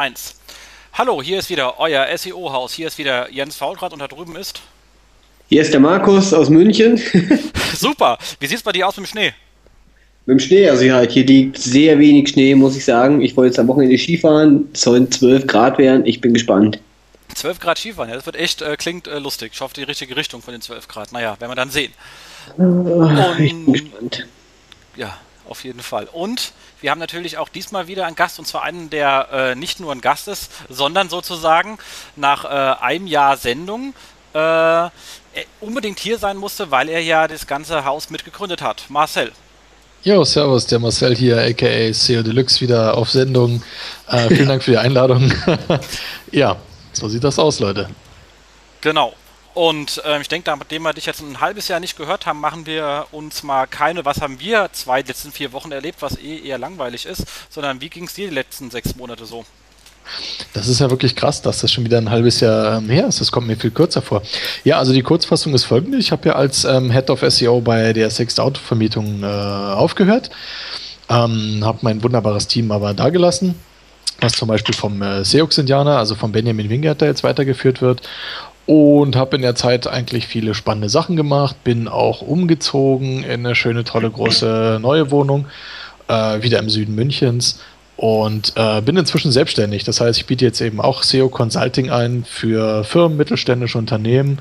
Eins. Hallo, hier ist wieder euer SEO-Haus. Hier ist wieder Jens Faulrad und da drüben ist. Hier ist der Markus aus München. Super. Wie sieht es bei dir aus mit dem Schnee? Mit dem Schnee, also ja, hier liegt sehr wenig Schnee, muss ich sagen. Ich wollte jetzt am Wochenende Skifahren. Es sollen 12 Grad werden. Ich bin gespannt. 12 Grad Skifahren, ja, das wird echt, äh, klingt äh, lustig. Ich hoffe, die richtige Richtung von den 12 Grad. Naja, werden wir dann sehen. Und, ich bin gespannt. Ja, auf jeden Fall. Und wir haben natürlich auch diesmal wieder einen Gast, und zwar einen, der äh, nicht nur ein Gast ist, sondern sozusagen nach äh, einem Jahr Sendung äh, unbedingt hier sein musste, weil er ja das ganze Haus mitgegründet hat. Marcel. Jo, servus, der Marcel hier, aka SEO Deluxe, wieder auf Sendung. Äh, vielen Dank für die Einladung. ja, so sieht das aus, Leute. Genau. Und äh, ich denke, nachdem wir dich jetzt ein halbes Jahr nicht gehört haben, machen wir uns mal keine, was haben wir zwei letzten vier Wochen erlebt, was eh eher langweilig ist, sondern wie ging es dir die letzten sechs Monate so? Das ist ja wirklich krass, dass das schon wieder ein halbes Jahr ähm, her ist. Das kommt mir viel kürzer vor. Ja, also die Kurzfassung ist folgende. Ich habe ja als ähm, Head of SEO bei der Sixth Autovermietung äh, aufgehört. Ähm, habe mein wunderbares Team aber da gelassen was zum Beispiel vom äh, Seox-Indianer, also von Benjamin Wingert, der jetzt weitergeführt wird und habe in der Zeit eigentlich viele spannende Sachen gemacht, bin auch umgezogen in eine schöne, tolle, große neue Wohnung, äh, wieder im Süden Münchens und äh, bin inzwischen selbstständig. Das heißt, ich biete jetzt eben auch SEO Consulting ein für Firmen, mittelständische Unternehmen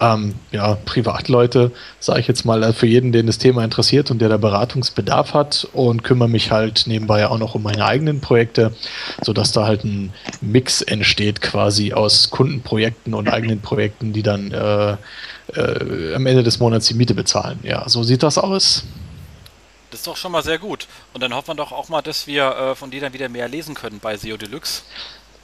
ähm, ja, Privatleute, sage ich jetzt mal, äh, für jeden, den das Thema interessiert und der da Beratungsbedarf hat und kümmere mich halt nebenbei auch noch um meine eigenen Projekte, sodass da halt ein Mix entsteht quasi aus Kundenprojekten und eigenen Projekten, die dann äh, äh, am Ende des Monats die Miete bezahlen. Ja, so sieht das aus. Das ist doch schon mal sehr gut. Und dann hoffen wir doch auch mal, dass wir äh, von dir dann wieder mehr lesen können bei SEO Deluxe.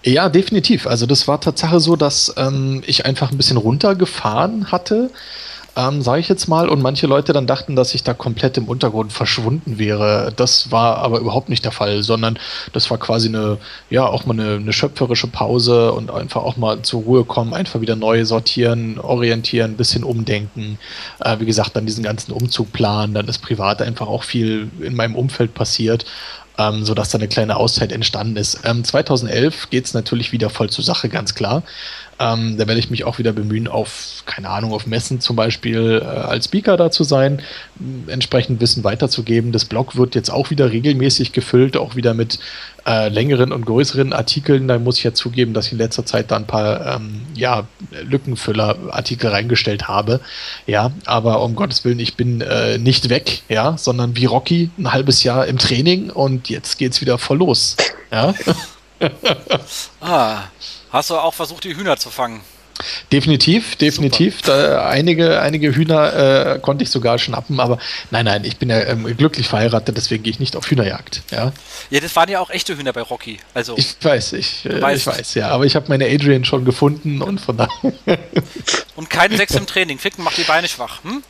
Ja, definitiv. Also das war Tatsache so, dass ähm, ich einfach ein bisschen runtergefahren hatte, ähm, sage ich jetzt mal, und manche Leute dann dachten, dass ich da komplett im Untergrund verschwunden wäre. Das war aber überhaupt nicht der Fall, sondern das war quasi eine, ja, auch mal eine, eine schöpferische Pause und einfach auch mal zur Ruhe kommen, einfach wieder neu sortieren, orientieren, ein bisschen umdenken. Äh, wie gesagt, dann diesen ganzen Umzug planen, dann ist privat einfach auch viel in meinem Umfeld passiert ähm, sodass da eine kleine Auszeit entstanden ist. Ähm, 2011 geht es natürlich wieder voll zur Sache, ganz klar. Ähm, da werde ich mich auch wieder bemühen, auf, keine Ahnung, auf Messen zum Beispiel äh, als Speaker da zu sein, entsprechend Wissen weiterzugeben. Das Blog wird jetzt auch wieder regelmäßig gefüllt, auch wieder mit äh, längeren und größeren Artikeln. Da muss ich ja zugeben, dass ich in letzter Zeit da ein paar ähm, ja, Lückenfüller-Artikel reingestellt habe. Ja, aber um Gottes Willen, ich bin äh, nicht weg, ja, sondern wie Rocky ein halbes Jahr im Training und jetzt geht's wieder voll los. Ja. ah. Hast du auch versucht, die Hühner zu fangen? Definitiv, definitiv. Da, einige, einige Hühner äh, konnte ich sogar schnappen, aber nein, nein, ich bin ja ähm, glücklich verheiratet, deswegen gehe ich nicht auf Hühnerjagd. Ja, ja das waren ja auch echte Hühner bei Rocky. Also, ich weiß, ich, äh, ich weiß, ja, aber ich habe meine Adrian schon gefunden und von daher. und kein Sex im Training. Ficken macht die Beine schwach. Hm?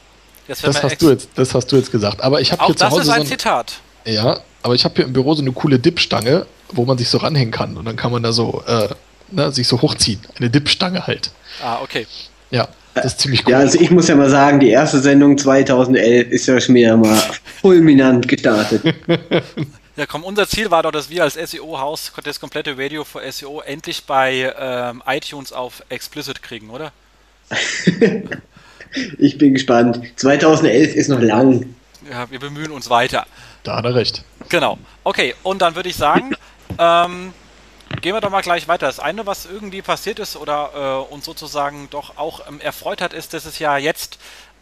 Das, das hast, du jetzt, das hast du jetzt gesagt. Aber ich habe hier zu Hause. Das ist ein so ein, Zitat. Ja, aber ich habe hier im Büro so eine coole Dipstange, wo man sich so ranhängen kann und dann kann man da so. Äh, ne, sich so hochziehen. Eine Dipstange halt. Ah, okay. Ja, das ist ziemlich cool. Ja, also ich muss ja mal sagen, die erste Sendung 2011 ist ja schon wieder mal fulminant gestartet. Ja, komm, unser Ziel war doch, dass wir als SEO-Haus das komplette Radio für SEO endlich bei ähm, iTunes auf Explicit kriegen, oder? ich bin gespannt. 2011 ist noch lang. Ja, wir bemühen uns weiter. Da hat er recht. Genau. Okay, und dann würde ich sagen, ähm, Gehen wir doch mal gleich weiter. Das eine, was irgendwie passiert ist oder äh, uns sozusagen doch auch ähm, erfreut hat, ist, dass es ja jetzt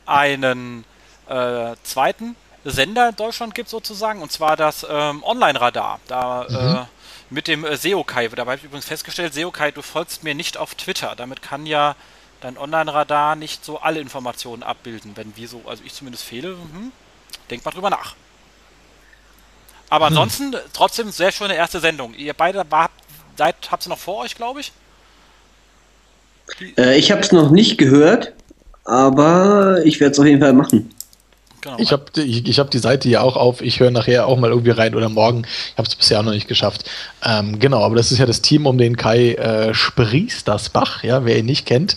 einen äh, zweiten Sender in Deutschland gibt sozusagen, und zwar das ähm, Online-Radar. Da mhm. äh, mit dem äh, Seokai. Dabei habe ich übrigens festgestellt, Seokai, du folgst mir nicht auf Twitter. Damit kann ja dein Online-Radar nicht so alle Informationen abbilden, wenn wir so, also ich zumindest fehle. Hm, denk mal drüber nach. Aber hm. ansonsten hm. trotzdem sehr schöne erste Sendung. Ihr beide habt seid, habt ihr noch vor euch, glaube ich? Äh, ich habe es noch nicht gehört, aber ich werde es auf jeden Fall machen. Genau. Ich habe ich, ich hab die Seite ja auch auf. Ich höre nachher auch mal irgendwie rein oder morgen. Ich habe es bisher noch nicht geschafft. Ähm, genau, aber das ist ja das Team um den Kai äh, Spriestersbach, ja, wer ihn nicht kennt.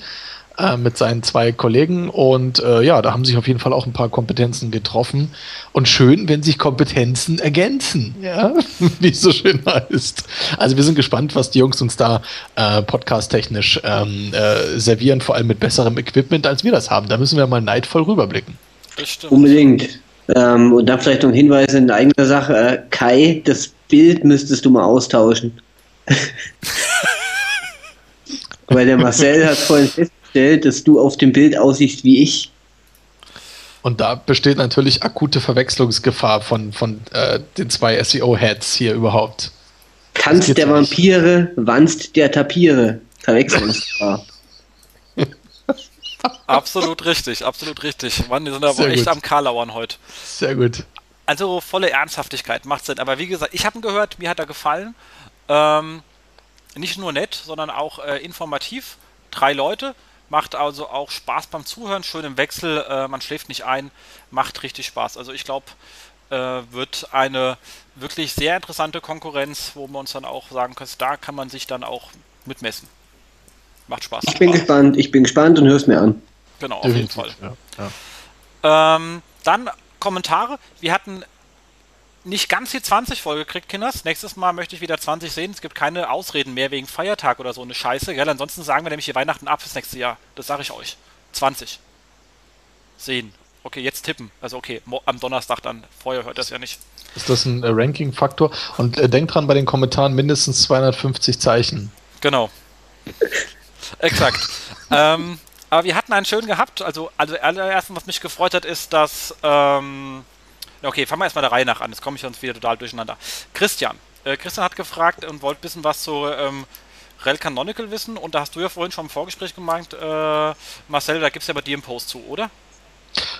Äh, mit seinen zwei Kollegen. Und äh, ja, da haben sich auf jeden Fall auch ein paar Kompetenzen getroffen. Und schön, wenn sich Kompetenzen ergänzen, ja, wie es so schön heißt. Also wir sind gespannt, was die Jungs uns da äh, podcast-technisch ähm, äh, servieren, vor allem mit besserem Equipment, als wir das haben. Da müssen wir mal neidvoll rüberblicken. Unbedingt. Ähm, und dann vielleicht noch ein Hinweis in eigener Sache. Äh, Kai, das Bild müsstest du mal austauschen. Weil der Marcel hat vorhin festgestellt, dass du auf dem Bild aussiehst wie ich. Und da besteht natürlich akute Verwechslungsgefahr von, von äh, den zwei SEO-Heads hier überhaupt. Tanzt der Vampire, wanst der Tapire. Verwechslungsgefahr. absolut richtig, absolut richtig. Mann, die sind aber Sehr echt gut. am Karlauern heute. Sehr gut. Also volle Ernsthaftigkeit macht Sinn. Aber wie gesagt, ich habe ihn gehört, mir hat er gefallen. Ähm, nicht nur nett, sondern auch äh, informativ. Drei Leute. Macht also auch Spaß beim Zuhören, schön im Wechsel, äh, man schläft nicht ein, macht richtig Spaß. Also ich glaube, äh, wird eine wirklich sehr interessante Konkurrenz, wo wir uns dann auch sagen können, da kann man sich dann auch mitmessen. Macht Spaß. Ich bin gespannt, ich bin gespannt und hör's mir an. Genau, auf jeden Fall. Ja, ja. Ähm, dann Kommentare. Wir hatten nicht ganz die 20 voll gekriegt, Kinders. Nächstes Mal möchte ich wieder 20 sehen. Es gibt keine Ausreden mehr wegen Feiertag oder so eine Scheiße. Gell? Ansonsten sagen wir nämlich hier Weihnachten ab fürs nächste Jahr. Das sage ich euch. 20. Sehen. Okay, jetzt tippen. Also okay, am Donnerstag dann. Vorher hört das ja nicht. Ist das ein äh, Ranking-Faktor? Und äh, denkt dran bei den Kommentaren mindestens 250 Zeichen. Genau. Exakt. ähm, aber wir hatten einen schönen gehabt. Also, also allererstens, was mich gefreut hat, ist, dass ähm, Okay, fangen wir erstmal der Reihe nach an. Jetzt komme ich uns wieder total durcheinander. Christian. Äh, Christian hat gefragt und wollte wissen, was zu ähm, Rel Canonical wissen. Und da hast du ja vorhin schon im Vorgespräch gemeint, äh, Marcel, da gibt es ja bei dir einen Post zu, oder?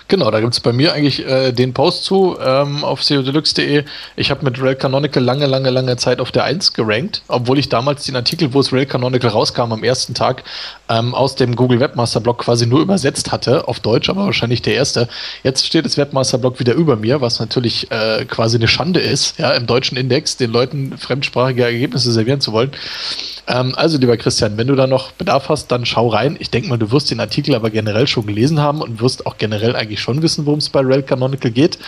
Genau, da gibt es bei mir eigentlich äh, den Post zu ähm, auf seodeluxe.de. Ich habe mit Rail Canonical lange, lange, lange Zeit auf der 1 gerankt, obwohl ich damals den Artikel, wo es Rail Canonical rauskam am ersten Tag, ähm, aus dem Google Webmaster Blog quasi nur übersetzt hatte, auf Deutsch, aber wahrscheinlich der erste. Jetzt steht das Webmaster Blog wieder über mir, was natürlich äh, quasi eine Schande ist, ja, im deutschen Index den Leuten fremdsprachige Ergebnisse servieren zu wollen. Ähm, also, lieber Christian, wenn du da noch Bedarf hast, dann schau rein. Ich denke mal, du wirst den Artikel aber generell schon gelesen haben und wirst auch generell eigentlich schon wissen, worum es bei Rail Canonical geht.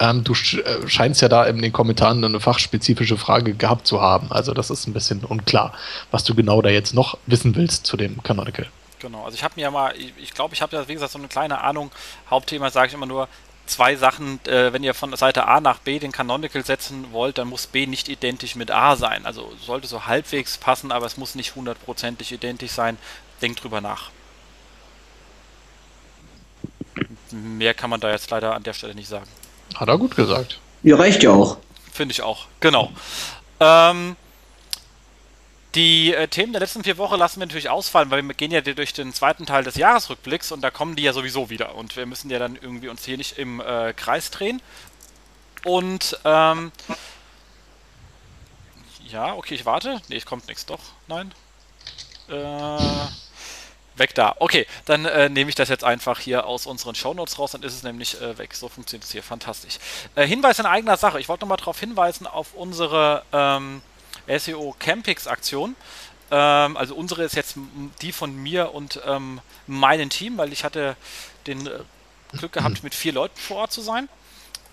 Ähm, du sch äh, scheinst ja da in den Kommentaren eine fachspezifische Frage gehabt zu haben. Also, das ist ein bisschen unklar, was du genau da jetzt noch wissen willst zu dem Canonical. Genau, also ich habe mir ja mal, ich glaube, ich, glaub, ich habe ja, wie gesagt, so eine kleine Ahnung. Hauptthema sage ich immer nur, zwei Sachen, äh, wenn ihr von Seite A nach B den Canonical setzen wollt, dann muss B nicht identisch mit A sein. Also sollte so halbwegs passen, aber es muss nicht hundertprozentig identisch sein. Denkt drüber nach. Mehr kann man da jetzt leider an der Stelle nicht sagen. Hat er gut gesagt. Ja, reicht ja auch. Finde ich auch, genau. Ähm, die äh, Themen der letzten vier Wochen lassen wir natürlich ausfallen, weil wir gehen ja durch den zweiten Teil des Jahresrückblicks und da kommen die ja sowieso wieder. Und wir müssen ja dann irgendwie uns hier nicht im äh, Kreis drehen. Und ähm, ja, okay, ich warte. Nee, es kommt nichts, doch. Nein. Äh, weg da. Okay, dann äh, nehme ich das jetzt einfach hier aus unseren Shownotes raus, dann ist es nämlich äh, weg. So funktioniert es hier. Fantastisch. Äh, Hinweis in eigener Sache. Ich wollte nochmal darauf hinweisen auf unsere ähm, SEO Campix Aktion. Ähm, also unsere ist jetzt die von mir und ähm, meinem Team, weil ich hatte den äh, Glück gehabt, mit vier Leuten vor Ort zu sein.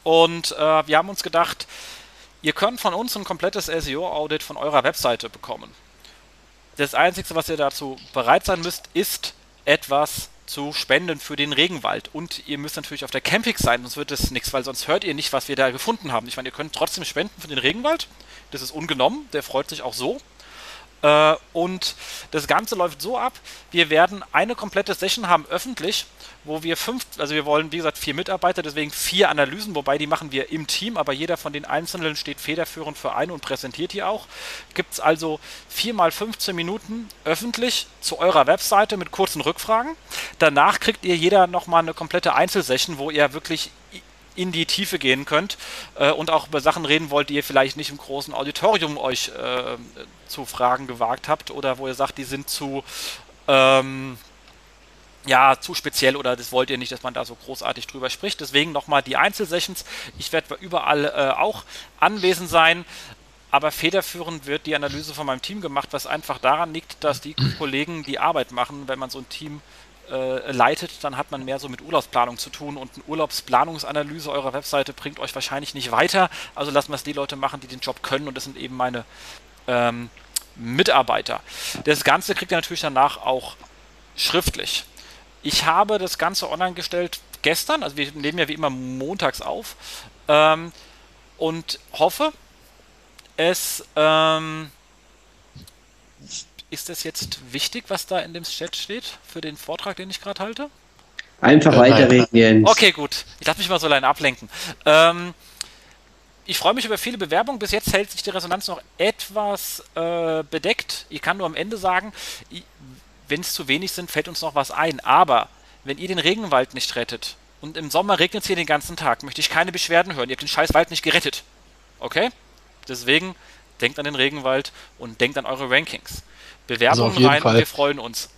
Und äh, wir haben uns gedacht, ihr könnt von uns ein komplettes SEO-Audit von eurer Webseite bekommen. Das Einzige, was ihr dazu bereit sein müsst, ist etwas zu spenden für den Regenwald. Und ihr müsst natürlich auf der Campix sein, sonst wird es nichts, weil sonst hört ihr nicht, was wir da gefunden haben. Ich meine, ihr könnt trotzdem spenden für den Regenwald. Das ist ungenommen, der freut sich auch so. Äh, und das Ganze läuft so ab, wir werden eine komplette Session haben öffentlich, wo wir fünf, also wir wollen, wie gesagt, vier Mitarbeiter, deswegen vier Analysen, wobei die machen wir im Team, aber jeder von den Einzelnen steht federführend für ein und präsentiert die auch. Gibt es also vier mal 15 Minuten öffentlich zu eurer Webseite mit kurzen Rückfragen. Danach kriegt ihr jeder nochmal eine komplette Einzelsession, wo ihr wirklich in die Tiefe gehen könnt äh, und auch über Sachen reden wollt, die ihr vielleicht nicht im großen Auditorium euch äh, zu fragen gewagt habt oder wo ihr sagt, die sind zu ähm, ja, zu speziell oder das wollt ihr nicht, dass man da so großartig drüber spricht. Deswegen nochmal die Einzelsessions. Ich werde überall äh, auch anwesend sein, aber federführend wird die Analyse von meinem Team gemacht, was einfach daran liegt, dass die Kollegen die Arbeit machen, wenn man so ein Team äh, leitet, dann hat man mehr so mit Urlaubsplanung zu tun und eine Urlaubsplanungsanalyse eurer Webseite bringt euch wahrscheinlich nicht weiter. Also lassen wir es die Leute machen, die den Job können und das sind eben meine ähm, Mitarbeiter. Das Ganze kriegt ihr natürlich danach auch schriftlich. Ich habe das Ganze online gestellt gestern, also wir nehmen ja wie immer montags auf ähm, und hoffe, es ähm, ist das jetzt wichtig, was da in dem Chat steht für den Vortrag, den ich gerade halte? Einfach äh, weiterreden, Jens. Okay, gut. Ich lasse mich mal so allein ablenken. Ähm, ich freue mich über viele Bewerbungen. Bis jetzt hält sich die Resonanz noch etwas äh, bedeckt. Ich kann nur am Ende sagen, wenn es zu wenig sind, fällt uns noch was ein. Aber wenn ihr den Regenwald nicht rettet und im Sommer regnet es hier den ganzen Tag, möchte ich keine Beschwerden hören. Ihr habt den Scheißwald nicht gerettet. Okay? Deswegen denkt an den Regenwald und denkt an eure Rankings. Bewerbungen also rein Fall. und wir freuen uns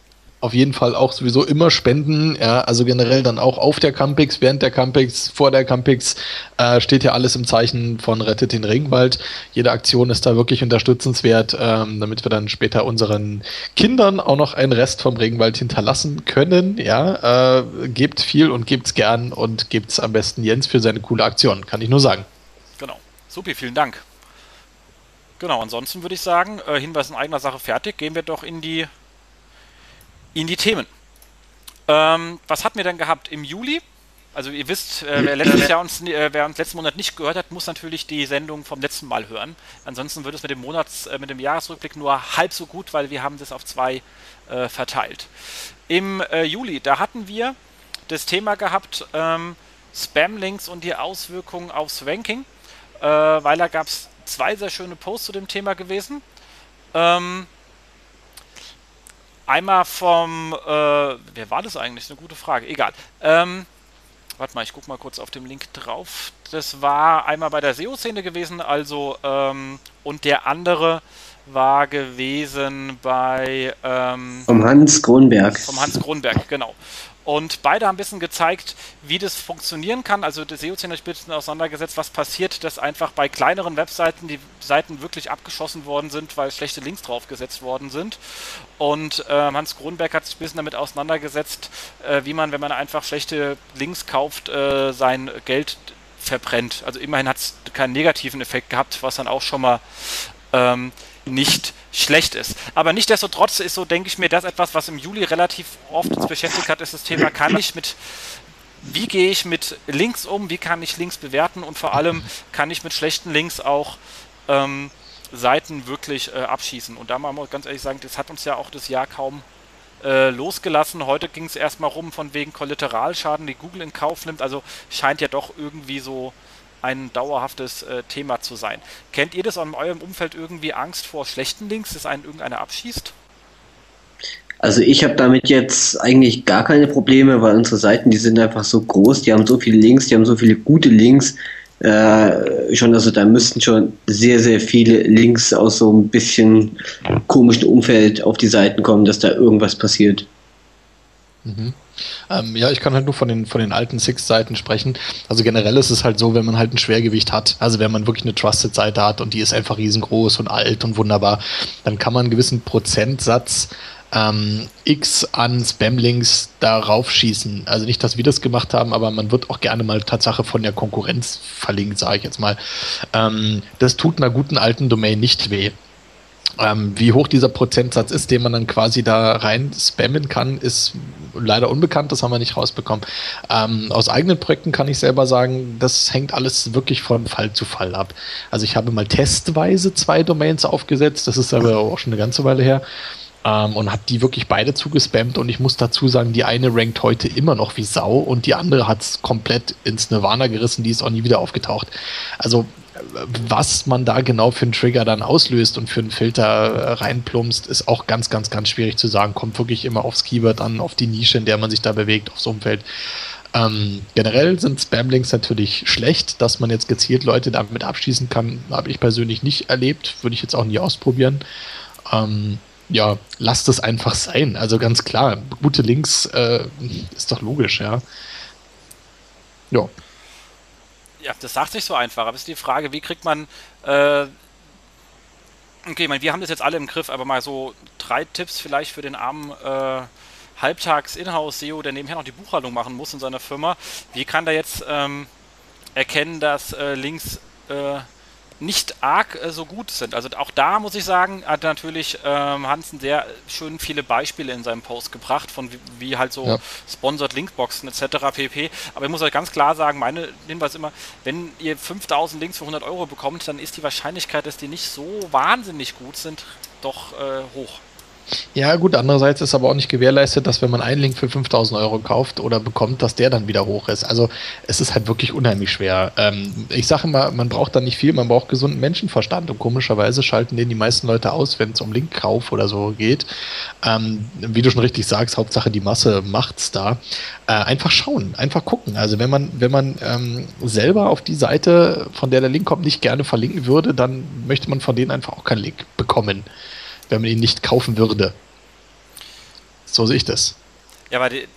auf jeden Fall auch sowieso immer spenden. Ja, also generell dann auch auf der Campix, während der Campix, vor der Campix äh, steht ja alles im Zeichen von Rettet den Regenwald. Jede Aktion ist da wirklich unterstützenswert, ähm, damit wir dann später unseren Kindern auch noch einen Rest vom Regenwald hinterlassen können. Ja, äh, gebt viel und gebt's gern und gebt's am besten Jens für seine coole Aktion, kann ich nur sagen. Genau. Supi, vielen Dank. Genau, ansonsten würde ich sagen, äh, Hinweis in eigener Sache fertig. Gehen wir doch in die in die Themen. Ähm, was hatten wir denn gehabt im Juli? Also ihr wisst, äh, wer letztes Jahr uns, äh, wer uns letzten Monat nicht gehört hat, muss natürlich die Sendung vom letzten Mal hören. Ansonsten wird es mit dem Monats, äh, mit dem Jahresrückblick nur halb so gut, weil wir haben das auf zwei äh, verteilt. Im äh, Juli, da hatten wir das Thema gehabt, ähm, Spam-Links und die Auswirkungen aufs Ranking, äh, weil da gab es zwei sehr schöne Posts zu dem Thema gewesen. Ähm, Einmal vom, äh, wer war das eigentlich? Eine gute Frage. Egal. Ähm, warte mal, ich gucke mal kurz auf dem Link drauf. Das war einmal bei der SEO-Szene gewesen, also, ähm, und der andere war gewesen bei. Ähm, vom Hans Kronberg. Vom Hans Kronberg, genau. Und beide haben ein bisschen gezeigt, wie das funktionieren kann. Also der SEO-Szene hat ein bisschen auseinandergesetzt, was passiert, dass einfach bei kleineren Webseiten die Seiten wirklich abgeschossen worden sind, weil schlechte Links draufgesetzt worden sind. Und äh, Hans Kronberg hat sich ein bisschen damit auseinandergesetzt, äh, wie man, wenn man einfach schlechte Links kauft, äh, sein Geld verbrennt. Also immerhin hat es keinen negativen Effekt gehabt, was dann auch schon mal ähm, nicht schlecht ist. Aber nichtsdestotrotz ist so, denke ich mir, das etwas, was im Juli relativ oft uns beschäftigt hat, ist das Thema, kann ich mit, wie gehe ich mit Links um, wie kann ich Links bewerten und vor allem kann ich mit schlechten Links auch ähm, Seiten wirklich äh, abschießen. Und da mal ganz ehrlich sagen, das hat uns ja auch das Jahr kaum äh, losgelassen. Heute ging es erstmal rum von wegen Kollateralschaden, die Google in Kauf nimmt. Also scheint ja doch irgendwie so ein dauerhaftes äh, Thema zu sein. Kennt ihr das in eurem Umfeld irgendwie Angst vor schlechten Links, dass einen irgendeiner abschießt? Also ich habe damit jetzt eigentlich gar keine Probleme, weil unsere Seiten, die sind einfach so groß, die haben so viele Links, die haben so viele gute Links. Äh, schon, also da müssten schon sehr, sehr viele Links aus so ein bisschen komischen Umfeld auf die Seiten kommen, dass da irgendwas passiert. Mhm. Ähm, ja, ich kann halt nur von den, von den alten Six-Seiten sprechen. Also generell ist es halt so, wenn man halt ein Schwergewicht hat, also wenn man wirklich eine Trusted-Seite hat und die ist einfach riesengroß und alt und wunderbar, dann kann man einen gewissen Prozentsatz ähm, X an Spam-Links darauf schießen. Also nicht, dass wir das gemacht haben, aber man wird auch gerne mal Tatsache von der Konkurrenz verlinkt, sage ich jetzt mal. Ähm, das tut einer guten alten Domain nicht weh. Ähm, wie hoch dieser Prozentsatz ist, den man dann quasi da rein spammen kann, ist leider unbekannt, das haben wir nicht rausbekommen. Ähm, aus eigenen Projekten kann ich selber sagen, das hängt alles wirklich von Fall zu Fall ab. Also ich habe mal testweise zwei Domains aufgesetzt, das ist aber auch schon eine ganze Weile her. Ähm, und habe die wirklich beide zugespammt und ich muss dazu sagen, die eine rankt heute immer noch wie Sau und die andere hat es komplett ins Nirvana gerissen, die ist auch nie wieder aufgetaucht. Also was man da genau für einen Trigger dann auslöst und für einen Filter äh, reinplumpst, ist auch ganz, ganz, ganz schwierig zu sagen. Kommt wirklich immer aufs Keyword an, auf die Nische, in der man sich da bewegt, aufs Umfeld. Ähm, generell sind Spam-Links natürlich schlecht, dass man jetzt gezielt Leute damit abschließen kann, habe ich persönlich nicht erlebt, würde ich jetzt auch nie ausprobieren. Ähm, ja, lasst es einfach sein. Also ganz klar, gute Links äh, ist doch logisch, ja. Ja ja, das sagt sich so einfach, aber es ist die Frage, wie kriegt man, äh, okay, ich meine, wir haben das jetzt alle im Griff, aber mal so drei Tipps vielleicht für den armen äh, halbtags Inhouse-SEO, der nebenher noch die Buchhaltung machen muss in seiner Firma, wie kann der jetzt ähm, erkennen, dass äh, Links äh, nicht arg äh, so gut sind. Also auch da muss ich sagen, hat natürlich ähm, Hansen sehr schön viele Beispiele in seinem Post gebracht, von wie, wie halt so ja. Sponsored Linkboxen etc. pp. Aber ich muss euch ganz klar sagen, meine Hinweis immer, wenn ihr 5000 Links für 100 Euro bekommt, dann ist die Wahrscheinlichkeit, dass die nicht so wahnsinnig gut sind, doch äh, hoch. Ja, gut, andererseits ist aber auch nicht gewährleistet, dass wenn man einen Link für 5000 Euro kauft oder bekommt, dass der dann wieder hoch ist. Also es ist halt wirklich unheimlich schwer. Ähm, ich sage immer, man braucht da nicht viel, man braucht gesunden Menschenverstand und komischerweise schalten den die meisten Leute aus, wenn es um Linkkauf oder so geht. Ähm, wie du schon richtig sagst, Hauptsache die Masse macht's da. Äh, einfach schauen, einfach gucken. Also wenn man, wenn man ähm, selber auf die Seite, von der der Link kommt, nicht gerne verlinken würde, dann möchte man von denen einfach auch keinen Link bekommen wenn man ihn nicht kaufen würde. So sehe ich das. Ja, weil die,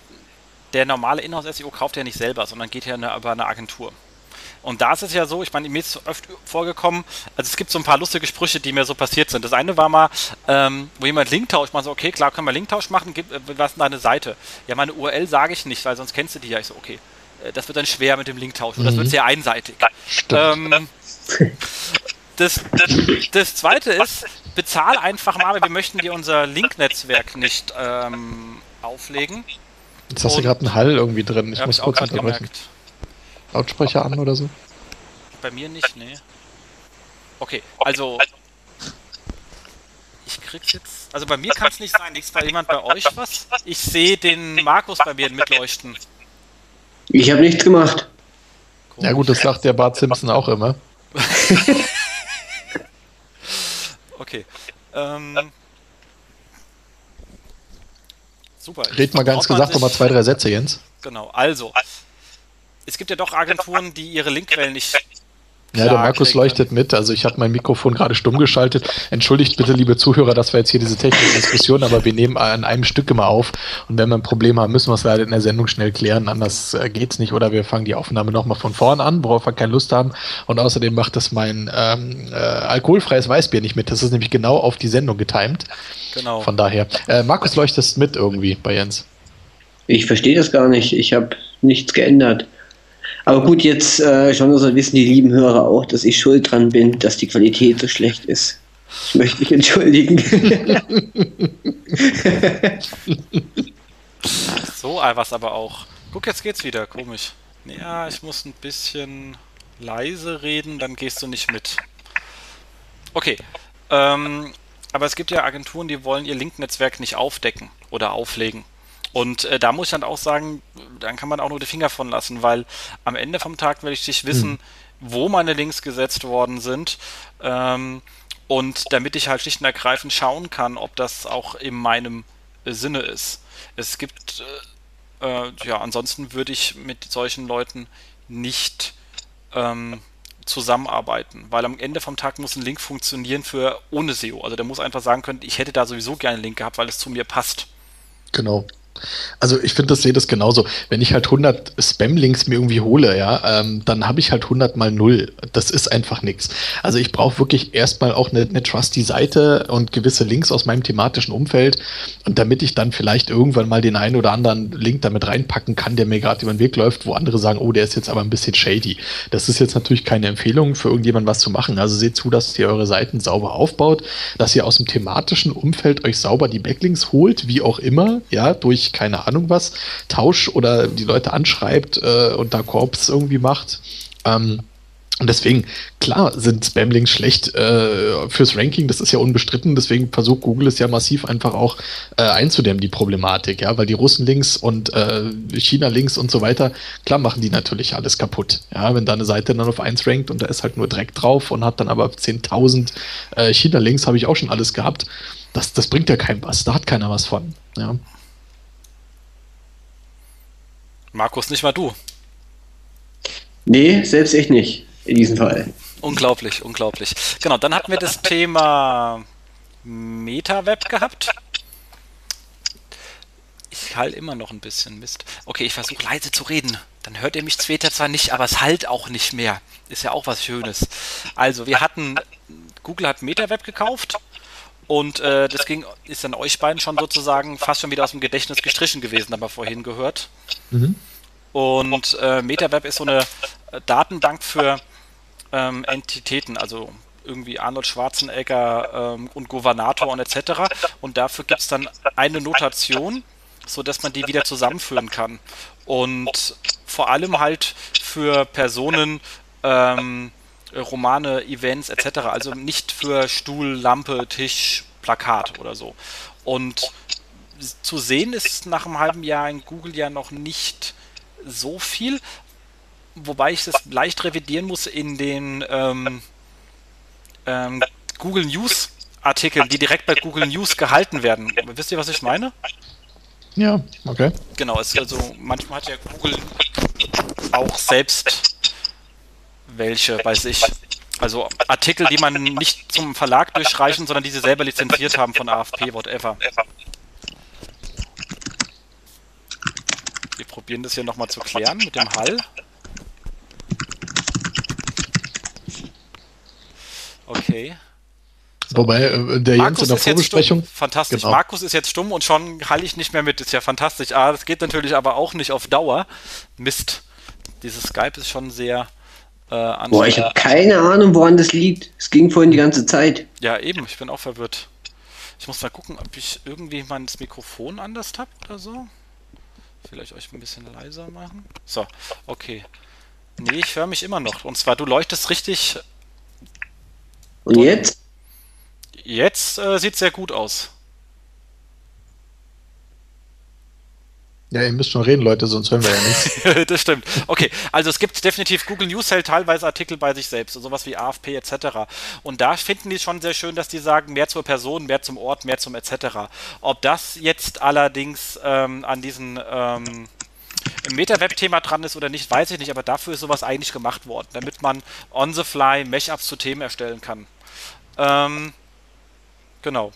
der normale Inhouse-SEO kauft ja nicht selber, sondern geht ja eine, über eine Agentur. Und da ist es ja so, ich meine, mir ist oft vorgekommen, also es gibt so ein paar lustige Sprüche, die mir so passiert sind. Das eine war mal, ähm, wo jemand Linktausch macht, so, okay, klar, können wir Linktausch machen, gib, äh, was ist deine Seite? Ja, meine URL sage ich nicht, weil sonst kennst du die ja. Ich so, okay, äh, das wird dann schwer mit dem Linktausch und mhm. das wird sehr einseitig. Ähm, das, das, das zweite ist, bezahl einfach mal, aber wir möchten dir unser Link-Netzwerk nicht ähm, auflegen. Jetzt hast du gerade einen Hall irgendwie drin. Ich muss ich kurz unterbrechen. Lautsprecher an oder so? Bei mir nicht, nee. Okay, also. Ich krieg's jetzt. Also bei mir kann es nicht sein. Liegt bei jemand bei euch was? Ich sehe den Markus bei mir mitleuchten. Ich habe nichts gemacht. Komisch. Ja gut, das sagt der Bart Simpson auch immer. Okay. Ähm, super. Red mal ganz gesagt nochmal zwei, drei Sätze, Jens. Genau, also. Es gibt ja doch Agenturen, die ihre Linkquellen nicht ja, der Markus leuchtet mit. Also ich habe mein Mikrofon gerade stumm geschaltet. Entschuldigt bitte, liebe Zuhörer, dass wir jetzt hier diese technische Diskussion, aber wir nehmen an einem Stück immer auf. Und wenn wir ein Problem haben, müssen wir es leider in der Sendung schnell klären. Anders äh, geht's nicht. Oder wir fangen die Aufnahme nochmal von vorn an, worauf wir keine Lust haben. Und außerdem macht das mein ähm, äh, alkoholfreies Weißbier nicht mit. Das ist nämlich genau auf die Sendung getimt. Genau. Von daher. Äh, Markus leuchtest mit irgendwie bei Jens. Ich verstehe das gar nicht. Ich habe nichts geändert. Aber gut, jetzt äh, schon also wissen die lieben Hörer auch, dass ich schuld dran bin, dass die Qualität so schlecht ist. Ich möchte mich entschuldigen. so was aber auch. Guck, jetzt geht's wieder. Komisch. Ja, ich muss ein bisschen leise reden, dann gehst du nicht mit. Okay. Ähm, aber es gibt ja Agenturen, die wollen ihr Link-Netzwerk nicht aufdecken oder auflegen. Und äh, da muss ich dann auch sagen, dann kann man auch nur die Finger von lassen, weil am Ende vom Tag will ich nicht wissen, mhm. wo meine Links gesetzt worden sind. Ähm, und damit ich halt schlicht und ergreifend schauen kann, ob das auch in meinem äh, Sinne ist. Es gibt, äh, äh, ja, ansonsten würde ich mit solchen Leuten nicht ähm, zusammenarbeiten, weil am Ende vom Tag muss ein Link funktionieren für ohne SEO. Also der muss einfach sagen können, ich hätte da sowieso gerne einen Link gehabt, weil es zu mir passt. Genau. Also ich finde, das sehe das genauso. Wenn ich halt 100 Spam-Links mir irgendwie hole, ja, ähm, dann habe ich halt 100 mal 0. Das ist einfach nichts. Also ich brauche wirklich erstmal auch eine, eine trusty Seite und gewisse Links aus meinem thematischen Umfeld. Und damit ich dann vielleicht irgendwann mal den einen oder anderen Link damit reinpacken kann, der mir gerade über den Weg läuft, wo andere sagen, oh, der ist jetzt aber ein bisschen shady. Das ist jetzt natürlich keine Empfehlung für irgendjemanden was zu machen. Also seht zu, dass ihr eure Seiten sauber aufbaut, dass ihr aus dem thematischen Umfeld euch sauber die Backlinks holt, wie auch immer, ja, durch keine Ahnung was, tauscht oder die Leute anschreibt äh, und da Korps irgendwie macht. Ähm, und deswegen, klar, sind Spamlinks schlecht äh, fürs Ranking, das ist ja unbestritten. Deswegen versucht Google es ja massiv einfach auch äh, einzudämmen, die Problematik, ja, weil die Russen-Links und äh, China-Links und so weiter, klar machen die natürlich alles kaputt. Ja, wenn da eine Seite dann auf 1 rankt und da ist halt nur Dreck drauf und hat dann aber 10.000 äh, China-Links, habe ich auch schon alles gehabt. Das, das bringt ja keinem was, da hat keiner was von. Ja. Markus, nicht mal du. Nee, selbst ich nicht, in diesem Fall. Unglaublich, unglaublich. Genau, dann hatten wir das Thema MetaWeb gehabt. Ich halt immer noch ein bisschen Mist. Okay, ich versuche leise zu reden. Dann hört ihr mich später zwar nicht, aber es halt auch nicht mehr. Ist ja auch was Schönes. Also, wir hatten, Google hat MetaWeb gekauft Und äh, das ging, ist dann euch beiden schon sozusagen fast schon wieder aus dem Gedächtnis gestrichen gewesen, haben wir vorhin gehört. Mhm. Und äh, MetaWeb ist so eine Datenbank für ähm, Entitäten, also irgendwie Arnold Schwarzenegger ähm, und Gouvernator und etc. Und dafür gibt es dann eine Notation, sodass man die wieder zusammenführen kann. Und vor allem halt für Personen, ähm, Romane, Events etc. Also nicht für Stuhl, Lampe, Tisch, Plakat oder so. Und zu sehen ist nach einem halben Jahr in Google ja noch nicht so viel, wobei ich das leicht revidieren muss in den ähm, ähm, Google News Artikeln, die direkt bei Google News gehalten werden. Wisst ihr, was ich meine? Ja, okay. Genau, es, also manchmal hat ja Google auch selbst welche bei sich. Also Artikel, die man nicht zum Verlag durchreichen, sondern die sie selber lizenziert haben von AFP, whatever. Wir probieren das hier nochmal zu klären mit dem Hall. Okay. So. Wobei äh, der Markus Jens in der Vorbesprechung. Fantastisch. Genau. Markus ist jetzt stumm und schon halte ich nicht mehr mit. Ist ja fantastisch. Ah, das geht natürlich aber auch nicht auf Dauer. Mist. Dieses Skype ist schon sehr äh, Boah, ich habe keine Ahnung, woran das liegt. Es ging vorhin die ganze Zeit. Ja, eben. Ich bin auch verwirrt. Ich muss mal gucken, ob ich irgendwie mein Mikrofon anders habe oder so. Vielleicht euch ein bisschen leiser machen. So, okay. Nee, ich höre mich immer noch. Und zwar, du leuchtest richtig. Und jetzt? Jetzt äh, sieht sehr gut aus. Ja, ihr müsst schon reden, Leute, sonst hören wir ja nichts. das stimmt. Okay, also es gibt definitiv Google News hält teilweise Artikel bei sich selbst, sowas wie AFP etc. Und da finden die schon sehr schön, dass die sagen, mehr zur Person, mehr zum Ort, mehr zum etc. Ob das jetzt allerdings ähm, an diesen ähm, im Meta-Web-Thema dran ist oder nicht, weiß ich nicht, aber dafür ist sowas eigentlich gemacht worden, damit man on the fly Mesh-Ups zu Themen erstellen kann. Ähm, genau.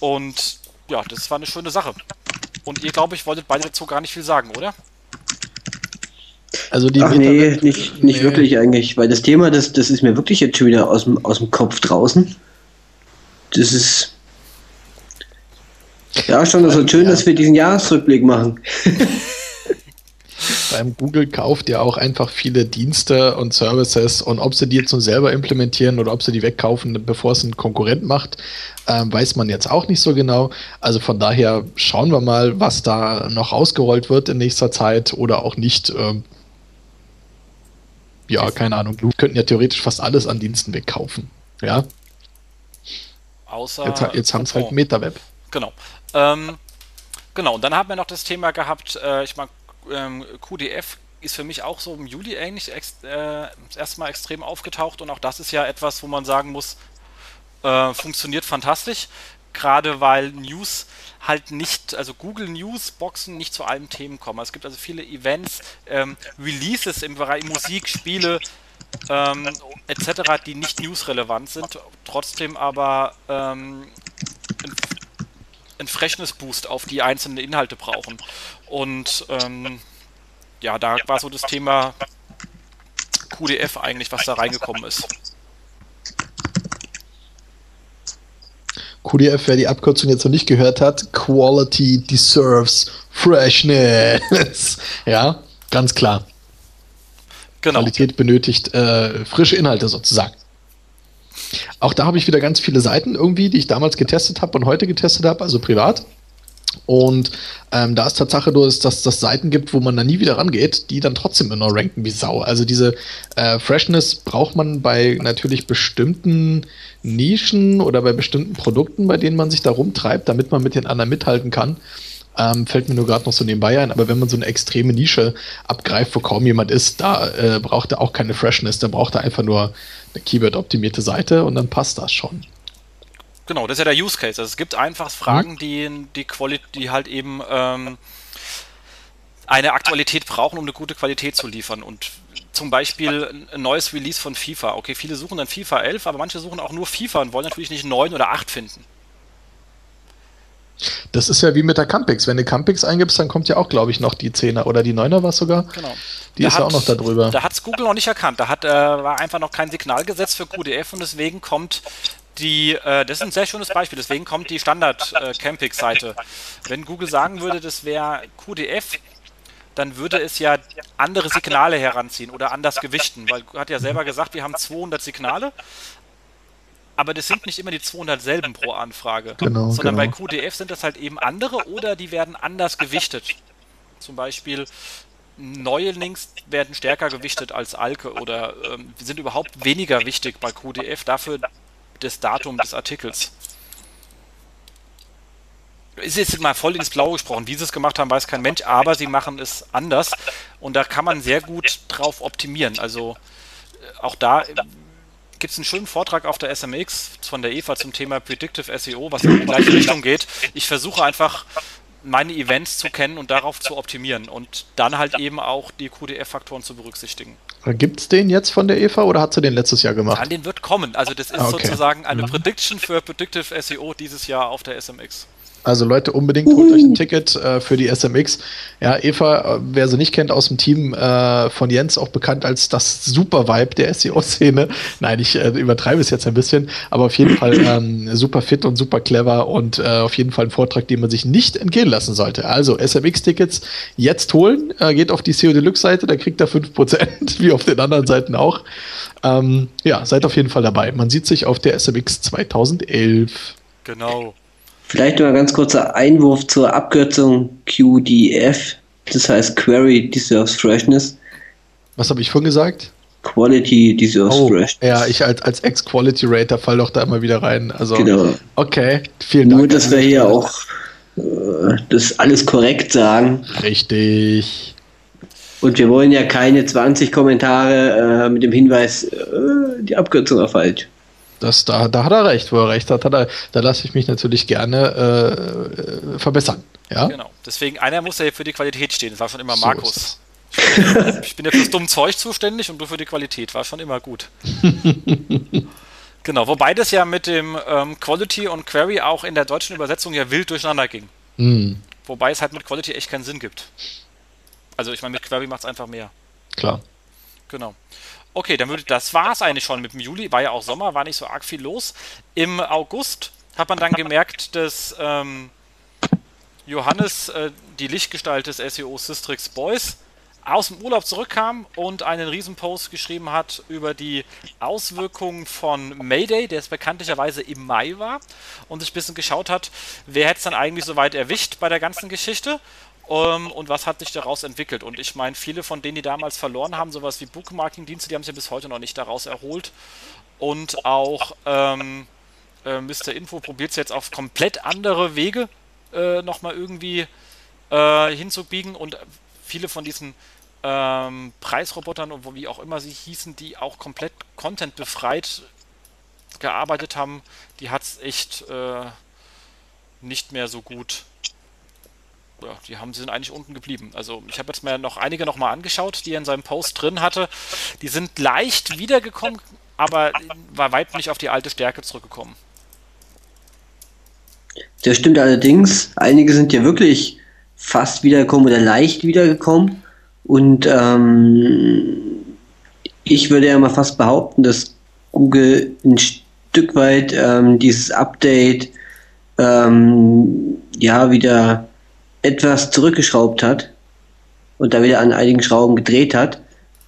Und ja, das war eine schöne Sache. Und ihr, glaube ich, wolltet beide dazu gar nicht viel sagen, oder? Also die Ach nee, nicht, nicht nee. wirklich eigentlich, weil das Thema, das, das ist mir wirklich jetzt schon wieder aus dem, aus dem Kopf draußen. Das ist. Ja, schon, das ist schön, dass wir diesen Jahresrückblick machen. Beim Google kauft ja auch einfach viele Dienste und Services und ob sie die jetzt nun selber implementieren oder ob sie die wegkaufen, bevor es ein Konkurrent macht, äh, weiß man jetzt auch nicht so genau. Also von daher schauen wir mal, was da noch ausgerollt wird in nächster Zeit oder auch nicht. Ähm, ja, keine Ahnung. Wir könnten ja theoretisch fast alles an Diensten wegkaufen. Ja. Außer. Jetzt, jetzt haben es halt MetaWeb. Genau. Ähm, genau, und dann haben wir noch das Thema gehabt, äh, ich meine, ähm, QDF ist für mich auch so im Juli eigentlich ex, äh, erstmal extrem aufgetaucht und auch das ist ja etwas, wo man sagen muss, äh, funktioniert fantastisch. Gerade weil News halt nicht, also Google News Boxen nicht zu allen Themen kommen. Es gibt also viele Events, ähm, Releases im Bereich Musik, Spiele ähm, etc., die nicht newsrelevant sind, trotzdem aber ähm, ein Freshness Boost auf die einzelnen Inhalte brauchen. Und ähm, ja, da war so das Thema QDF eigentlich, was da reingekommen ist. QDF, wer die Abkürzung jetzt noch nicht gehört hat, Quality deserves Freshness. ja, ganz klar. Genau. Qualität benötigt äh, frische Inhalte sozusagen. Auch da habe ich wieder ganz viele Seiten irgendwie, die ich damals getestet habe und heute getestet habe, also privat. Und ähm, da ist Tatsache nur, dass das Seiten gibt, wo man da nie wieder rangeht, die dann trotzdem immer ranken wie Sau. Also diese äh, Freshness braucht man bei natürlich bestimmten Nischen oder bei bestimmten Produkten, bei denen man sich da rumtreibt, damit man mit den anderen mithalten kann. Ähm, fällt mir nur gerade noch so nebenbei ein, aber wenn man so eine extreme Nische abgreift, wo kaum jemand ist, da äh, braucht er auch keine Freshness, da braucht er einfach nur eine Keyword-optimierte Seite und dann passt das schon. Genau, das ist ja der Use Case. Also es gibt einfach Fragen, mhm. die, die, Quali die halt eben ähm, eine Aktualität brauchen, um eine gute Qualität zu liefern. Und zum Beispiel ein neues Release von FIFA. Okay, viele suchen dann FIFA 11, aber manche suchen auch nur FIFA und wollen natürlich nicht 9 oder 8 finden. Das ist ja wie mit der Campix. Wenn du Campix eingibst, dann kommt ja auch, glaube ich, noch die 10er oder die 9er was sogar. Genau. Die da ist hat, ja auch noch da drüber. Da hat es Google noch nicht erkannt. Da hat, äh, war einfach noch kein Signal gesetzt für QDF und deswegen kommt die, äh, das ist ein sehr schönes Beispiel, deswegen kommt die Standard-Campix-Seite. Äh, Wenn Google sagen würde, das wäre QDF, dann würde es ja andere Signale heranziehen oder anders gewichten, weil hat ja selber gesagt, wir haben 200 Signale, aber das sind nicht immer die 200 selben pro Anfrage, Genau, sondern genau. bei QDF sind das halt eben andere oder die werden anders gewichtet. Zum Beispiel neue Links werden stärker gewichtet als Alke oder ähm, sind überhaupt weniger wichtig bei QDF, dafür das Datum des Artikels. Es ist jetzt mal voll ins Blaue gesprochen. Wie sie es gemacht haben, weiß kein Mensch, aber sie machen es anders und da kann man sehr gut drauf optimieren. Also äh, auch da gibt es einen schönen Vortrag auf der SMX von der Eva zum Thema Predictive SEO, was in die gleiche Richtung geht. Ich versuche einfach meine Events zu kennen und darauf zu optimieren und dann halt eben auch die QDF-Faktoren zu berücksichtigen. Gibt es den jetzt von der Eva oder hat sie den letztes Jahr gemacht? An den wird kommen. Also das ist Ah, okay. sozusagen eine Prediction für Predictive SEO dieses Jahr auf der SMX. Also Leute, unbedingt holt euch ein Ticket äh, für die SMX. Ja, Eva, äh, wer sie nicht kennt, aus dem Team äh, von Jens, auch bekannt als das Super Vibe der SEO-Szene. Nein, ich äh, übertreibe es jetzt ein bisschen, aber auf jeden Fall ähm, super fit und super clever und äh, auf jeden Fall ein Vortrag, den man sich nicht entgehen lassen sollte. Also SMX-Tickets jetzt holen, äh, geht auf die CO Deluxe-Seite, da kriegt ihr 5%, wie auf den anderen Seiten auch. Ähm, ja, seid auf jeden Fall dabei. Man sieht sich auf der SMX 2011. Genau. Vielleicht nur ein ganz kurzer Einwurf zur Abkürzung QDF. Das heißt Query Deserves Freshness. Was habe ich vorhin gesagt? Quality Deserves Oh, Freshness. ja, ich als, als Ex-Quality-Rater fall doch da immer wieder rein. Also, Genau. okay, vielen Dank. Nur, dass wir hier auch äh, das alles korrekt sagen. Richtig. Und wir wollen ja keine 20 Kommentare äh, mit dem Hinweis, äh, die Abkürzung war falsch. Das, da, da hat er recht, wo er recht hat, hat er, da lasse ich mich natürlich gerne äh, verbessern. Ja? Genau. Deswegen, einer muss ja für die Qualität stehen. Das war schon immer So Markus. Ich bin ja fürs dumme Zeug zuständig und du für die Qualität. War schon immer gut. genau, wobei das ja mit dem ähm, Quality und Query auch in der deutschen Übersetzung ja wild durcheinander ging. Hm, Wobei es halt mit Quality echt keinen Sinn gibt. Also ich meine, mit Query macht es einfach mehr. klar. Genau. Okay, dann würde das war es eigentlich schon mit dem Juli. War ja auch Sommer, war nicht so arg viel los. Im August hat man dann gemerkt, dass ähm, Johannes, äh, die Lichtgestalt des SEO Systrix Boys, aus dem Urlaub zurückkam und einen Riesenpost geschrieben hat über die Auswirkungen von Mayday, der es bekanntlicherweise im Mai war, und sich ein bisschen geschaut hat, wer hätte es dann eigentlich so weit erwischt bei der ganzen Geschichte ähm, und was hat sich daraus entwickelt. Und ich meine, viele von denen, die damals verloren haben, sowas wie Bookmarking-Dienste, die haben sich ja bis heute noch nicht daraus erholt. Und auch ähm, äh, Mr. Info probiert es jetzt auf komplett andere Wege äh, nochmal irgendwie äh, hinzubiegen und viele von diesen ähm, Preisrobotern wie auch immer sie hießen, die auch komplett Content befreit gearbeitet haben, die hat es echt äh, nicht mehr so gut. Ja, die haben sind eigentlich unten geblieben. Also ich habe jetzt mir noch einige noch mal angeschaut, die er in seinem Post drin hatte. Die sind leicht wiedergekommen, aber war weit nicht auf die alte Stärke zurückgekommen. Das stimmt allerdings. Einige sind ja wirklich fast wiedergekommen oder leicht wiedergekommen. Und ähm, ich würde ja mal fast behaupten, dass Google ein Stück weit ähm, dieses Update ähm, ja wieder etwas zurückgeschraubt hat und da wieder an einigen Schrauben gedreht hat,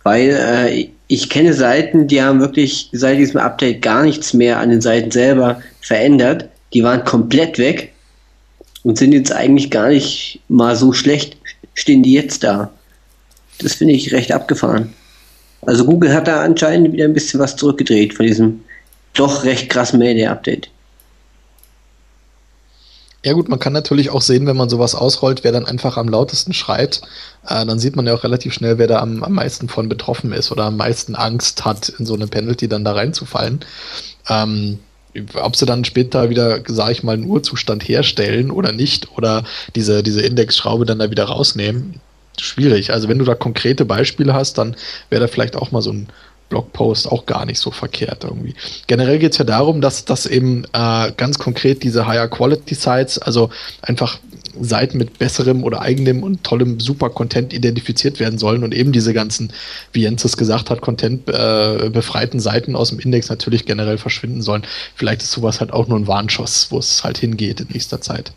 weil äh, ich kenne Seiten, die haben wirklich seit diesem Update gar nichts mehr an den Seiten selber verändert. Die waren komplett weg und sind jetzt eigentlich gar nicht mal so schlecht, stehen die jetzt da. Das finde ich recht abgefahren. Also Google hat da anscheinend wieder ein bisschen was zurückgedreht von diesem doch recht krassen Mayday-Update. Ja gut, man kann natürlich auch sehen, wenn man sowas ausrollt, wer dann einfach am lautesten schreit. Äh, dann sieht man ja auch relativ schnell, wer da am, am meisten von betroffen ist oder am meisten Angst hat, in so eine Penalty dann da reinzufallen. Ähm, ob sie dann später wieder, sage ich mal, einen Urzustand herstellen oder nicht oder diese, diese Indexschraube dann da wieder rausnehmen, schwierig. Also wenn du da konkrete Beispiele hast, dann wäre da vielleicht auch mal so ein Blogpost auch gar nicht so verkehrt irgendwie. Generell geht es ja darum, dass, dass eben äh, ganz konkret diese Higher Quality Sites, also einfach Seiten mit besserem oder eigenem und tollem Super-Content identifiziert werden sollen und eben diese ganzen, wie Jens es gesagt hat, Content-befreiten äh, Seiten aus dem Index natürlich generell verschwinden sollen. Vielleicht ist sowas halt auch nur ein Warnschuss, wo es halt hingeht in nächster Zeit.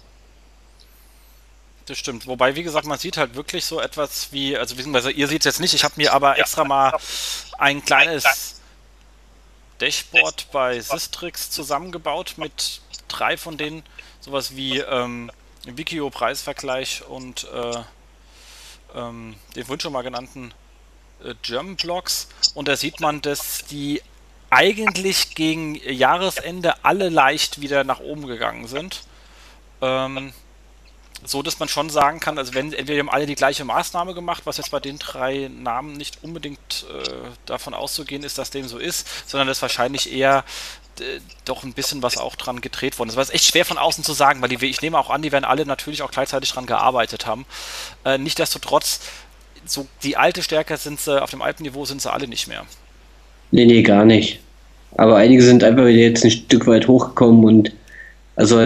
Das stimmt. Wobei, wie gesagt, man sieht halt wirklich so etwas wie, also beziehungsweise ihr seht es jetzt nicht, ich habe mir aber extra mal ein kleines Dashboard bei Sistrix zusammengebaut mit drei von denen, sowas wie ähm, Wikio-Preisvergleich und äh, ähm, den vorhin schon mal genannten äh, German Blocks. Und da sieht man, dass die eigentlich gegen Jahresende alle leicht wieder nach oben gegangen sind. Ähm, so dass man schon sagen kann, also wenn entweder haben alle die gleiche Maßnahme gemacht, was jetzt bei den drei Namen nicht unbedingt äh, davon auszugehen ist, dass dem so ist, sondern dass wahrscheinlich eher doch ein bisschen was auch dran gedreht worden ist. Aber es ist echt schwer von außen zu sagen, weil die, ich nehme auch an, die werden alle natürlich auch gleichzeitig dran gearbeitet haben. Äh, Nichtsdestotrotz, so die alte Stärke sind sie, auf dem alten Niveau sind sie alle nicht mehr. Nee, nee, gar nicht. Aber einige sind einfach wieder jetzt ein Stück weit hochgekommen und also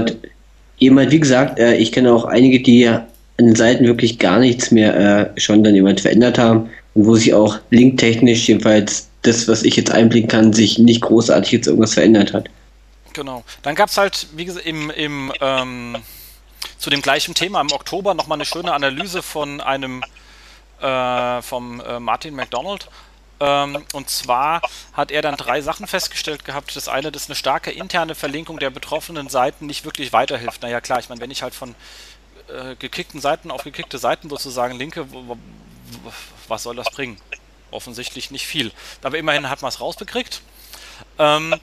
jemand, wie gesagt, äh, ich kenne auch einige, die an den Seiten wirklich gar nichts mehr äh, schon dann jemand verändert haben und wo sich auch linktechnisch jedenfalls das, was ich jetzt einblicken kann, sich nicht großartig jetzt irgendwas verändert hat. Genau. Dann gab es halt, wie gesagt, im, im ähm, zu dem gleichen Thema im Oktober nochmal eine schöne Analyse von einem äh, vom äh, Martin McDonald ähm, und zwar hat er dann drei Sachen festgestellt gehabt. Das eine, dass eine starke interne Verlinkung der betroffenen Seiten nicht wirklich weiterhilft. Naja, klar, ich meine, wenn ich halt von äh, gekickten Seiten auf gekickte Seiten sozusagen linke, was soll das bringen? Offensichtlich nicht viel. Aber immerhin hat man es rausbekriegt. Ähm,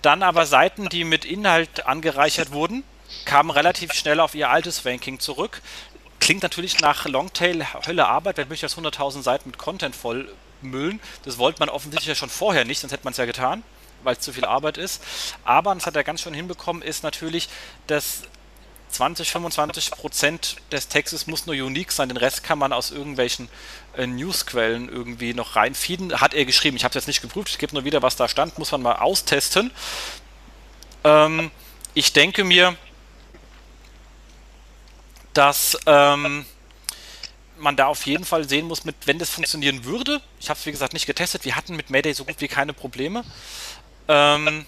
dann aber Seiten, die mit Inhalt angereichert wurden, kamen relativ schnell auf ihr altes Ranking zurück. Klingt natürlich nach Longtail Hölle Arbeit, wenn möchte das 100.000 Seiten mit Content voll abmüllen. Das wollte man offensichtlich ja schon vorher nicht, sonst hätte man es ja getan, weil es zu viel Arbeit ist. Aber, das hat er ganz schön hinbekommen, ist natürlich, dass 20, 25 Prozent des Textes muss nur unique sein, den Rest kann man aus irgendwelchen äh, Newsquellen irgendwie noch reinfeeden. Hat er geschrieben, ich habe es jetzt nicht geprüft, ich gebe nur wieder, was da stand, muss man mal austesten. Ähm, ich denke mir, dass ähm, man da auf jeden Fall sehen muss, mit, wenn das funktionieren würde, ich habe es wie gesagt nicht getestet, wir hatten mit Mayday so gut wie keine Probleme, ähm,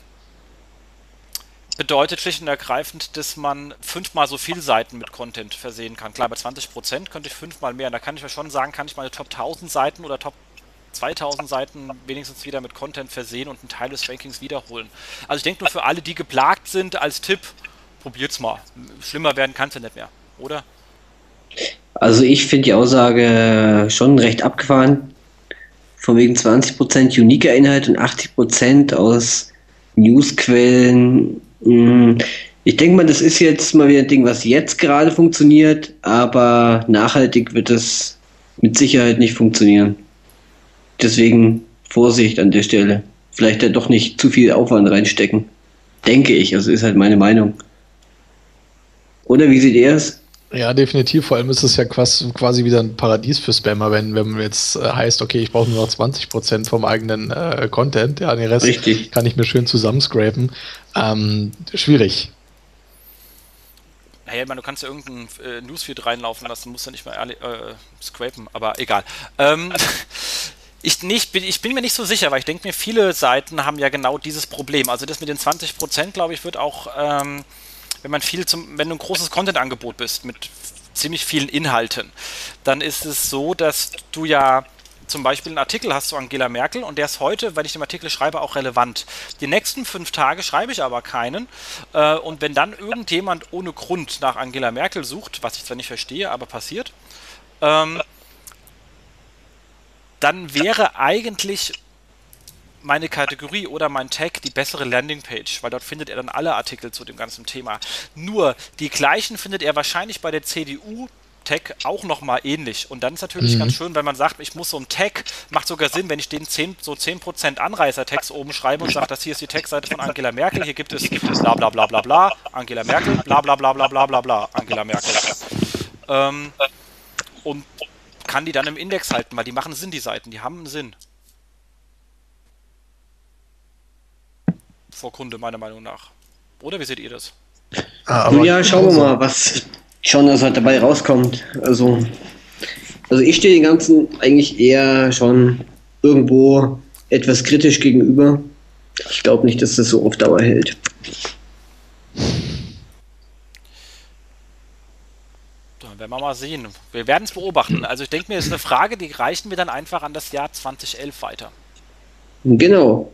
bedeutet schlicht und ergreifend, dass man fünfmal so viele Seiten mit Content versehen kann. Klar, bei 20% könnte ich fünfmal mehr. Und da kann ich mir schon sagen, kann ich meine Top 1000 Seiten oder Top 2000 Seiten wenigstens wieder mit Content versehen und einen Teil des Rankings wiederholen. Also ich denke nur für alle, die geplagt sind, als Tipp, probiert's mal. Schlimmer werden kann es ja nicht mehr, oder? Also ich finde die Aussage schon recht abgefahren. Von wegen 20% uniker Inhalt und 80% aus Newsquellen. Hm, ich denke mal, das ist jetzt mal wieder ein Ding, was jetzt gerade funktioniert, aber nachhaltig wird es mit Sicherheit nicht funktionieren. Deswegen Vorsicht an der Stelle. Vielleicht ja doch nicht zu viel Aufwand reinstecken. Denke ich, also ist halt meine Meinung. Oder wie seht ihr es? Ja, definitiv. Vor allem ist es ja quasi, quasi wieder ein Paradies für Spammer, wenn, wenn man jetzt äh, heißt, okay, ich brauche nur noch 20% vom eigenen äh, Content, ja, den Rest Richtig. kann ich mir schön zusammenscrapen. Ähm, schwierig. Naja, ich meine, du kannst ja irgendeinen äh, Newsfeed reinlaufen lassen, musst ja nicht mal äh, scrapen, aber egal. Ähm, ich, nicht, bin, ich bin mir nicht so sicher, weil ich denke mir, viele Seiten haben ja genau dieses Problem. Also das mit den 20%, glaube ich, wird auch ähm, wenn man viel zum, wenn du ein großes Content-Angebot bist mit ziemlich vielen Inhalten, dann ist es so, dass du ja zum Beispiel einen Artikel hast zu Angela Merkel und der ist heute, wenn ich den Artikel schreibe, auch relevant. Die nächsten fünf Tage schreibe ich aber keinen. Äh, und wenn dann irgendjemand ohne Grund nach Angela Merkel sucht, was ich zwar nicht verstehe, aber passiert, ähm, dann wäre eigentlich meine Kategorie oder mein Tag die bessere Landingpage, weil dort findet er dann alle Artikel zu dem ganzen Thema. Nur die gleichen findet er wahrscheinlich bei der CDU Tag auch nochmal ähnlich. Und dann ist natürlich mhm. ganz schön, wenn man sagt, ich muss so ein Tag, macht sogar Sinn, wenn ich den 10, so 10% Anreißer-Text oben schreibe und sage, das hier ist die Tagseite von Angela Merkel, hier gibt es bla bla bla bla bla, Angela Merkel, bla bla bla bla bla bla bla, Angela Merkel. Ähm, und kann die dann im Index halten, weil die machen Sinn, die Seiten, die haben einen Sinn. Vor Kunde, meiner Meinung nach. Oder wie seht ihr das? Ah, ja, schauen wir mal, was schauen, dass halt dabei rauskommt. Also, also ich stehe den Ganzen eigentlich eher schon irgendwo etwas kritisch gegenüber. Ich glaube nicht, dass das so auf Dauer hält. Dann werden wir mal sehen. Wir werden es beobachten. Also ich denke mir, das ist eine Frage, die reichen wir dann einfach an das Jahr 2011 weiter. Genau.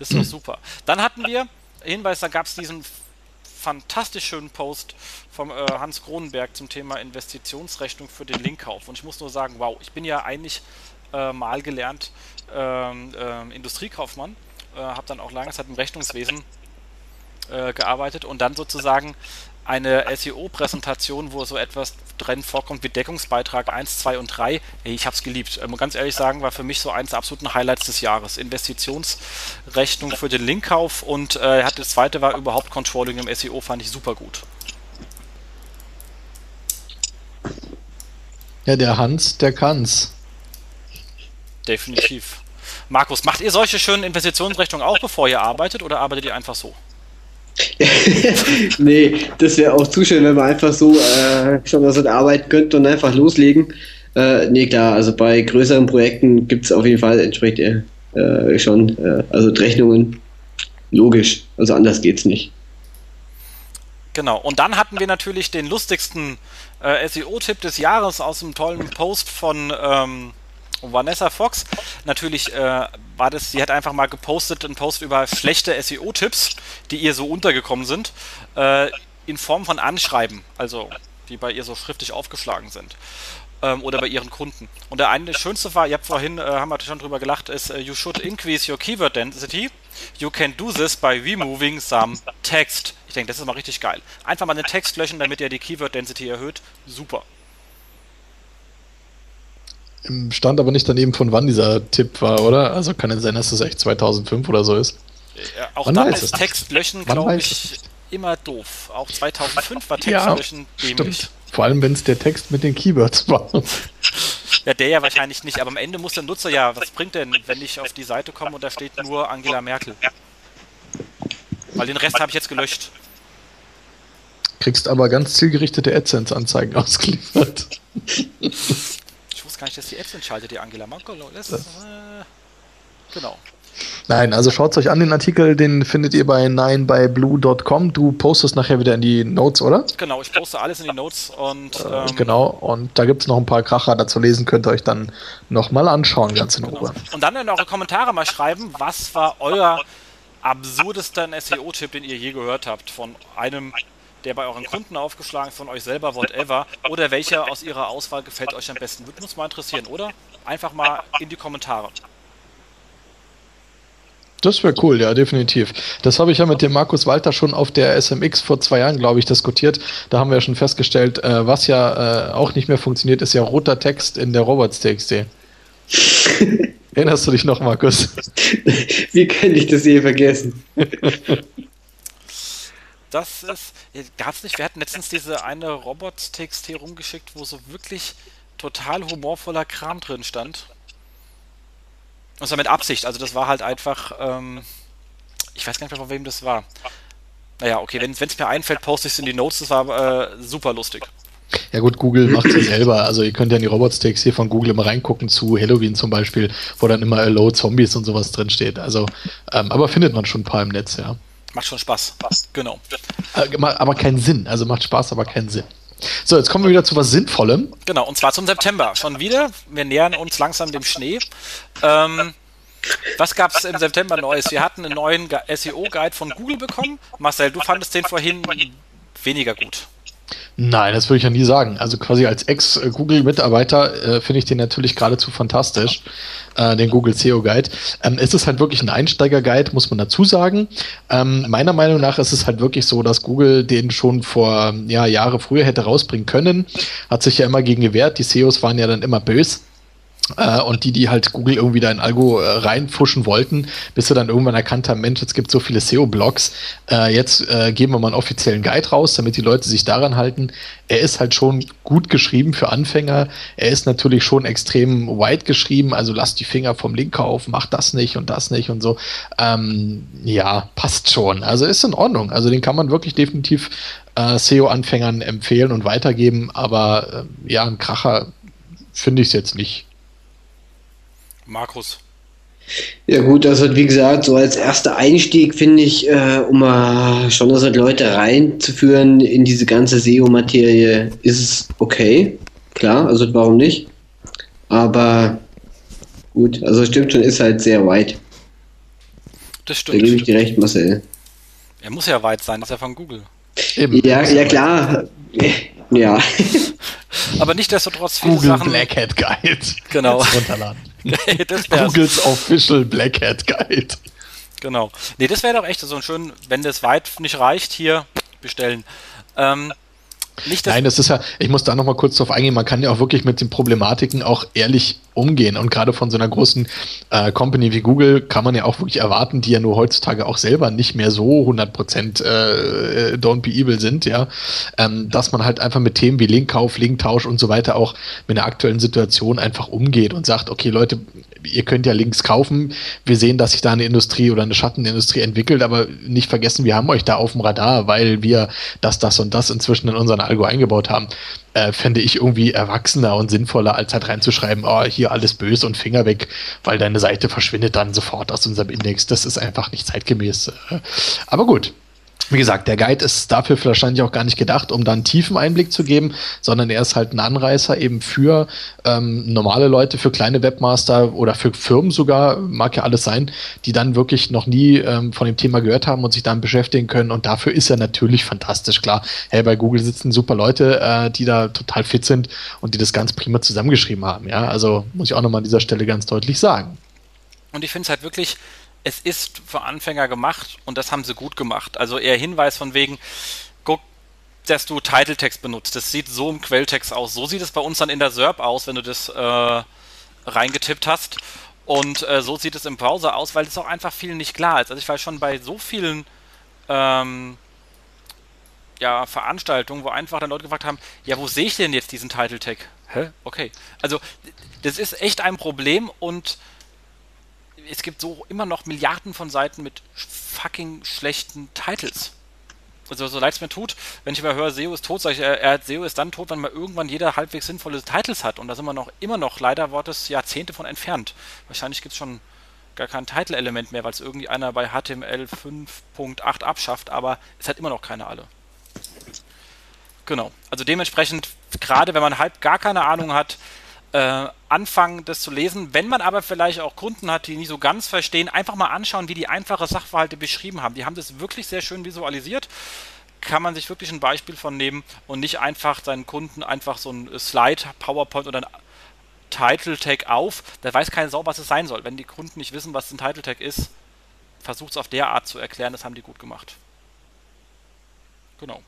Das ist doch super. Dann hatten wir, Hinweis, da gab es diesen fantastisch schönen Post vom äh, Hans Kronenberg zum Thema Investitionsrechnung für den Linkkauf. Und ich muss nur sagen, wow, ich bin ja eigentlich äh, mal gelernt ähm, äh, Industriekaufmann, habe dann auch lange Zeit im Rechnungswesen äh, gearbeitet und dann sozusagen eine SEO-Präsentation, wo so etwas drin vorkommt wie Deckungsbeitrag 1, 2 und 3. Hey, ich habe es geliebt. Ich muss ganz ehrlich sagen, war für mich so eins der absoluten Highlights des Jahres. Investitionsrechnung für den Linkkauf und äh, das zweite war überhaupt Controlling im SEO, fand ich super gut. Ja, der Hans, der kann's. Definitiv. Markus, macht ihr solche schönen Investitionsrechnungen auch, bevor ihr arbeitet, oder arbeitet ihr einfach so? nee, das wäre auch zu schön, wenn man einfach so äh, schon was arbeiten könnte und einfach loslegen. Äh, nee, klar, also bei größeren Projekten gibt es auf jeden Fall entsprechend äh, schon, äh, also Rechnungen. Logisch, also anders geht's nicht. Genau, und dann hatten wir natürlich den lustigsten äh, SEO-Tipp des Jahres aus einem tollen Post von ähm, Vanessa Fox. Natürlich äh, war das, sie hat einfach mal gepostet, einen Post über schlechte SEO-Tipps, die ihr so untergekommen sind, äh, in Form von Anschreiben, also die bei ihr so schriftlich aufgeschlagen sind. Ähm, oder bei ihren Kunden. Und der eine, das schönste war, ihr habt vorhin, äh, haben wir schon drüber gelacht, ist, uh, you should increase your keyword density. You can do this by removing some text. Ich denke, das ist mal richtig geil. Einfach mal den Text löschen, damit ihr die Keyword Density erhöht. Super. Stand aber nicht daneben, von wann dieser Tipp war, oder? Also kann es sein, dass das echt 2005 oder so ist. Ja, auch wann da ist Text löschen, glaube ich, immer doof. Auch 2005 war Text ja, löschen dämlich. Stimmt. Vor allem, wenn es der Text mit den Keywords war. Ja, der ja wahrscheinlich nicht, aber am Ende muss der Nutzer ja, was bringt denn, wenn ich auf die Seite komme und da steht nur Angela Merkel? Weil den Rest habe ich jetzt gelöscht. Kriegst aber ganz zielgerichtete AdSense-Anzeigen ausgeliefert gar nicht, dass die Apps entscheidet, die Angela Merkel. Das, äh, genau. Nein, also schaut euch an den Artikel, den findet ihr bei 9byblue.com. Du postest nachher wieder in die Notes, oder? Genau, ich poste alles in die Notes und. Äh, ähm, genau, und da gibt es noch ein paar Kracher dazu lesen, könnt ihr euch dann nochmal anschauen, ganz in Ruhe. Genau. Und dann in eure Kommentare mal schreiben, was war euer absurdester SEO-Tipp, den ihr je gehört habt von einem der bei euren Kunden aufgeschlagen ist, von euch selber, whatever, oder welcher aus ihrer Auswahl gefällt euch am besten? Würde uns mal interessieren, oder? Einfach mal in die Kommentare. Das wäre cool, ja, definitiv. Das habe ich ja mit dem Markus Walter schon auf der SMX vor zwei Jahren, glaube ich, diskutiert. Da haben wir ja schon festgestellt, äh, was ja äh, auch nicht mehr funktioniert, ist ja roter Text in der Robots.txt. Erinnerst du dich noch, Markus? Wie könnte ich das je vergessen? das ist. Gab es nicht, wir hatten letztens diese eine Robots-TXT rumgeschickt, wo so wirklich total humorvoller Kram drin stand. Und zwar mit Absicht, also das war halt einfach. Ähm, ich weiß gar nicht mehr, von wem das war. Naja, okay, wenn es mir einfällt, poste ich es in die Notes, das war äh, super lustig. Ja gut, Google macht es selber. Also ihr könnt ja in die Robots-Takes hier von Google immer reingucken zu Halloween zum Beispiel, wo dann immer Allo Zombies und sowas drin steht. Also, ähm, aber findet man schon ein paar im Netz, ja. Macht schon Spaß. Genau. Äh, aber keinen Sinn. Also macht Spaß, aber keinen Sinn. So, jetzt kommen wir wieder zu was Sinnvollem. Genau, und zwar zum September. Schon wieder. Wir nähern uns langsam dem Schnee. Ähm, was gab es im September Neues? Wir hatten einen neuen SEO-Guide von Google bekommen. Marcel, du fandest den vorhin weniger gut. Nein, das würde ich ja nie sagen. Also quasi als Ex-Google-Mitarbeiter äh, finde ich den natürlich geradezu fantastisch, äh, den Google SEO Guide. Ähm, es ist halt wirklich ein Einsteiger-Guide, muss man dazu sagen. Ähm, meiner Meinung nach ist es halt wirklich so, dass Google den schon vor ja, Jahre früher hätte rausbringen können. Hat sich ja immer gegen gewehrt. Die SEOs waren ja dann immer böse. Äh, und die, die halt Google irgendwie da in Algo äh, reinfuschen wollten, bis sie dann irgendwann erkannt haben, Mensch, es gibt so viele SEO-Blogs, äh, jetzt äh, geben wir mal einen offiziellen Guide raus, damit die Leute sich daran halten. Er ist halt schon gut geschrieben für Anfänger. Er ist natürlich schon extrem wide geschrieben, also lasst die Finger vom Link auf, macht das nicht und das nicht und so. Ähm, ja, passt schon. Also ist in Ordnung. Also den kann man wirklich definitiv äh, SEO-Anfängern empfehlen und weitergeben, aber äh, ja, ein Kracher finde ich es jetzt nicht. Markus. Ja gut, also wie gesagt, so als erster Einstieg finde ich, äh, um mal schon also Leute reinzuführen in diese ganze SEO-Materie, ist es okay. Klar, also warum nicht? Aber gut, also stimmt schon, ist halt sehr weit. Das stimmt. Da gebe ich dir recht, Marcel. Er muss ja weit sein, das ist ja von Google. Eben. Ja, ja klar. Ja. Aber nicht desto trotz viele Google Sachen. Black Hat Guide. Genau. Jetzt runterladen. Das wär's. Googles Official Black Hat Guide. Genau. Nee, das wäre doch echt so ein schön, wenn das weit nicht reicht, hier bestellen. Ähm, nicht, Nein, das ist ja, ich muss da noch mal kurz drauf eingehen, man kann ja auch wirklich mit den Problematiken auch ehrlich umgehen. Und gerade von so einer großen äh, Company wie Google kann man ja auch wirklich erwarten, die ja nur heutzutage auch selber nicht mehr so 100% äh, don't be evil sind, ja, ähm, dass man halt einfach mit Themen wie Linkkauf, Linktausch und so weiter auch mit der aktuellen Situation einfach umgeht und sagt, okay Leute, ihr könnt ja Links kaufen, wir sehen, dass sich da eine Industrie oder eine Schattenindustrie entwickelt, aber nicht vergessen, wir haben euch da auf dem Radar, weil wir das, das und das inzwischen in unseren Algo eingebaut haben. Äh, fände ich irgendwie erwachsener und sinnvoller, als halt reinzuschreiben, oh, hier alles böse und Finger weg, weil deine Seite verschwindet dann sofort aus unserem Index. Das ist einfach nicht zeitgemäß. Aber gut. Wie gesagt, der Guide ist dafür wahrscheinlich auch gar nicht gedacht, um dann tiefen Einblick zu geben, sondern er ist halt ein Anreißer eben für ähm, normale Leute, für kleine Webmaster oder für Firmen sogar, mag ja alles sein, die dann wirklich noch nie ähm, von dem Thema gehört haben und sich dann beschäftigen können. Und dafür ist er natürlich fantastisch. Klar, hey, bei Google sitzen super Leute, äh, die da total fit sind und die das ganz prima zusammengeschrieben haben. Ja, also muss ich auch nochmal an dieser Stelle ganz deutlich sagen. Und ich finde es halt wirklich, es ist für Anfänger gemacht und das haben sie gut gemacht. Also eher Hinweis von wegen, guck, dass du Titeltext benutzt. Das sieht so im Quelltext aus. So sieht es bei uns dann in der SERP aus, wenn du das äh, reingetippt hast. Und äh, so sieht es im Browser aus, weil es auch einfach vielen nicht klar ist. Also ich war schon bei so vielen ähm, ja, Veranstaltungen, wo einfach dann Leute gefragt haben, ja, wo sehe ich denn jetzt diesen Title Tag? Hä? Okay. Also das ist echt ein Problem und es gibt so immer noch Milliarden von Seiten mit fucking schlechten Titles. Also so leid es mir tut, wenn ich mal höre, SEO ist tot, sage ich, er, SEO ist dann tot, wenn mal irgendwann jeder halbwegs sinnvolle Titles hat. Und da sind wir noch immer noch leider Wortes Jahrzehnte von entfernt. Wahrscheinlich gibt es schon gar kein Title-Element mehr, weil es irgendwie einer bei HTML 5.8 abschafft, aber es hat immer noch keine alle. Genau. Also dementsprechend, gerade wenn man halb gar keine Ahnung hat, äh, anfangen, das zu lesen. Wenn man aber vielleicht auch Kunden hat, die nicht so ganz verstehen, einfach mal anschauen, wie die einfache Sachverhalte beschrieben haben. Die haben das wirklich sehr schön visualisiert. Kann man sich wirklich ein Beispiel von nehmen und nicht einfach seinen Kunden einfach so ein Slide, PowerPoint oder ein Title Tag auf. Da weiß keine Sau, was es sein soll. Wenn die Kunden nicht wissen, was ein Title Tag ist, versucht es auf der Art zu erklären. Das haben die gut gemacht. Genau.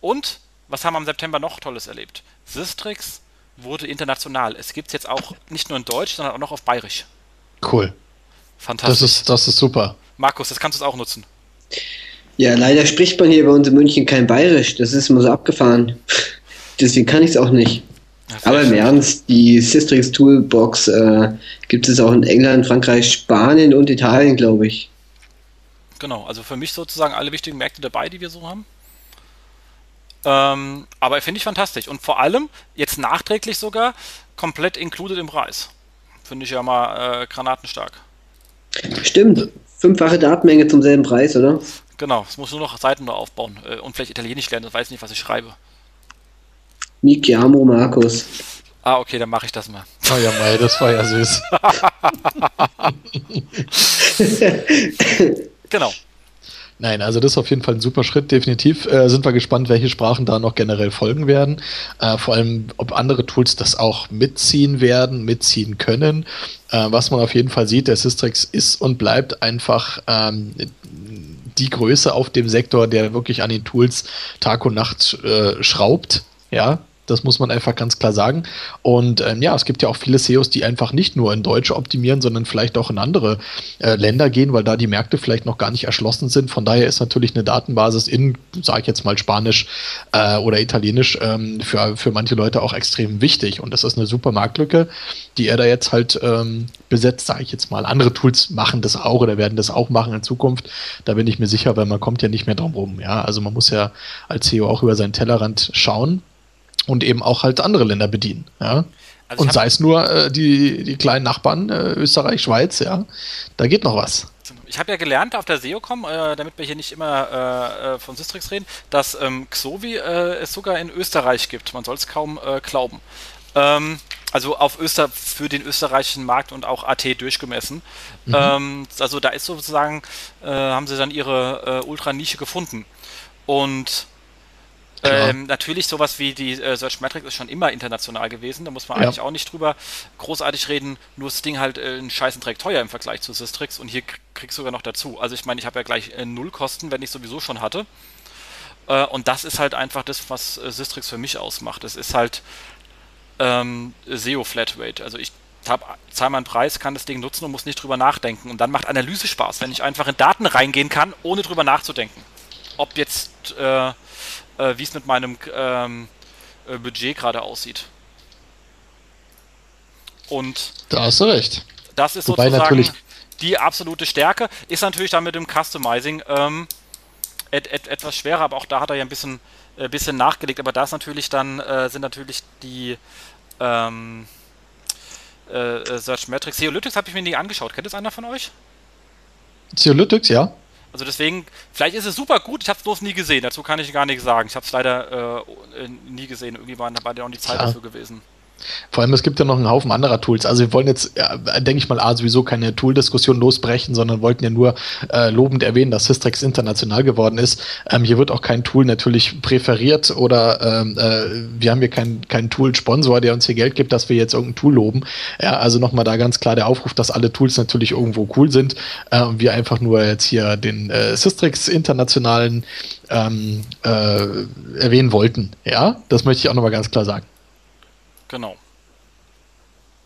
Und was haben wir im September noch Tolles erlebt? Sistrix wurde international. Es gibt es jetzt auch nicht nur in Deutsch, sondern auch noch auf Bayerisch. Cool. Fantastisch. Das ist, das ist super. Markus, das kannst du auch nutzen. Ja, leider spricht man hier bei uns in München kein Bayerisch. Das ist immer so abgefahren. Deswegen kann ich es auch nicht. Aber im Ernst, die Systrix Toolbox äh, gibt es auch in England, Frankreich, Spanien und Italien, glaube ich. Genau, also für mich sozusagen alle wichtigen Märkte dabei, die wir so haben. Ähm, aber finde ich fantastisch. Und vor allem, jetzt nachträglich sogar, komplett included im Preis. Finde ich ja mal äh, granatenstark. Stimmt. Fünffache Datenmenge zum selben Preis, oder? Genau, es muss nur noch Seiten nur aufbauen. Äh, und vielleicht Italienisch lernen, das weiß nicht, was ich schreibe. Mi chiamo Markus. Ah, okay, dann mache ich das mal. Oh ja, Mai, das war ja süß. genau. Nein, also das ist auf jeden Fall ein super Schritt, definitiv. Äh, sind wir gespannt, welche Sprachen da noch generell folgen werden. Äh, vor allem, ob andere Tools das auch mitziehen werden, mitziehen können. Äh, was man auf jeden Fall sieht, der Systrix ist und bleibt einfach ähm, die Größe auf dem Sektor, der wirklich an den Tools Tag und Nacht äh, schraubt. Ja, Das muss man einfach ganz klar sagen. Und ähm, ja, es gibt ja auch viele SEOs, die einfach nicht nur in Deutsch optimieren, sondern vielleicht auch in andere äh, Länder gehen, weil da die Märkte vielleicht noch gar nicht erschlossen sind. Von daher ist natürlich eine Datenbasis in, sage ich jetzt mal, Spanisch äh, oder Italienisch ähm, für, für manche Leute auch extrem wichtig. Und das ist eine super Marktlücke, die er da jetzt halt ähm, besetzt, sage ich jetzt mal. Andere Tools machen das auch oder werden das auch machen in Zukunft. Da bin ich mir sicher, weil man kommt ja nicht mehr drum rum. Ja, also man muss ja als SEO auch über seinen Tellerrand schauen und eben auch halt andere Länder bedienen. Ja. Also und sei es nur äh, die, die kleinen Nachbarn, äh, Österreich, Schweiz, ja, da geht noch was. Ich habe ja gelernt auf der SEOCom, äh, damit wir hier nicht immer äh, äh, von Systrix reden, dass ähm, Xovi äh, es sogar in Österreich gibt. Man soll es kaum glauben. Ähm, also auf Öster für den österreichischen Markt und auch AT durchgemessen. Mhm. Ähm, also da ist sozusagen, haben sie dann ihre Ultra-Nische gefunden. Und ähm, natürlich sowas wie die äh, Search Metrics ist schon immer international gewesen, da muss man ja. eigentlich auch nicht drüber großartig reden, nur das Ding halt äh, einen scheißen Dreck teuer im Vergleich zu Systrix und hier kriegst du sogar noch dazu. Also ich meine, ich habe ja gleich äh, null Kosten, wenn ich sowieso schon hatte. Äh, und das ist halt einfach das, was äh, Systrix für mich ausmacht. Es ist halt ähm, SEO Flatrate. Also ich zahle meinen Preis, kann das Ding nutzen und muss nicht drüber nachdenken. Und dann macht Analyse Spaß, wenn ich einfach in Daten reingehen kann, ohne drüber nachzudenken. Ob jetzt äh, äh, wie es mit meinem ähm, äh, Budget gerade aussieht. Und da hast du recht. Das ist Wobei sozusagen die absolute Stärke. Ist natürlich dann mit dem Customizing ähm, et, et, etwas schwerer, aber auch da hat er ja ein bisschen, äh, bisschen nachgelegt. Aber da ist natürlich dann, äh, sind natürlich die ähm, äh, äh Search Metrics. Theolytics habe ich mir nie angeschaut. Kennt es einer von euch? Theolytics, ja. Also deswegen, vielleicht ist es super gut, ich habe es bloß nie gesehen, dazu kann ich gar nichts sagen. Ich habe es leider äh, nie gesehen, irgendwie war, ja auch die Zeit Klar. dafür gewesen. Vor allem, es gibt ja noch einen Haufen anderer Tools. Also wir wollen jetzt, ja, denke ich mal, A, sowieso keine Tool-Diskussion losbrechen, sondern wollten ja nur äh, lobend erwähnen, dass Systrix international geworden ist. Ähm, hier wird auch kein Tool natürlich präferiert oder ähm, äh, wir haben hier keinen kein Tool-Sponsor, der uns hier Geld gibt, dass wir jetzt irgendein Tool loben. Ja, also nochmal da ganz klar der Aufruf, dass alle Tools natürlich irgendwo cool sind äh, und wir einfach nur jetzt hier den äh, Systrix internationalen ähm, äh, erwähnen wollten. Ja, das möchte ich auch nochmal ganz klar sagen. Genau.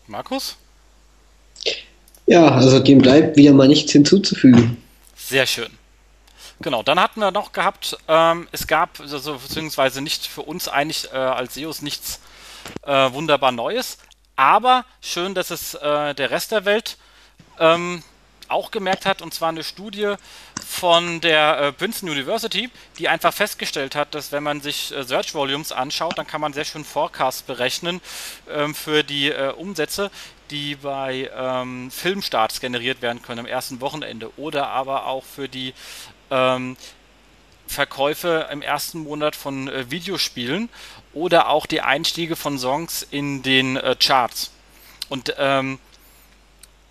Markus? Ja, also dem bleibt wieder mal nichts hinzuzufügen. Sehr schön. Genau, dann hatten wir noch gehabt, ähm, es gab, also, beziehungsweise nicht für uns eigentlich äh, als SEOs nichts äh, wunderbar Neues, aber schön, dass es äh, der Rest der Welt ähm, auch gemerkt hat, und zwar eine Studie von der äh, Princeton University, die einfach festgestellt hat, dass wenn man sich äh, Search Volumes anschaut, dann kann man sehr schön Forecasts berechnen ähm, für die äh, Umsätze, die bei ähm, Filmstarts generiert werden können am ersten Wochenende oder aber auch für die ähm, Verkäufe im ersten Monat von äh, Videospielen oder auch die Einstiege von Songs in den äh, Charts. Und ähm,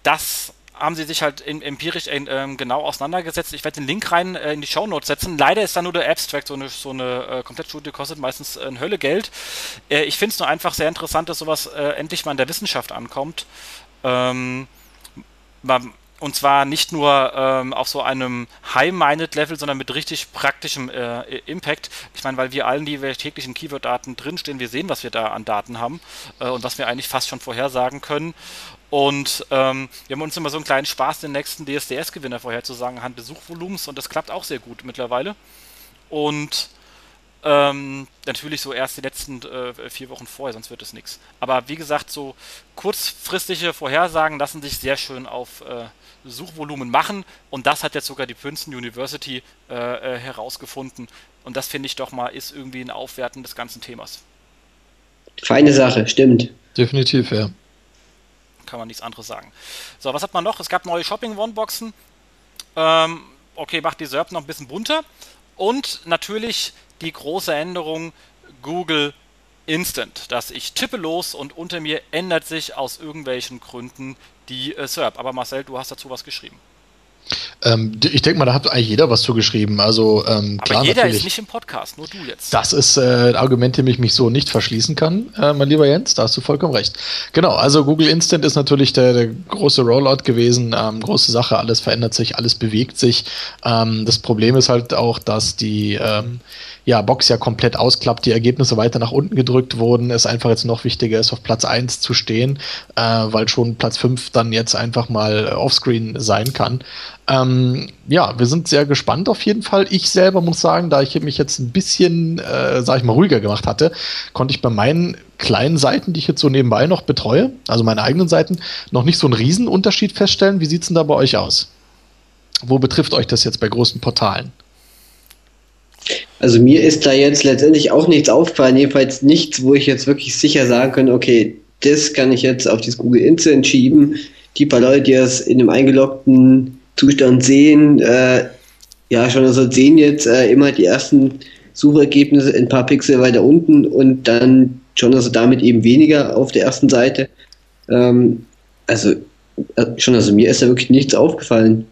das haben sie sich halt empirisch äh, ähm, genau auseinandergesetzt. Ich werde den Link rein äh, in die Show Notes setzen. Leider ist da nur der Abstract, so eine, so eine äh, Komplettstudie kostet meistens äh, ein Hölle Geld. Äh, ich finde es nur einfach sehr interessant, dass sowas äh, endlich mal in der Wissenschaft ankommt. Ähm, und zwar nicht nur ähm, auf so einem High-Minded-Level, sondern mit richtig praktischem äh, Impact. Ich meine, weil wir allen, die wir täglich in Keyword-Daten drinstehen, wir sehen, was wir da an Daten haben äh, und was wir eigentlich fast schon vorhersagen können. Und ähm, wir haben uns immer so einen kleinen Spaß, den nächsten DSDS-Gewinner vorherzusagen anhand des Suchvolumens und das klappt auch sehr gut mittlerweile. Und ähm, natürlich so erst die letzten äh, vier Wochen vorher, sonst wird es nichts. Aber wie gesagt, so kurzfristige Vorhersagen lassen sich sehr schön auf äh, Suchvolumen machen und das hat jetzt sogar die Princeton University äh, äh herausgefunden. Und das finde ich doch mal ist irgendwie ein Aufwerten des ganzen Themas. Feine Sache, stimmt. Definitiv, ja kann man nichts anderes sagen. So, was hat man noch? Es gab neue Shopping-One-Boxen. Ähm, okay, macht die SERP noch ein bisschen bunter. Und natürlich die große Änderung Google Instant, dass ich tippe los und unter mir ändert sich aus irgendwelchen Gründen die äh, SERP. Aber Marcel, du hast dazu was geschrieben. Ähm, ich denke mal, da hat eigentlich jeder was zugeschrieben. Also ähm, klar, Aber jeder ist nicht im Podcast, nur du jetzt. Das ist äh, ein Argument, dem ich mich so nicht verschließen kann, äh, mein lieber Jens. Da hast du vollkommen recht. Genau, also Google Instant ist natürlich der, der große Rollout gewesen. Ähm, große Sache, alles verändert sich, alles bewegt sich. Ähm, das Problem ist halt auch, dass die ähm, ja, Box ja komplett ausklappt, die Ergebnisse weiter nach unten gedrückt wurden, es einfach jetzt noch wichtiger ist, auf Platz 1 zu stehen, äh, weil schon Platz 5 dann jetzt einfach mal offscreen sein kann. Ähm, ja, wir sind sehr gespannt auf jeden Fall. Ich selber muss sagen, da ich mich jetzt ein bisschen, äh, sag ich mal, ruhiger gemacht hatte, konnte ich bei meinen kleinen Seiten, die ich jetzt so nebenbei noch betreue, also meine eigenen Seiten, noch nicht so einen Riesenunterschied feststellen. Wie sieht es denn da bei euch aus? Wo betrifft euch das jetzt bei großen Portalen? Also mir ist da jetzt letztendlich auch nichts aufgefallen, jedenfalls nichts, wo ich jetzt wirklich sicher sagen kann, okay, das kann ich jetzt auf das Google Instant schieben. Die paar Leute, die das in einem eingeloggten Zustand sehen, äh, ja, schon also sehen jetzt äh, immer die ersten Suchergebnisse ein paar Pixel weiter unten und dann schon also damit eben weniger auf der ersten Seite. Ähm, also äh, schon also mir ist da wirklich nichts aufgefallen.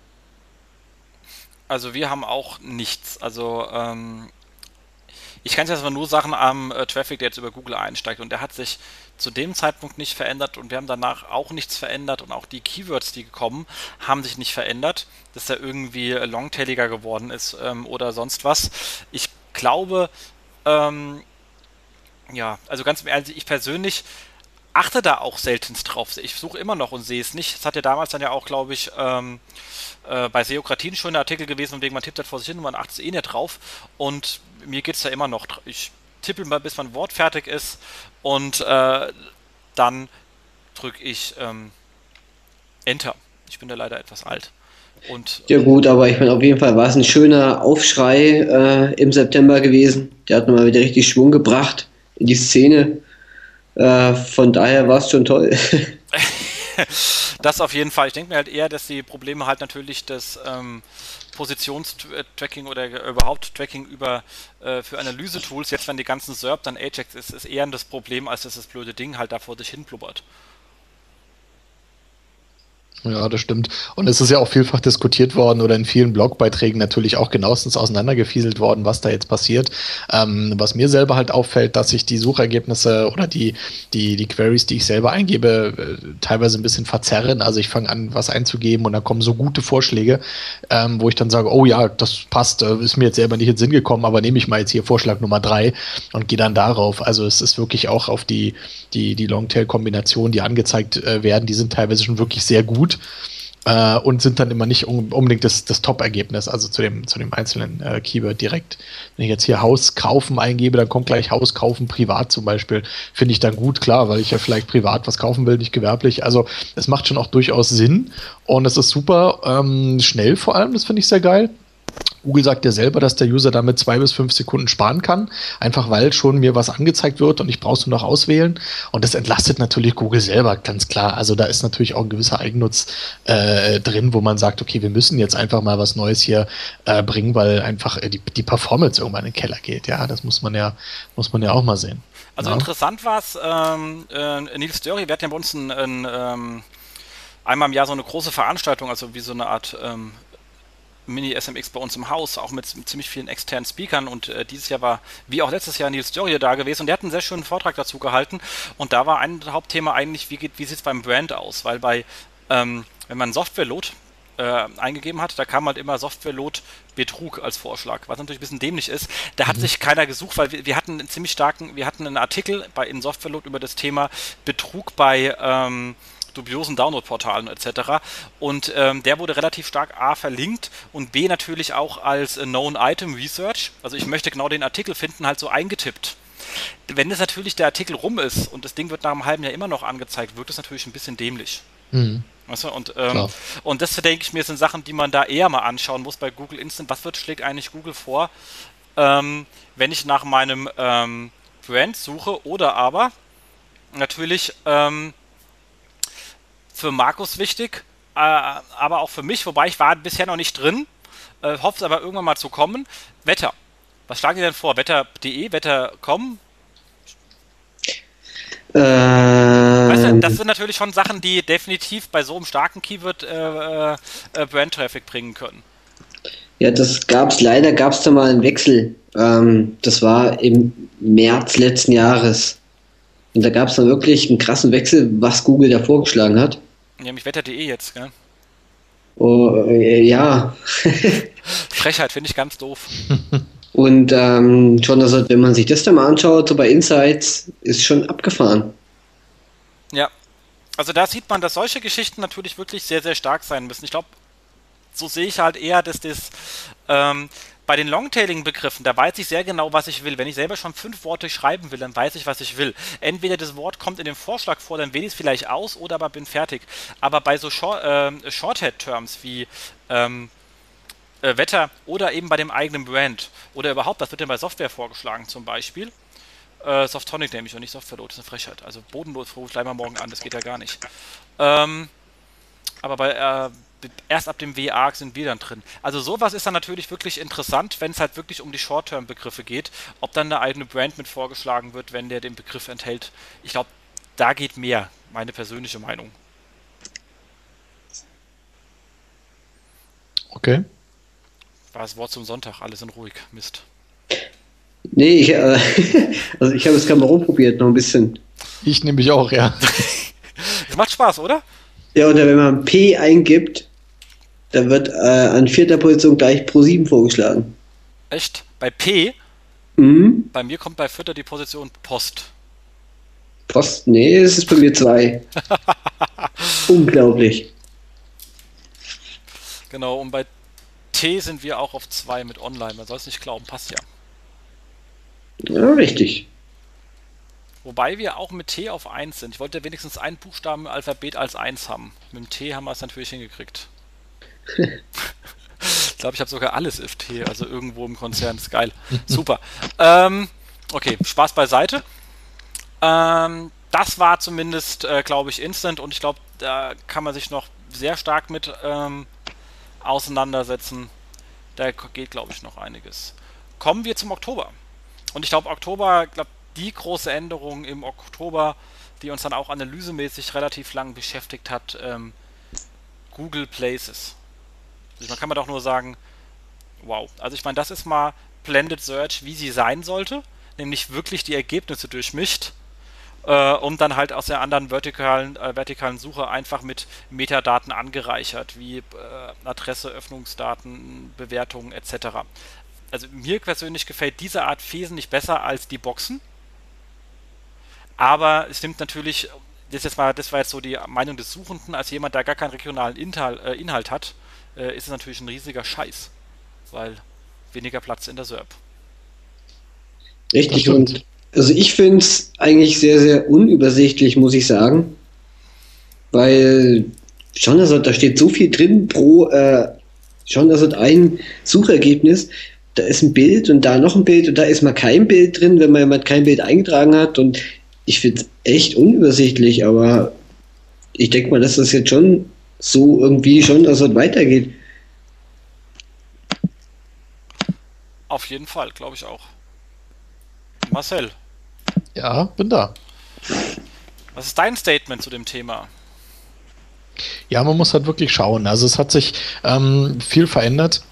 Also wir haben auch nichts. Also ähm, ich kann jetzt mal nur Sachen am äh, Traffic, der jetzt über Google einsteigt und der hat sich zu dem Zeitpunkt nicht verändert und wir haben danach auch nichts verändert und auch die Keywords, die gekommen, haben sich nicht verändert, dass er irgendwie longtailiger geworden ist ähm, oder sonst was. Ich glaube, ähm, ja, also ganz ehrlich, ich persönlich achte da auch seltenst drauf. Ich suche immer noch und sehe es nicht. Das hat ja damals dann ja auch, glaube ich, ähm, äh, bei Seokratin schon ein Artikel gewesen, und wegen man tippt halt vor sich hin und man achtet eh nicht drauf. Und mir geht es da immer noch. Ich tippe mal, bis mein Wort fertig ist und äh, dann drücke ich ähm, Enter. Ich bin da leider etwas alt. Und, ja gut, aber ich meine, auf jeden Fall war es ein schöner Aufschrei äh, im September gewesen. Der hat nochmal wieder richtig Schwung gebracht in die Szene. Äh, von daher war es schon toll. das auf jeden Fall. Ich denke mir halt eher, dass die Probleme halt natürlich das ähm, Positionstracking oder überhaupt Tracking über äh, für Analyse-Tools, jetzt wenn die ganzen SERP dann Ajax ist, ist eher das Problem, als dass das blöde Ding halt da vor sich hin blubbert. Ja, das stimmt. Und es ist ja auch vielfach diskutiert worden oder in vielen Blogbeiträgen natürlich auch genauestens auseinandergefieselt worden, was da jetzt passiert. Ähm, was mir selber halt auffällt, dass sich die Suchergebnisse oder die, die, die Queries, die ich selber eingebe, äh, teilweise ein bisschen verzerren. Also ich fange an, was einzugeben und dann kommen so gute Vorschläge, ähm, wo ich dann sage, oh ja, das passt, äh, ist mir jetzt selber nicht in den Sinn gekommen, aber nehme ich mal jetzt hier Vorschlag Nummer drei und gehe dann darauf. Also es ist wirklich auch auf die, die, die Longtail-Kombinationen, die angezeigt äh, werden, die sind teilweise schon wirklich sehr gut äh, und sind dann immer nicht unbedingt das, das Top-Ergebnis, also zu dem, zu dem einzelnen äh, Keyword direkt. Wenn ich jetzt hier Haus kaufen eingebe, dann kommt gleich Haus kaufen privat zum Beispiel. Finde ich dann gut, klar, weil ich ja vielleicht privat was kaufen will, nicht gewerblich. Also es macht schon auch durchaus Sinn und es ist super ähm, schnell vor allem, das finde ich sehr geil. Google sagt ja selber, dass der User damit zwei bis fünf Sekunden sparen kann, einfach weil schon mir was angezeigt wird und ich brauche es nur noch auswählen. Und das entlastet natürlich Google selber, ganz klar. Also da ist natürlich auch ein gewisser Eigennutz äh, drin, wo man sagt, okay, wir müssen jetzt einfach mal was Neues hier äh, bringen, weil einfach äh, die, die Performance irgendwann in den Keller geht. Ja, das muss man ja, muss man ja auch mal sehen. Also ja. interessant war es, ähm, äh, Nils Dörri, wir hatten ja bei uns ein, ein ähm, einmal im Jahr so eine große Veranstaltung, also wie so eine Art ähm, Mini-SMX bei uns im Haus, auch mit, ziemlich vielen externen Speakern. Und äh, dieses Jahr war, wie auch letztes Jahr, Nils Dörrie da gewesen und der hat einen sehr schönen Vortrag dazu gehalten. Und da war ein Hauptthema eigentlich, wie, geht, wie sieht es beim Brand aus? Weil bei, ähm, wenn man Software-Load äh, eingegeben hat, da kam halt immer Software-Load Betrug als Vorschlag, was natürlich ein bisschen dämlich ist. Da hat mhm. sich keiner gesucht, weil wir, wir, hatten einen ziemlich starken, wir hatten einen Artikel bei in Software-Load über das Thema Betrug bei ähm, dubiosen Download-Portalen etc. Und ähm, der wurde relativ stark A verlinkt und B natürlich auch als Known Item Research. Also ich möchte genau den Artikel finden, halt so eingetippt. Wenn es natürlich der Artikel rum ist und das Ding wird nach einem halben Jahr immer noch angezeigt, wirkt es natürlich ein bisschen dämlich. Mhm. Weißt du, und, ähm, und das denke ich mir sind Sachen, die man da eher mal anschauen muss bei Google Instant. Was wird schlägt eigentlich Google vor, ähm, wenn ich nach meinem ähm, Brand suche oder aber natürlich ähm, für Markus wichtig, äh, aber auch für mich, wobei ich war bisher noch nicht drin, äh, hoffe es aber irgendwann mal zu kommen. Wetter. Was schlagen Sie denn vor? Wetter.de, Wetter.com? Ähm, weißt du, das sind natürlich schon Sachen, die definitiv bei so einem starken Keyword äh, äh, Brand-Traffic bringen können. Ja, das gab es leider, gab es da mal einen Wechsel. Ähm, das war im März letzten Jahres. Und da gab es dann wirklich einen krassen Wechsel, was Google da vorgeschlagen hat. Nämlich wetter.de jetzt, gell? Oh, äh, ja. Frechheit finde ich ganz doof. Und ähm, schon, also, wenn man sich das dann mal anschaut, so bei Insights, ist schon abgefahren. Ja. Also da sieht man, dass solche Geschichten natürlich wirklich sehr, sehr stark sein müssen. Ich glaube, so sehe ich halt eher, dass das ähm, bei den Longtailing-Begriffen, da weiß ich sehr genau, was ich will. Wenn ich selber schon fünf Worte schreiben will, dann weiß ich, was ich will. Entweder das Wort kommt in dem Vorschlag vor, dann wähle ich es vielleicht aus oder aber bin fertig. Aber bei so Short, äh, Shorthead-Terms wie ähm, äh, Wetter oder eben bei dem eigenen Brand oder überhaupt, was wird denn bei Software vorgeschlagen zum Beispiel? Äh, Softonic nämlich und nicht Software das ist eine Frechheit. Also bodenlos rufe ich gleich mal morgen an, das geht ja gar nicht. Ähm, aber bei äh, erst ab dem WA sind wir dann drin. Also sowas ist dann natürlich wirklich interessant, wenn es halt wirklich um die Short-Term-Begriffe geht, ob dann eine eigene Brand mit vorgeschlagen wird, wenn der den Begriff enthält. Ich glaube, da geht mehr, meine persönliche Meinung. Okay. War das Wort zum Sonntag, alle sind ruhig. Mist. Nee, ich, äh, also ich habe es gerade mal rumprobiert, noch ein bisschen. Ich nehme mich auch, ja. Es macht Spaß, oder? Ja, oder wenn man P eingibt, da wird äh, an vierter Position gleich Pro 7 vorgeschlagen. Echt? Bei P? Mhm. Bei mir kommt bei Vierter die Position Post. Post? Nee, es ist bei mir 2. Unglaublich. Genau, und bei T sind wir auch auf 2 mit Online. Man soll es nicht glauben, passt ja. Ja, richtig. Wobei wir auch mit T auf 1 sind. Ich wollte wenigstens einen Buchstaben im Alphabet als 1 haben. Mit dem T haben wir es natürlich hingekriegt. Ich glaube, ich habe sogar alles if T, also irgendwo im Konzern. ist geil. Super. Ähm, okay, Spaß beiseite. Ähm, das war zumindest, äh, glaube ich, Instant und ich glaube, da kann man sich noch sehr stark mit ähm, auseinandersetzen. Da geht, glaube ich, noch einiges. Kommen wir zum Oktober. Und ich glaube, Oktober, glaube die große Änderung im Oktober, die uns dann auch analysemäßig relativ lang beschäftigt hat, ähm, Google Places. Also man kann man doch nur sagen, wow. Also ich meine, das ist mal Blended Search, wie sie sein sollte, nämlich wirklich die Ergebnisse durchmischt, äh, und dann halt aus der anderen vertikalen, äh, vertikalen Suche einfach mit Metadaten angereichert, wie äh, Adresse, Öffnungsdaten, Bewertungen etc. Also mir persönlich gefällt diese Art wesentlich besser als die Boxen. Aber es nimmt natürlich, das, jetzt mal, das war jetzt so die Meinung des Suchenden, als jemand, der gar keinen regionalen Inhalt, äh, Inhalt hat, äh, ist es natürlich ein riesiger Scheiß, weil weniger Platz in der SERP. Richtig, und also ich finde es eigentlich sehr, sehr unübersichtlich, muss ich sagen. Weil schon, also da steht so viel drin pro, äh, schon, also ein Suchergebnis, da ist ein Bild und da noch ein Bild und da ist mal kein Bild drin, wenn man jemand kein Bild eingetragen hat und ich finde es echt unübersichtlich, aber ich denke mal, dass das jetzt schon so irgendwie schon, dass es weitergeht. Auf jeden Fall, glaube ich auch. Marcel. Ja, bin da. Was ist dein Statement zu dem Thema? Ja, man muss halt wirklich schauen. Also es hat sich ähm, viel verändert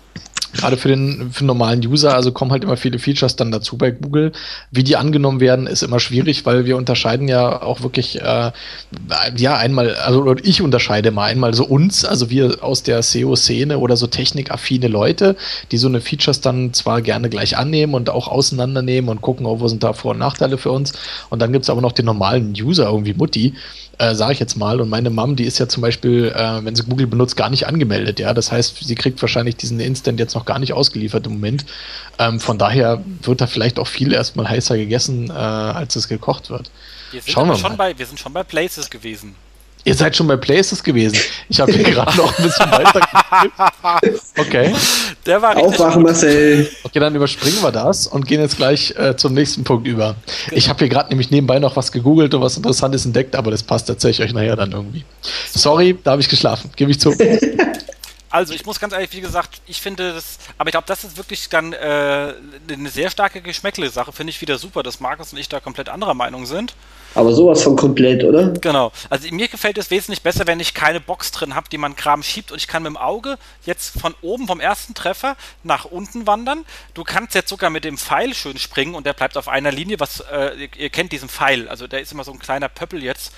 gerade für den, für den normalen User, also kommen halt immer viele Features dann dazu bei Google. Wie die angenommen werden, ist immer schwierig, weil wir unterscheiden ja auch wirklich, äh, ja, einmal, also ich unterscheide mal einmal so uns, also wir aus der SEO-Szene oder so technikaffine Leute, die so eine Features dann zwar gerne gleich annehmen und auch auseinandernehmen und gucken, oh, wo sind da Vor- und Nachteile für uns. Und dann gibt es aber noch den normalen User, irgendwie Mutti, äh, sage ich jetzt mal. Und meine Mom, die ist ja zum Beispiel, äh, wenn sie Google benutzt, gar nicht angemeldet. Ja, das heißt, sie kriegt wahrscheinlich diesen Instant jetzt noch gar nicht ausgeliefert im Moment. Ähm, von daher wird da vielleicht auch viel erstmal heißer gegessen, äh, als es gekocht wird. Wir sind, Schauen wir, schon mal. Bei, wir sind schon bei Places gewesen. Ihr seid schon bei Places gewesen. Ich habe hier gerade noch ein bisschen weiter. Okay. Der war Aufwachen, Marcel. Okay, dann überspringen wir das und gehen jetzt gleich äh, zum nächsten Punkt über. Genau. Ich habe hier gerade nämlich nebenbei noch was gegoogelt und was Interessantes entdeckt, aber das passt, erzähle ich euch nachher dann irgendwie. Sorry, da habe ich geschlafen. Gebe ich zu. Also ich muss ganz ehrlich, wie gesagt, ich finde das, aber ich glaube, das ist wirklich dann äh, eine sehr starke Geschmäckle-Sache. Finde ich wieder super, dass Markus und ich da komplett anderer Meinung sind. Aber sowas von komplett, oder? Genau. Also mir gefällt es wesentlich besser, wenn ich keine Box drin habe, die man Kram schiebt und ich kann mit dem Auge jetzt von oben vom ersten Treffer nach unten wandern. Du kannst jetzt sogar mit dem Pfeil schön springen und der bleibt auf einer Linie, was äh, ihr, ihr, kennt diesen Pfeil. Also der ist immer so ein kleiner Pöppel jetzt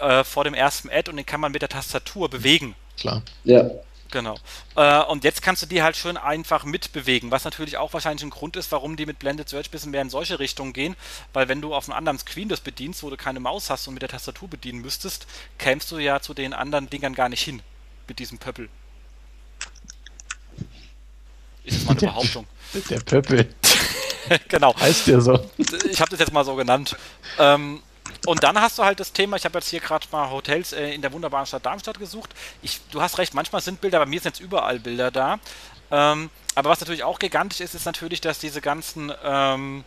äh, vor dem ersten Ad und den kann man mit der Tastatur bewegen. Klar. Ja. Genau. Äh, und jetzt kannst du die halt schön einfach mitbewegen, was natürlich auch wahrscheinlich ein Grund ist, warum die mit Blended Search ein bisschen mehr in solche Richtungen gehen, weil wenn du auf einem anderen Screen das bedienst, wo du keine Maus hast und mit der Tastatur bedienen müsstest, kämst du ja zu den anderen Dingern gar nicht hin mit diesem Pöppel. Ist das mal eine Behauptung? Der Pöppel. genau. Heißt der so. Ich habe das jetzt mal so genannt. Ähm, und dann hast du halt das Thema, ich habe jetzt hier gerade mal Hotels äh, in der wunderbaren Stadt Darmstadt gesucht. Ich, du hast recht, manchmal sind Bilder, bei mir sind jetzt überall Bilder da. Ähm, aber was natürlich auch gigantisch ist, ist natürlich, dass diese ganzen ähm,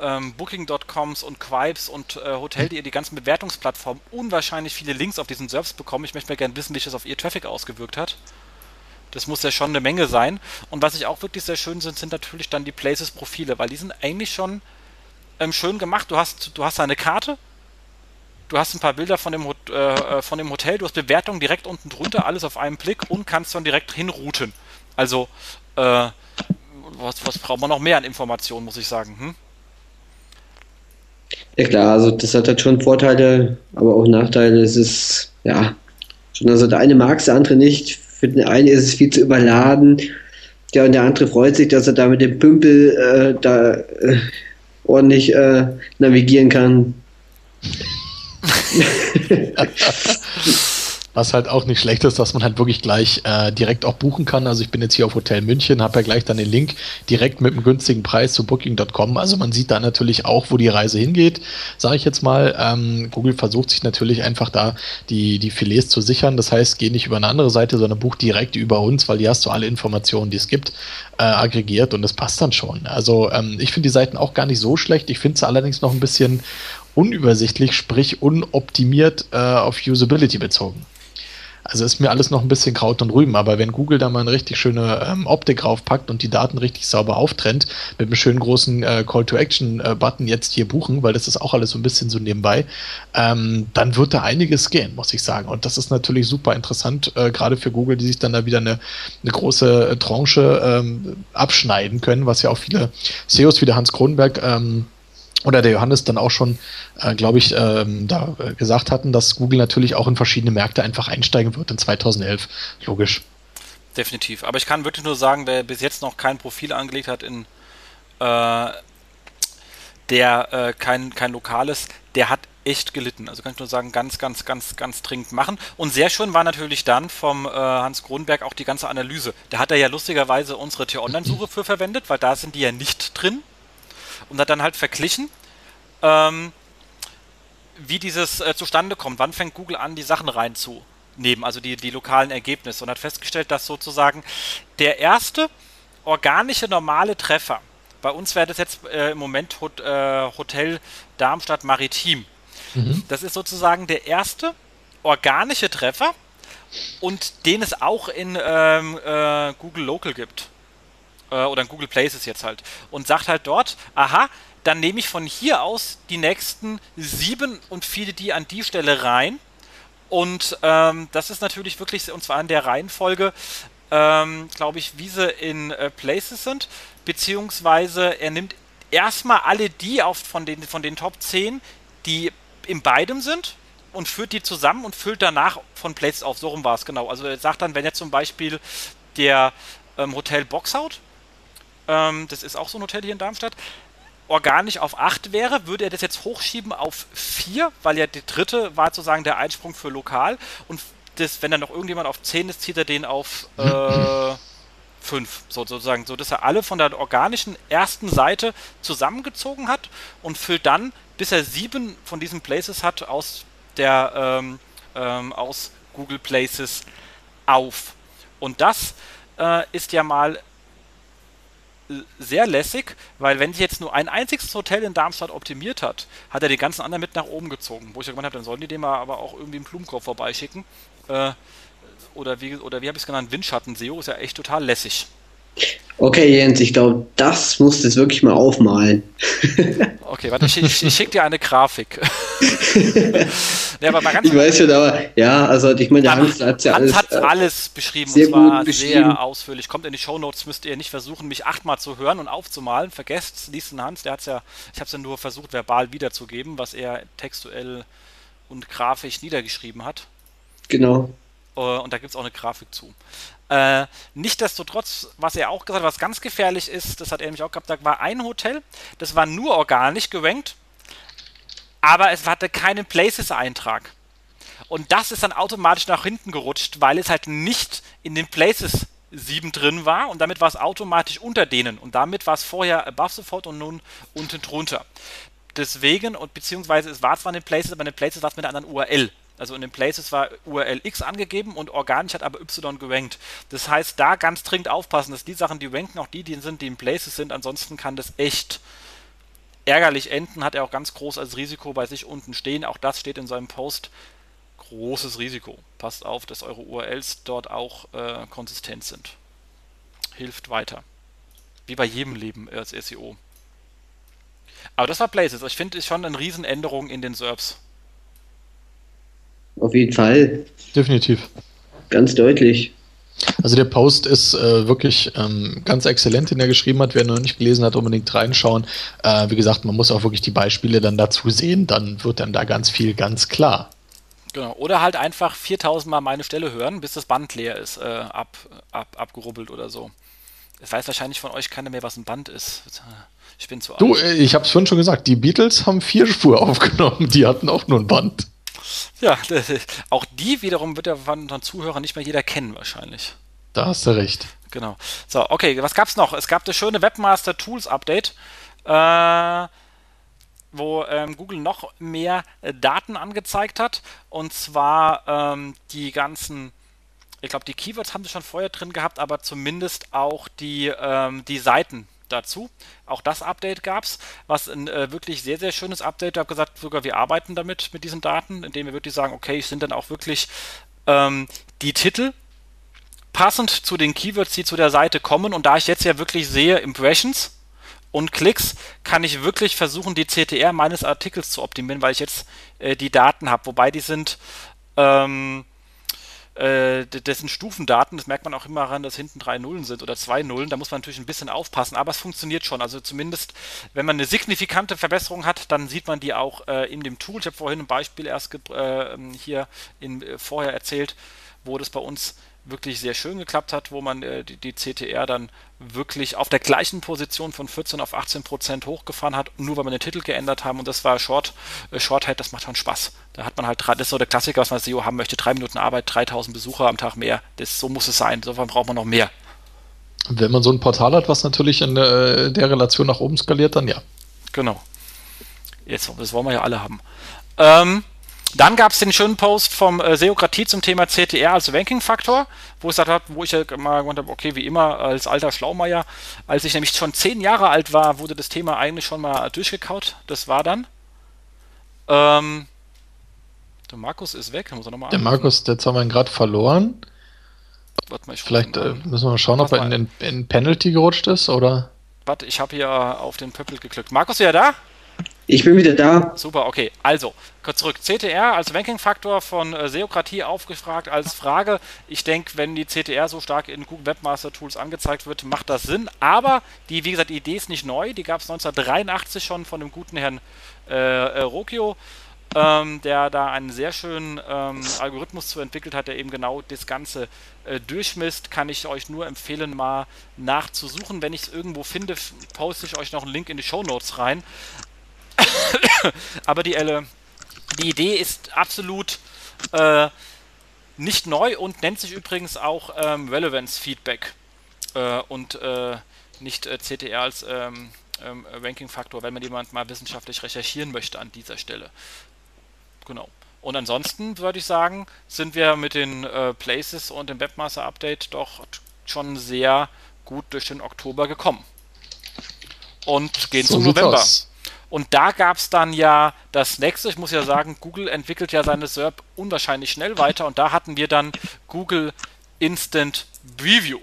ähm, Booking.coms und Quipes und äh, Hotel, die ganzen Bewertungsplattformen unwahrscheinlich viele Links auf diesen Service bekommen. Ich möchte mal gerne wissen, wie sich das auf ihr Traffic ausgewirkt hat. Das muss ja schon eine Menge sein. Und was ich auch wirklich sehr schön sind, sind natürlich dann die Places-Profile, weil die sind eigentlich schon ähm, schön gemacht. Du hast, du hast eine Karte, du hast ein paar Bilder von dem, äh, äh, von dem Hotel, du hast Bewertungen direkt unten drunter, alles auf einen Blick und kannst dann direkt hinrouten. Also, äh, was, was braucht man noch mehr an Informationen, muss ich sagen? Hm? Ja klar, also das hat halt schon Vorteile, aber auch Nachteile. Es ist, ja, schon, also der eine mag es, der andere nicht. Für den einen ist es viel zu überladen. Ja, und der andere freut sich, dass er da mit dem Pümpel äh, da äh, ordentlich äh, navigieren kann. Was halt auch nicht schlecht ist, dass man halt wirklich gleich äh, direkt auch buchen kann. Also ich bin jetzt hier auf Hotel München, habe ja gleich dann den Link direkt mit einem günstigen Preis zu Booking.com. Also man sieht da natürlich auch, wo die Reise hingeht, sage ich jetzt mal. Ähm, Google versucht sich natürlich einfach da die, die Filets zu sichern. Das heißt, geh nicht über eine andere Seite, sondern buch direkt über uns, weil hier hast du alle Informationen, die es gibt, äh, aggregiert und das passt dann schon. Also ähm, ich finde die Seiten auch gar nicht so schlecht. Ich finde sie allerdings noch ein bisschen unübersichtlich, sprich unoptimiert äh, auf Usability bezogen. Also ist mir alles noch ein bisschen Kraut und Rüben, aber wenn Google da mal eine richtig schöne ähm, Optik raufpackt und die Daten richtig sauber auftrennt, mit einem schönen großen äh, Call-to-Action-Button äh, jetzt hier buchen, weil das ist auch alles so ein bisschen so nebenbei, ähm, dann wird da einiges gehen, muss ich sagen. Und das ist natürlich super interessant, äh, gerade für Google, die sich dann da wieder eine, eine große äh, Tranche ähm, abschneiden können, was ja auch viele CEOs wie der Hans Kronberg ähm, oder der Johannes dann auch schon, äh, glaube ich, ähm, da äh, gesagt hatten, dass Google natürlich auch in verschiedene Märkte einfach einsteigen wird in 2011. Logisch. Definitiv. Aber ich kann wirklich nur sagen, wer bis jetzt noch kein Profil angelegt hat in äh, der äh, kein, kein lokales, der hat echt gelitten. Also kann ich nur sagen, ganz, ganz, ganz, ganz dringend machen. Und sehr schön war natürlich dann vom äh, Hans Kronberg auch die ganze Analyse. Da hat er ja lustigerweise unsere T-Online-Suche für verwendet, weil da sind die ja nicht drin und hat dann halt verglichen, ähm, wie dieses äh, zustande kommt. Wann fängt Google an, die Sachen reinzunehmen, also die, die lokalen Ergebnisse und hat festgestellt, dass sozusagen der erste organische normale Treffer, bei uns wäre das jetzt äh, im Moment Hot, äh, Hotel Darmstadt Maritim. Mhm. Das ist sozusagen der erste organische Treffer und den es auch in ähm, äh, Google Local gibt äh, oder in Google Places jetzt halt und sagt halt dort, aha, dann nehme ich von hier aus die nächsten sieben und fiede die an die Stelle rein. Und ähm, das ist natürlich wirklich, und zwar in der Reihenfolge, ähm, glaube ich, wie sie in äh, Places sind, beziehungsweise er nimmt erstmal alle die auf, von, den, von den Top 10, die in beidem sind und führt die zusammen und füllt danach von Places auf. So rum war es genau. Also er sagt dann, wenn jetzt zum Beispiel der ähm, Hotel Boxout ähm, das ist auch so ein Hotel hier in Darmstadt, organisch auf 8 wäre, würde er das jetzt hochschieben auf 4, weil ja die dritte war sozusagen der Einsprung für lokal. Und das, wenn dann noch irgendjemand auf 10 ist, zieht er den auf äh, 5, so, sozusagen, so dass er alle von der organischen ersten Seite zusammengezogen hat und füllt dann, bis er sieben von diesen Places hat, aus der ähm, ähm, aus Google Places auf. Und das äh, ist ja mal sehr lässig, weil wenn sich jetzt nur ein einziges Hotel in Darmstadt optimiert hat, hat er die ganzen anderen mit nach oben gezogen. Wo ich gemeint habe, dann sollen die den mal aber auch irgendwie im Blumenkorb vorbeischicken. Äh, oder wie, oder wie habe ich es genannt? Windschatten-SEO ist ja echt total lässig. Okay, Jens, ich glaube, das musst du jetzt wirklich mal aufmalen. okay, warte, ich, ich, ich schicke dir eine Grafik. ja, aber ich weiß schon, aber ja, also ich meine, der Hans hat ja alles, hat äh, alles beschrieben sehr und zwar beschrieben. sehr ausführlich. Kommt in die Shownotes, müsst ihr nicht versuchen, mich achtmal zu hören und aufzumalen. Vergesst, liest den Hans, der hat's ja, ich habe es ja nur versucht, verbal wiederzugeben, was er textuell und grafisch niedergeschrieben hat. Genau. Äh, und da gibt es auch eine Grafik zu. Äh, Nichtsdestotrotz, was er auch gesagt hat, was ganz gefährlich ist, das hat er nämlich auch gehabt, da war ein Hotel, das war nur organisch gerankt, aber es hatte keinen Places-Eintrag. Und das ist dann automatisch nach hinten gerutscht, weil es halt nicht in den Places 7 drin war und damit war es automatisch unter denen und damit war es vorher above fold und nun unten drunter. Deswegen, und beziehungsweise es war zwar in den Places, aber in den Places war es mit einer anderen URL. Also in den Places war URL X angegeben und organisch hat aber Y gerankt. Das heißt, da ganz dringend aufpassen, dass die Sachen, die ranken, auch die, die sind, die in Places sind. Ansonsten kann das echt ärgerlich enden. Hat er auch ganz groß als Risiko bei sich unten stehen. Auch das steht in seinem Post. Großes Risiko. Passt auf, dass eure URLs dort auch äh, konsistent sind. Hilft weiter. Wie bei jedem Leben als SEO. Aber das war Places. Ich finde, ist schon eine Riesenänderung in den SERPs. Auf jeden Fall. Definitiv. Ganz deutlich. Also der Post ist äh, wirklich ähm, ganz exzellent, den er geschrieben hat. Wer noch nicht gelesen hat, unbedingt reinschauen. Äh, wie gesagt, man muss auch wirklich die Beispiele dann dazu sehen, dann wird dann da ganz viel ganz klar. Genau. Oder halt einfach 4000 Mal meine Stelle hören, bis das Band leer ist, äh, ab, ab, abgerubbelt oder so. Es weiß wahrscheinlich von euch keiner mehr, was ein Band ist. Ich bin zu alt. Du, äh, ich habe es vorhin schon gesagt, die Beatles haben vier Spur aufgenommen, die hatten auch nur ein Band. Ja, auch die wiederum wird ja von unseren Zuhörern nicht mehr jeder kennen wahrscheinlich. Da hast du recht. Genau. So, okay, was gab's noch? Es gab das schöne Webmaster Tools Update, äh, wo ähm, Google noch mehr äh, Daten angezeigt hat. Und zwar ähm, die ganzen, ich glaube, die Keywords haben sie schon vorher drin gehabt, aber zumindest auch die, ähm, die Seiten, dazu. Auch das Update gab es, was ein äh, wirklich sehr, sehr schönes Update. Ich habe gesagt, sogar wir arbeiten damit, mit diesen Daten, indem wir wirklich sagen, okay, sind dann auch wirklich ähm, die Titel passend zu den Keywords, die zu der Seite kommen. Und da ich jetzt ja wirklich sehe, Impressions und Klicks, kann ich wirklich versuchen, die CTR meines Artikels zu optimieren, weil ich jetzt äh, die Daten habe. Wobei die sind ähm, äh, dessen Stufendaten, das merkt man auch immer daran, dass hinten drei Nullen sind oder zwei Nullen, da muss man natürlich ein bisschen aufpassen, aber es funktioniert schon. Also zumindest, wenn man eine signifikante Verbesserung hat, dann sieht man die auch äh, in dem Tool. Ich habe vorhin ein Beispiel erst äh, hier in, äh, vorher erzählt, wo das bei uns wirklich sehr schön geklappt hat, wo man äh, die, die, CTR dann wirklich auf der gleichen Position von 14 auf 18 Prozent hochgefahren hat, nur weil man den Titel geändert haben und das war Short, äh, Shorthead, das macht schon Spaß. Da hat man halt, das ist so der Klassiker, was man als SEO haben möchte, drei Minuten Arbeit, 3000 Besucher am Tag mehr, das, so muss es sein, insofern braucht man noch mehr. Wenn man so ein Portal hat, was natürlich in der, der Relation nach oben skaliert, dann ja. Genau. Jetzt, das wollen wir ja alle haben. Ähm, dann gab es den schönen Post vom äh, Seokratie zum Thema CTR als Ranking-Faktor, wo ich gesagt habe, wo ich ja mal gemeint habe, okay, wie immer, als alter Schlaumeier, als ich nämlich schon zehn Jahre alt war, wurde das Thema eigentlich schon mal durchgekaut. Das war dann. Ähm, der Markus ist weg, muss er nochmal Der Markus, jetzt haben wir ihn gerade verloren. Warte mal, ich Vielleicht äh, müssen wir mal schauen, ob er in, in, in Penalty gerutscht ist, oder? Warte, ich habe hier auf den Pöppel geklickt. Markus, ja da? Ich bin wieder da. Super, okay. Also, kurz zurück. CTR als Ranking-Faktor von äh, Seokratie aufgefragt als Frage. Ich denke, wenn die CTR so stark in Google Webmaster Tools angezeigt wird, macht das Sinn. Aber die, wie gesagt, die Idee ist nicht neu. Die gab es 1983 schon von dem guten Herrn äh, äh, Rokio. Ähm, der da einen sehr schönen ähm, Algorithmus zu entwickelt hat, der eben genau das Ganze äh, durchmisst, kann ich euch nur empfehlen, mal nachzusuchen. Wenn ich es irgendwo finde, poste ich euch noch einen Link in die Show Notes rein. Aber die, äh, die Idee ist absolut äh, nicht neu und nennt sich übrigens auch ähm, Relevance Feedback äh, und äh, nicht äh, CTR als ähm, ähm, Ranking-Faktor, wenn man jemand mal wissenschaftlich recherchieren möchte an dieser Stelle. Genau. Und ansonsten würde ich sagen, sind wir mit den äh, Places und dem Webmaster Update doch schon sehr gut durch den Oktober gekommen. Und gehen so zum November. Aus. Und da gab es dann ja das nächste, ich muss ja sagen, Google entwickelt ja seine SERP unwahrscheinlich schnell weiter und da hatten wir dann Google Instant Preview.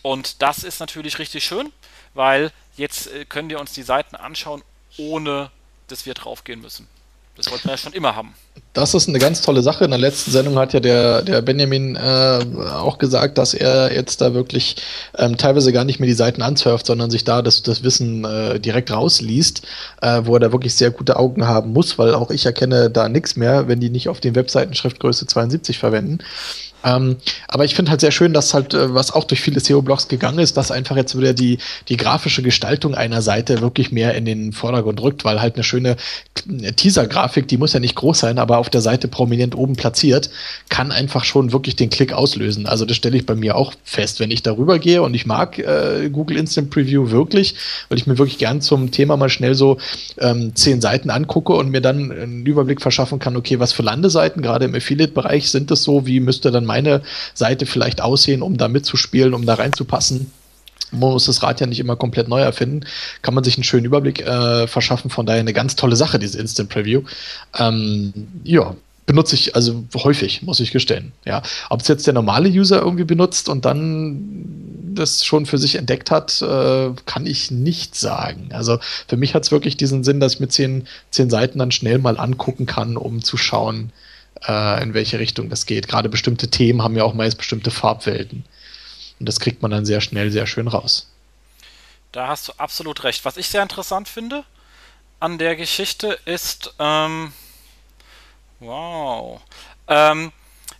Und das ist natürlich richtig schön, weil jetzt äh, können wir uns die Seiten anschauen, ohne dass wir draufgehen müssen. Das wollten wir ja schon immer haben. Das ist eine ganz tolle Sache. In der letzten Sendung hat ja der, der Benjamin äh, auch gesagt, dass er jetzt da wirklich ähm, teilweise gar nicht mehr die Seiten ansurft, sondern sich da das, das Wissen äh, direkt rausliest, äh, wo er da wirklich sehr gute Augen haben muss, weil auch ich erkenne da nichts mehr, wenn die nicht auf den Webseiten Schriftgröße 72 verwenden. Ähm, aber ich finde halt sehr schön, dass halt, äh, was auch durch viele SEO-Blogs gegangen ist, dass einfach jetzt wieder die, die grafische Gestaltung einer Seite wirklich mehr in den Vordergrund rückt, weil halt eine schöne Teaser-Grafik, die muss ja nicht groß sein, aber auf der Seite prominent oben platziert, kann einfach schon wirklich den Klick auslösen. Also das stelle ich bei mir auch fest, wenn ich darüber gehe und ich mag äh, Google Instant Preview wirklich, weil ich mir wirklich gern zum Thema mal schnell so ähm, zehn Seiten angucke und mir dann einen Überblick verschaffen kann, okay, was für Landeseiten, gerade im Affiliate-Bereich sind das so, wie müsste dann meine Seite vielleicht aussehen, um da mitzuspielen, um da reinzupassen. Man muss das Rad ja nicht immer komplett neu erfinden. Kann man sich einen schönen Überblick äh, verschaffen. Von daher eine ganz tolle Sache, diese Instant Preview. Ähm, ja, benutze ich also häufig, muss ich gestehen. Ja, ob es jetzt der normale User irgendwie benutzt und dann das schon für sich entdeckt hat, äh, kann ich nicht sagen. Also für mich hat es wirklich diesen Sinn, dass ich mir zehn, zehn Seiten dann schnell mal angucken kann, um zu schauen, äh, in welche Richtung das geht. Gerade bestimmte Themen haben ja auch meist bestimmte Farbwelten. Und das kriegt man dann sehr schnell, sehr schön raus. Da hast du absolut recht. Was ich sehr interessant finde an der Geschichte ist, ähm, wow, ähm,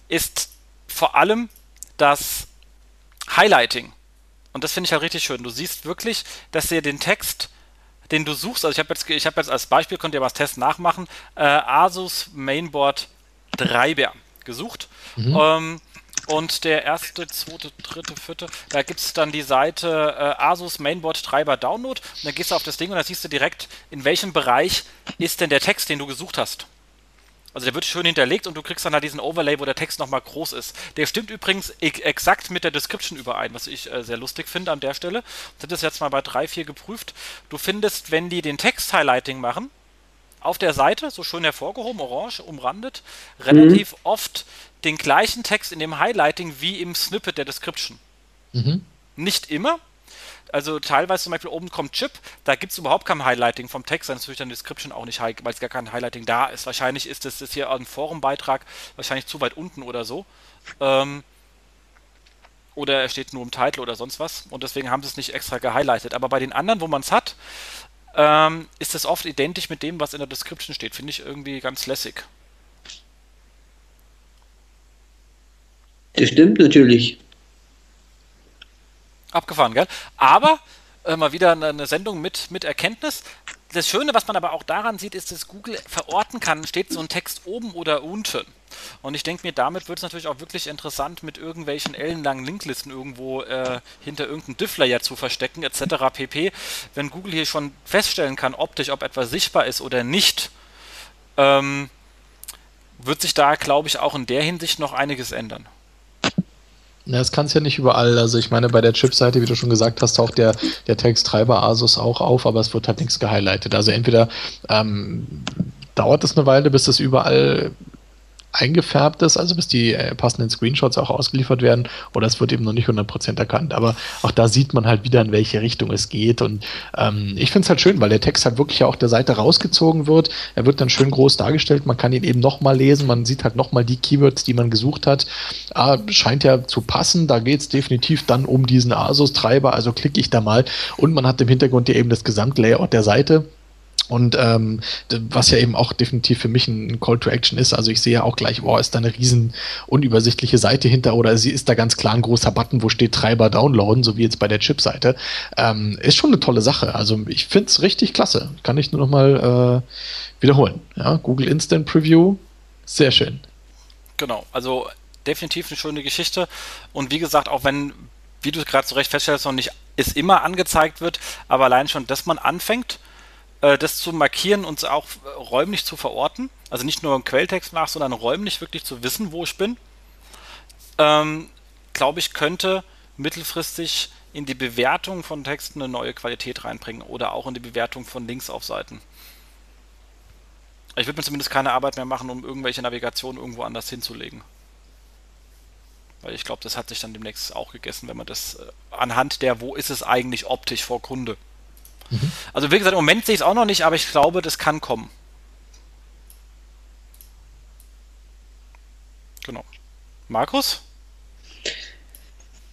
ist vor allem das Highlighting. Und das finde ich halt richtig schön. Du siehst wirklich, dass ihr den Text, den du suchst, also ich habe jetzt, hab jetzt als Beispiel, könnt ihr was Test nachmachen, äh, Asus Mainboard Treiber gesucht. Mhm. Ähm, und der erste, zweite, dritte, vierte, da gibt es dann die Seite äh, Asus Mainboard Treiber Download. Und dann gehst du auf das Ding und dann siehst du direkt, in welchem Bereich ist denn der Text, den du gesucht hast. Also der wird schön hinterlegt und du kriegst dann halt diesen Overlay, wo der Text nochmal groß ist. Der stimmt übrigens e exakt mit der Description überein, was ich äh, sehr lustig finde an der Stelle. Ich habe das jetzt mal bei drei, vier geprüft. Du findest, wenn die den Text-Highlighting machen, auf der Seite, so schön hervorgehoben, orange, umrandet, relativ mhm. oft den gleichen Text in dem Highlighting wie im Snippet der Description. Mhm. Nicht immer. Also teilweise zum Beispiel oben kommt Chip, da gibt es überhaupt kein Highlighting vom Text, dann ist natürlich dann Description auch nicht, weil es gar kein Highlighting da ist. Wahrscheinlich ist das, das hier ein Forumbeitrag wahrscheinlich zu weit unten oder so. Ähm, oder er steht nur im Titel oder sonst was und deswegen haben sie es nicht extra gehighlightet. Aber bei den anderen, wo man es hat, ähm, ist es oft identisch mit dem, was in der Description steht. Finde ich irgendwie ganz lässig. Das stimmt natürlich. Abgefahren, gell? Aber äh, mal wieder eine, eine Sendung mit, mit Erkenntnis. Das Schöne, was man aber auch daran sieht, ist, dass Google verorten kann, steht so ein Text oben oder unten. Und ich denke mir, damit wird es natürlich auch wirklich interessant, mit irgendwelchen ellenlangen Linklisten irgendwo äh, hinter irgendeinem Diff-Layer zu verstecken, etc. pp. Wenn Google hier schon feststellen kann, optisch, ob etwas sichtbar ist oder nicht, ähm, wird sich da, glaube ich, auch in der Hinsicht noch einiges ändern. Das kann es ja nicht überall. Also ich meine, bei der Chip-Seite, wie du schon gesagt hast, taucht der, der Texttreiber Asus auch auf, aber es wird halt nichts gehighlightet. Also entweder ähm, dauert es eine Weile, bis das überall eingefärbt ist, also bis die äh, passenden Screenshots auch ausgeliefert werden, oder es wird eben noch nicht 100% erkannt. Aber auch da sieht man halt wieder, in welche Richtung es geht. Und ähm, ich finde es halt schön, weil der Text halt wirklich auch der Seite rausgezogen wird. Er wird dann schön groß dargestellt. Man kann ihn eben nochmal lesen. Man sieht halt nochmal die Keywords, die man gesucht hat. Ah, scheint ja zu passen. Da geht es definitiv dann um diesen Asus-Treiber. Also klicke ich da mal. Und man hat im Hintergrund ja eben das Gesamtlayout der Seite und ähm, was ja eben auch definitiv für mich ein Call to Action ist, also ich sehe ja auch gleich, wow, ist da eine riesen unübersichtliche Seite hinter oder sie ist da ganz klar ein großer Button, wo steht Treiber downloaden, so wie jetzt bei der Chip-Seite. Ähm, ist schon eine tolle Sache. Also ich finde es richtig klasse. Kann ich nur noch mal äh, wiederholen. Ja, Google Instant Preview, sehr schön. Genau, also definitiv eine schöne Geschichte. Und wie gesagt, auch wenn, wie du gerade zu Recht feststellst, noch nicht ist immer angezeigt wird, aber allein schon, dass man anfängt, das zu markieren und auch räumlich zu verorten. Also nicht nur im Quelltext nach, sondern räumlich wirklich zu wissen, wo ich bin. Ähm, glaube ich, könnte mittelfristig in die Bewertung von Texten eine neue Qualität reinbringen oder auch in die Bewertung von Links auf Seiten. Ich würde mir zumindest keine Arbeit mehr machen, um irgendwelche Navigationen irgendwo anders hinzulegen. Weil ich glaube, das hat sich dann demnächst auch gegessen, wenn man das äh, anhand der, wo ist es eigentlich optisch vor Kunde, Mhm. Also wie gesagt, im Moment sehe ich es auch noch nicht, aber ich glaube, das kann kommen. Genau. Markus?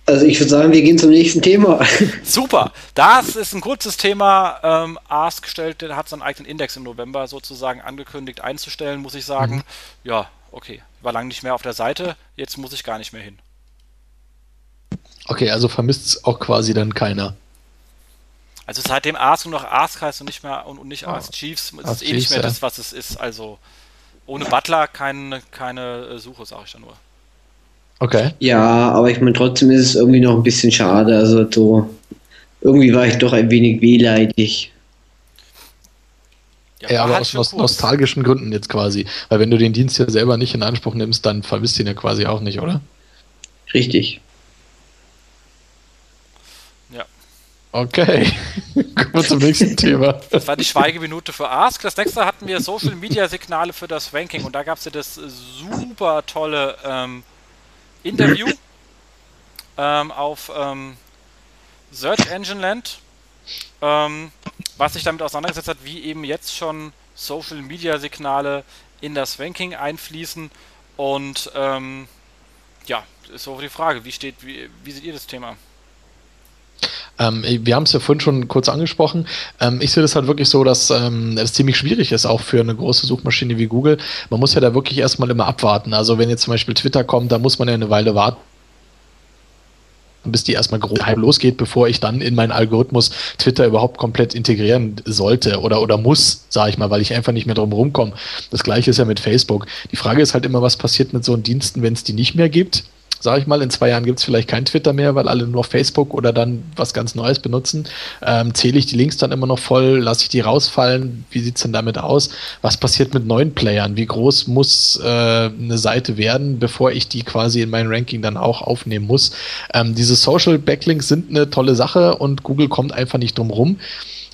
Also ich würde sagen, wir gehen zum nächsten Thema. Super, das ist ein kurzes Thema. Ähm, Ask stellt, hat seinen eigenen Index im November sozusagen angekündigt einzustellen, muss ich sagen. Mhm. Ja, okay, war lange nicht mehr auf der Seite, jetzt muss ich gar nicht mehr hin. Okay, also vermisst es auch quasi dann keiner. Also seitdem Ask nur noch Ask heißt und nicht mehr und, nicht Ask Chiefs, ist es eh nicht mehr ja. das, was es ist. Also ohne Butler kein, keine Suche, sage ich da nur. Okay. Ja, aber ich meine, trotzdem ist es irgendwie noch ein bisschen schade. Also so, irgendwie war ich doch ein wenig wehleidig. Ja, ja aber halt aus nostalgischen Gründen jetzt quasi. Weil wenn du den Dienst ja selber nicht in Anspruch nimmst, dann vermisst du ihn ja quasi auch nicht, oder? Richtig. Okay. Kommen wir zum nächsten Thema. Das war die Schweigeminute für Ask. Das nächste hatten wir Social Media Signale für das Ranking und da gab es ja das super tolle ähm, Interview ähm, auf ähm, Search Engine Land, ähm, was sich damit auseinandergesetzt hat, wie eben jetzt schon Social Media Signale in das Ranking einfließen. Und ähm, ja, ist so die Frage, wie steht, wie, wie seht ihr das Thema? Ähm, wir haben es ja vorhin schon kurz angesprochen. Ähm, ich sehe das halt wirklich so, dass ähm, es ziemlich schwierig ist, auch für eine große Suchmaschine wie Google. Man muss ja da wirklich erstmal immer abwarten. Also wenn jetzt zum Beispiel Twitter kommt, da muss man ja eine Weile warten bis die erstmal grob losgeht, bevor ich dann in meinen Algorithmus Twitter überhaupt komplett integrieren sollte oder, oder muss, sage ich mal, weil ich einfach nicht mehr drum rumkomme. Das gleiche ist ja mit Facebook. Die Frage ist halt immer, was passiert mit so Diensten, wenn es die nicht mehr gibt sage ich mal, in zwei Jahren gibt es vielleicht kein Twitter mehr, weil alle nur Facebook oder dann was ganz Neues benutzen. Ähm, zähle ich die Links dann immer noch voll? Lasse ich die rausfallen? Wie sieht es denn damit aus? Was passiert mit neuen Playern? Wie groß muss äh, eine Seite werden, bevor ich die quasi in mein Ranking dann auch aufnehmen muss? Ähm, diese Social Backlinks sind eine tolle Sache und Google kommt einfach nicht drum rum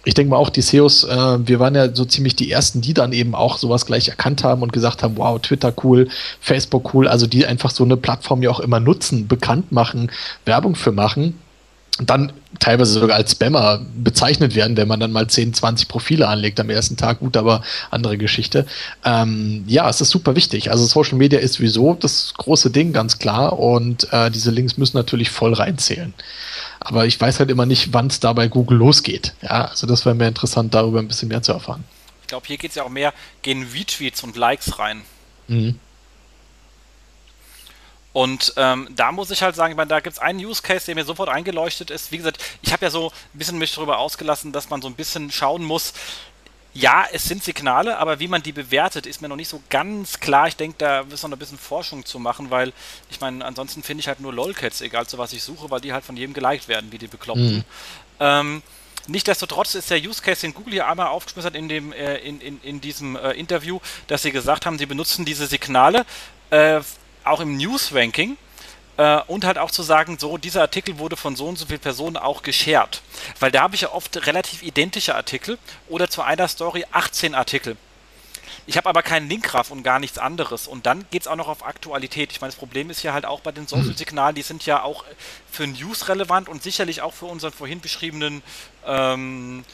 ich denke mal auch die SEOs, äh, wir waren ja so ziemlich die ersten, die dann eben auch sowas gleich erkannt haben und gesagt haben, wow, Twitter cool, Facebook cool, also die einfach so eine Plattform ja auch immer nutzen, bekannt machen, Werbung für machen dann teilweise sogar als Spammer bezeichnet werden, wenn man dann mal 10, 20 Profile anlegt am ersten Tag. Gut, aber andere Geschichte. Ähm, ja, es ist super wichtig. Also Social Media ist sowieso das große Ding, ganz klar. Und äh, diese Links müssen natürlich voll reinzählen. Aber ich weiß halt immer nicht, wann es da bei Google losgeht. Ja, also das wäre mir interessant, darüber ein bisschen mehr zu erfahren. Ich glaube, hier geht es ja auch mehr, gehen Retweets und Likes rein. Mhm. Und ähm, da muss ich halt sagen, ich meine, da gibt es einen Use Case, der mir sofort eingeleuchtet ist. Wie gesagt, ich habe ja so ein bisschen mich darüber ausgelassen, dass man so ein bisschen schauen muss, ja, es sind Signale, aber wie man die bewertet, ist mir noch nicht so ganz klar. Ich denke, da ist noch ein bisschen Forschung zu machen, weil ich meine, ansonsten finde ich halt nur LOLcats, egal zu was ich suche, weil die halt von jedem geliked werden, wie die Bekloppten. Mhm. Ähm, Nichtsdestotrotz ist der Use Case, den Google hier einmal aufgeschmissen hat in, dem, äh, in, in, in diesem äh, Interview, dass sie gesagt haben, sie benutzen diese Signale äh, auch im News-Ranking äh, und halt auch zu sagen, so, dieser Artikel wurde von so und so vielen Personen auch geshared. Weil da habe ich ja oft relativ identische Artikel oder zu einer Story 18 Artikel. Ich habe aber keinen Linkgraph und gar nichts anderes. Und dann geht es auch noch auf Aktualität. Ich meine, das Problem ist ja halt auch bei den Social-Signalen, die sind ja auch für News relevant und sicherlich auch für unseren vorhin beschriebenen ähm,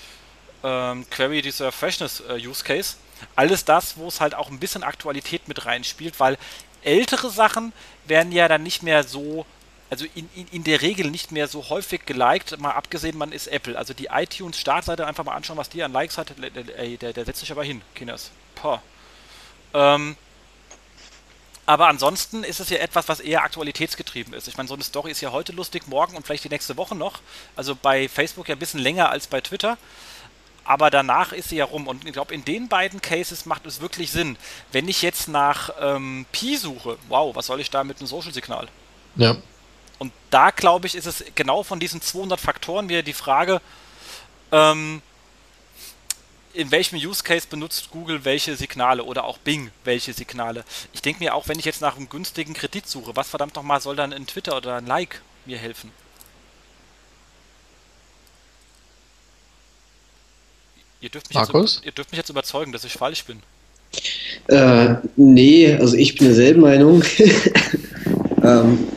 ähm, Query Deserve Freshness äh, Use Case. Alles das, wo es halt auch ein bisschen Aktualität mit reinspielt, weil ältere Sachen werden ja dann nicht mehr so, also in, in, in der Regel nicht mehr so häufig geliked, mal abgesehen, man ist Apple. Also die iTunes-Startseite einfach mal anschauen, was die an Likes hat, der, der, der setzt sich aber hin, Kinders. Pah. Ähm, aber ansonsten ist es ja etwas, was eher aktualitätsgetrieben ist. Ich meine, so eine Story ist ja heute lustig, morgen und vielleicht die nächste Woche noch. Also bei Facebook ja ein bisschen länger als bei Twitter aber danach ist sie ja rum. Und ich glaube, in den beiden Cases macht es wirklich Sinn. Wenn ich jetzt nach ähm, Pi suche, wow, was soll ich da mit einem Social-Signal? Ja. Und da, glaube ich, ist es genau von diesen 200 Faktoren wieder die Frage, ähm, in welchem Use Case benutzt Google welche Signale oder auch Bing welche Signale. Ich denke mir auch, wenn ich jetzt nach einem günstigen Kredit suche, was verdammt nochmal soll dann ein Twitter oder ein Like mir helfen? Ihr dürft, mich Markus? Jetzt, ihr dürft mich jetzt überzeugen, dass ich falsch bin. Äh, nee, also ich bin derselben Meinung. ähm,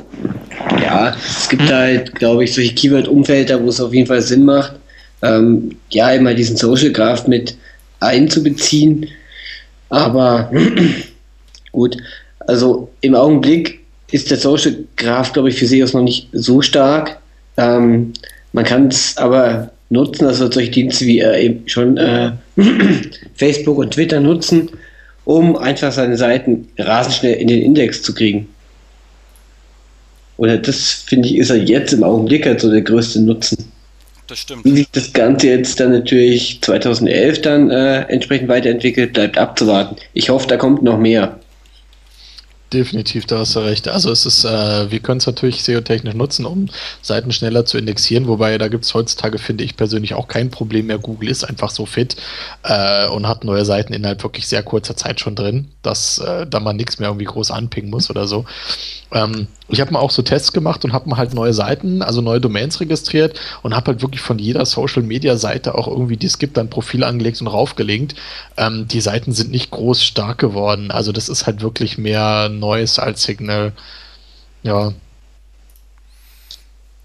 ja, es gibt hm. halt, glaube ich, solche Keyword-Umfelder, wo es auf jeden Fall Sinn macht, ähm, ja, immer diesen Social Graph mit einzubeziehen. Aber gut, Also im Augenblick ist der Social Graph, glaube ich, für SEOs noch nicht so stark. Ähm, man kann es aber nutzen, also solche Dienste wie äh, eben schon äh, Facebook und Twitter nutzen, um einfach seine Seiten rasend schnell in den Index zu kriegen. Oder das, finde ich, ist er jetzt im Augenblick halt so der größte Nutzen. Das stimmt. Wie sich das Ganze jetzt dann natürlich 2011 dann äh, entsprechend weiterentwickelt, bleibt abzuwarten. Ich hoffe, da kommt noch mehr. Definitiv, da hast du recht. Also es ist, äh, wir können es natürlich SEO-technisch nutzen, um Seiten schneller zu indexieren, wobei da gibt es heutzutage, finde ich persönlich, auch kein Problem mehr. Google ist einfach so fit äh, und hat neue Seiten innerhalb wirklich sehr kurzer Zeit schon drin, dass äh, da man nichts mehr irgendwie groß anpingen muss oder so. Ähm, ich habe mal auch so Tests gemacht und habe mal halt neue Seiten, also neue Domains registriert und habe halt wirklich von jeder Social Media Seite auch irgendwie, die es gibt, dann Profil angelegt und raufgelinkt. Ähm, die Seiten sind nicht groß stark geworden. Also das ist halt wirklich mehr Neues als Signal. Ja.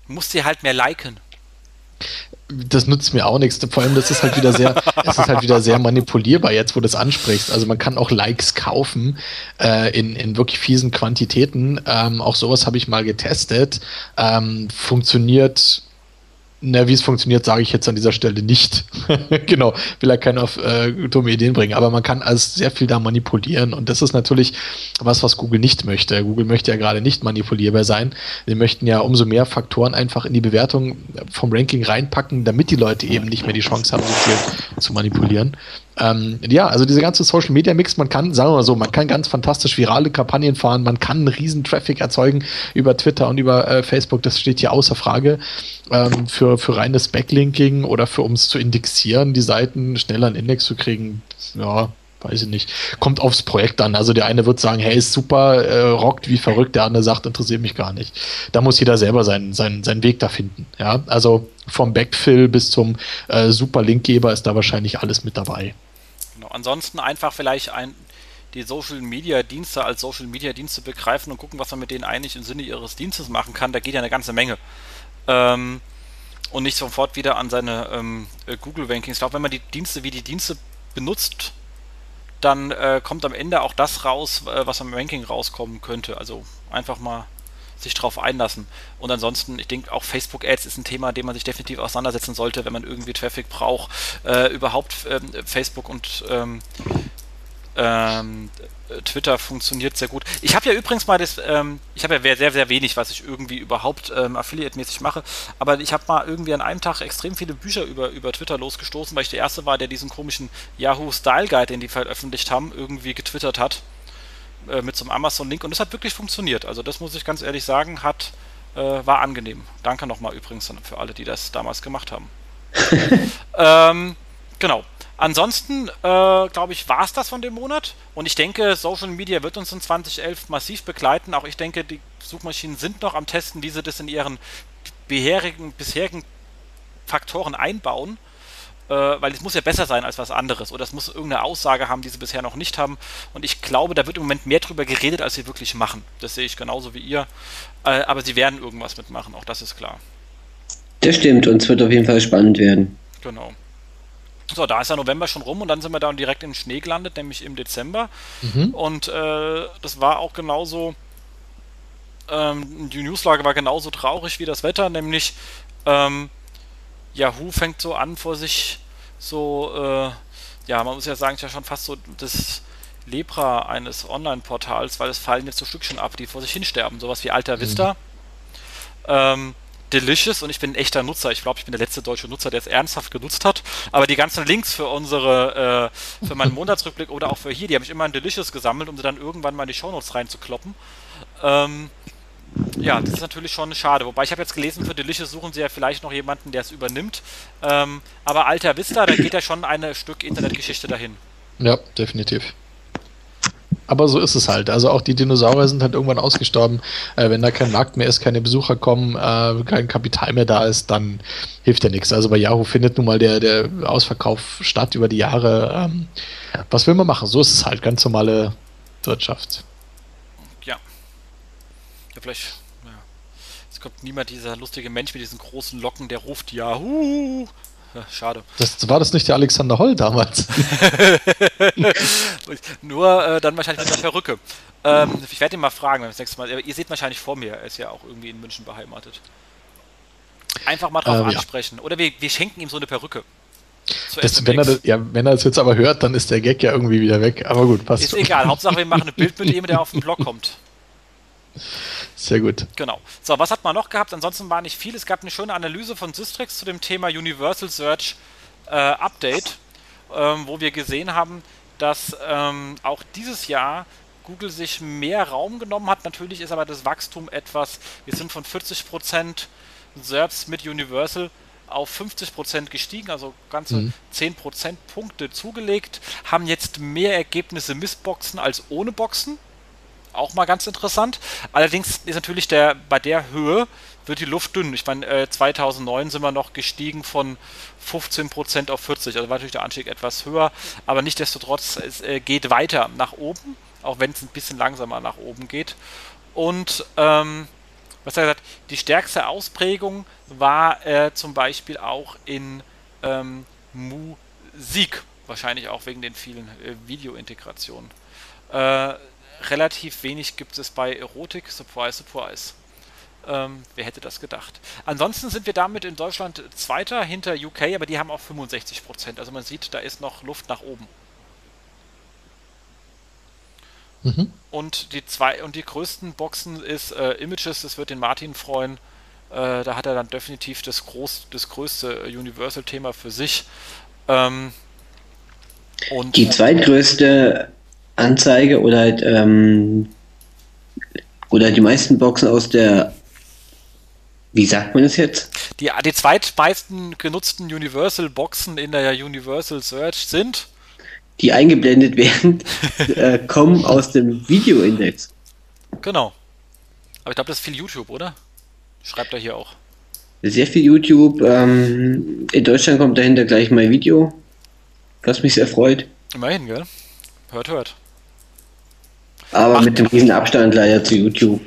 Muss sie halt mehr liken das nützt mir auch nichts. Vor allem, das ist halt wieder sehr, es ist halt wieder sehr manipulierbar jetzt, wo du das ansprichst. Also man kann auch Likes kaufen äh, in, in wirklich fiesen Quantitäten. Ähm, auch sowas habe ich mal getestet. Ähm, funktioniert na, wie es funktioniert, sage ich jetzt an dieser Stelle nicht. genau, will er keinen auf äh, dumme Ideen bringen. Aber man kann also sehr viel da manipulieren. Und das ist natürlich was, was Google nicht möchte. Google möchte ja gerade nicht manipulierbar sein. Sie möchten ja umso mehr Faktoren einfach in die Bewertung vom Ranking reinpacken, damit die Leute eben nicht mehr die Chance haben, so viel zu manipulieren. Ähm, ja, also diese ganze Social Media Mix, man kann, sagen wir mal so, man kann ganz fantastisch virale Kampagnen fahren, man kann einen riesen Traffic erzeugen über Twitter und über äh, Facebook, das steht hier außer Frage. Ähm, für, für reines Backlinking oder für um es zu indexieren, die Seiten schneller einen Index zu kriegen, ja, weiß ich nicht. Kommt aufs Projekt an. Also der eine wird sagen, hey, ist super, äh, rockt wie verrückt, der andere sagt, interessiert mich gar nicht. Da muss jeder selber seinen, seinen, seinen Weg da finden. Ja, also vom Backfill bis zum äh, super Linkgeber ist da wahrscheinlich alles mit dabei. Genau. Ansonsten einfach vielleicht ein, die Social Media Dienste als Social Media Dienste begreifen und gucken, was man mit denen eigentlich im Sinne ihres Dienstes machen kann. Da geht ja eine ganze Menge. Ähm, und nicht sofort wieder an seine ähm, äh, Google Rankings. Ich glaube, wenn man die Dienste wie die Dienste benutzt, dann äh, kommt am Ende auch das raus, äh, was am Ranking rauskommen könnte. Also einfach mal sich drauf einlassen. Und ansonsten, ich denke auch Facebook Ads ist ein Thema, dem man sich definitiv auseinandersetzen sollte, wenn man irgendwie Traffic braucht. Äh, überhaupt ähm, Facebook und ähm, ähm, Twitter funktioniert sehr gut. Ich habe ja übrigens mal das, ähm, ich habe ja sehr, sehr wenig, was ich irgendwie überhaupt ähm, Affiliate-mäßig mache, aber ich habe mal irgendwie an einem Tag extrem viele Bücher über, über Twitter losgestoßen, weil ich der Erste war, der diesen komischen Yahoo Style Guide, den die veröffentlicht haben, irgendwie getwittert hat. Äh, mit so einem Amazon-Link und es hat wirklich funktioniert. Also das muss ich ganz ehrlich sagen, hat, äh, war angenehm. Danke nochmal übrigens für alle, die das damals gemacht haben. ähm, genau. Ansonsten, äh, glaube ich, war es das von dem Monat. Und ich denke, Social Media wird uns in 2011 massiv begleiten. Auch ich denke, die Suchmaschinen sind noch am Testen, wie sie das in ihren bisherigen, bisherigen Faktoren einbauen äh, weil es muss ja besser sein als was anderes oder es muss irgendeine Aussage haben, die sie bisher noch nicht haben. Und ich glaube, da wird im Moment mehr drüber geredet, als sie wirklich machen. Das sehe ich genauso wie ihr. Äh, aber sie werden irgendwas mitmachen, auch das ist klar. Das stimmt und es wird auf jeden Fall spannend werden. Genau. So, da ist der November schon rum und dann sind wir dann direkt im Schnee gelandet, nämlich im Dezember. Mhm. Und äh, das war auch genauso, ähm, die Newslage war genauso traurig wie das Wetter, nämlich ähm, Yahoo fängt so an vor sich so, äh, ja, man muss ja sagen, ist ja schon fast so das Lepra eines Online-Portals, weil es fallen jetzt so Stückchen ab, die vor sich hinsterben. Sowas wie Alter Vista. Mhm. Ähm, Delicious und ich bin ein echter Nutzer. Ich glaube, ich bin der letzte deutsche Nutzer, der es ernsthaft genutzt hat. Aber die ganzen Links für unsere, äh, für meinen Monatsrückblick oder auch für hier, die habe ich immer in Delicious gesammelt, um sie dann irgendwann mal in die Shownotes reinzukloppen. Ähm, ja, das ist natürlich schon schade. Wobei ich habe jetzt gelesen, für Delicious suchen sie ja vielleicht noch jemanden, der es übernimmt. Ähm, aber Alter Vista, da geht ja schon ein Stück Internetgeschichte dahin. Ja, definitiv. Aber so ist es halt. Also auch die Dinosaurier sind halt irgendwann ausgestorben. Äh, wenn da kein Markt mehr ist, keine Besucher kommen, äh, kein Kapital mehr da ist, dann hilft ja nichts. Also bei Yahoo findet nun mal der, der Ausverkauf statt über die Jahre. Ähm, was will man machen? So ist es halt. Ganz normale Wirtschaft vielleicht, ja. Es kommt niemand dieser lustige Mensch mit diesen großen Locken, der ruft Yahoo. schade. Das, war das nicht der Alexander Holl damals? Nur äh, dann wahrscheinlich mit einer Perücke. Ähm, ich werde ihn mal fragen, wenn das nächste Mal. Ihr seht wahrscheinlich vor mir, er ist ja auch irgendwie in München beheimatet. Einfach mal drauf ähm, ansprechen. Ja. Oder wir, wir schenken ihm so eine Perücke. Das, wenn, er das, ja, wenn er das jetzt aber hört, dann ist der Gag ja irgendwie wieder weg. Aber gut, passt. Ist schon. egal. Hauptsache, wir machen ein Bild mit ihm, der auf den Blog kommt. Sehr gut. Genau. So, was hat man noch gehabt? Ansonsten war nicht viel. Es gab eine schöne Analyse von Systrix zu dem Thema Universal Search äh, Update, ähm, wo wir gesehen haben, dass ähm, auch dieses Jahr Google sich mehr Raum genommen hat. Natürlich ist aber das Wachstum etwas, wir sind von 40% SERPs mit Universal auf 50% gestiegen, also ganze mhm. 10% Punkte zugelegt, haben jetzt mehr Ergebnisse mit Boxen als ohne Boxen. Auch mal ganz interessant. Allerdings ist natürlich der bei der Höhe wird die Luft dünn. Ich meine, äh, 2009 sind wir noch gestiegen von 15% auf 40. Also war natürlich der Anstieg etwas höher, aber nichtsdestotrotz, es äh, geht weiter nach oben, auch wenn es ein bisschen langsamer nach oben geht. Und ähm, was er gesagt, die stärkste Ausprägung war äh, zum Beispiel auch in ähm, Musik, wahrscheinlich auch wegen den vielen äh, Videointegrationen. Äh, relativ wenig gibt es bei Erotik, surprise, surprise. Ähm, wer hätte das gedacht? Ansonsten sind wir damit in Deutschland Zweiter hinter UK, aber die haben auch 65% Also man sieht, da ist noch Luft nach oben. Mhm. Und die zwei und die größten Boxen ist äh, Images, das wird den Martin freuen. Äh, da hat er dann definitiv das, groß, das größte Universal-Thema für sich. Ähm, und die zweitgrößte Anzeige oder halt ähm, oder die meisten Boxen aus der wie sagt man es jetzt? Die, die zweitmeisten genutzten Universal-Boxen in der Universal Search sind die eingeblendet werden, äh, kommen aus dem Videoindex. Genau. Aber ich glaube, das ist viel YouTube, oder? Schreibt er hier auch. Sehr viel YouTube. Ähm, in Deutschland kommt dahinter gleich mein Video, was mich sehr freut. Immerhin, gell? Hört, hört. Aber Macht mit dem riesen Abstand leider zu YouTube.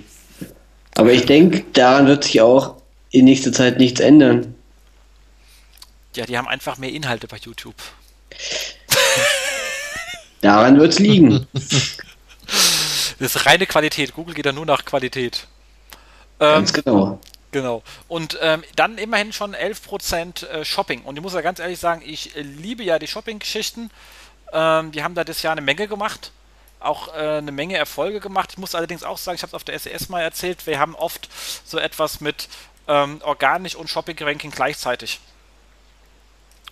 Aber ich denke, daran wird sich auch in nächster Zeit nichts ändern. Ja, die haben einfach mehr Inhalte bei YouTube. Daran wird es liegen. Das ist reine Qualität. Google geht da nur nach Qualität. Ganz ähm, genau. Genau. Und ähm, dann immerhin schon 11% äh, Shopping. Und ich muss ja ganz ehrlich sagen, ich äh, liebe ja die Shopping-Geschichten. Ähm, die haben da das Jahr eine Menge gemacht. Auch äh, eine Menge Erfolge gemacht. Ich muss allerdings auch sagen, ich habe es auf der SES mal erzählt, wir haben oft so etwas mit ähm, organisch und Shopping-Ranking gleichzeitig.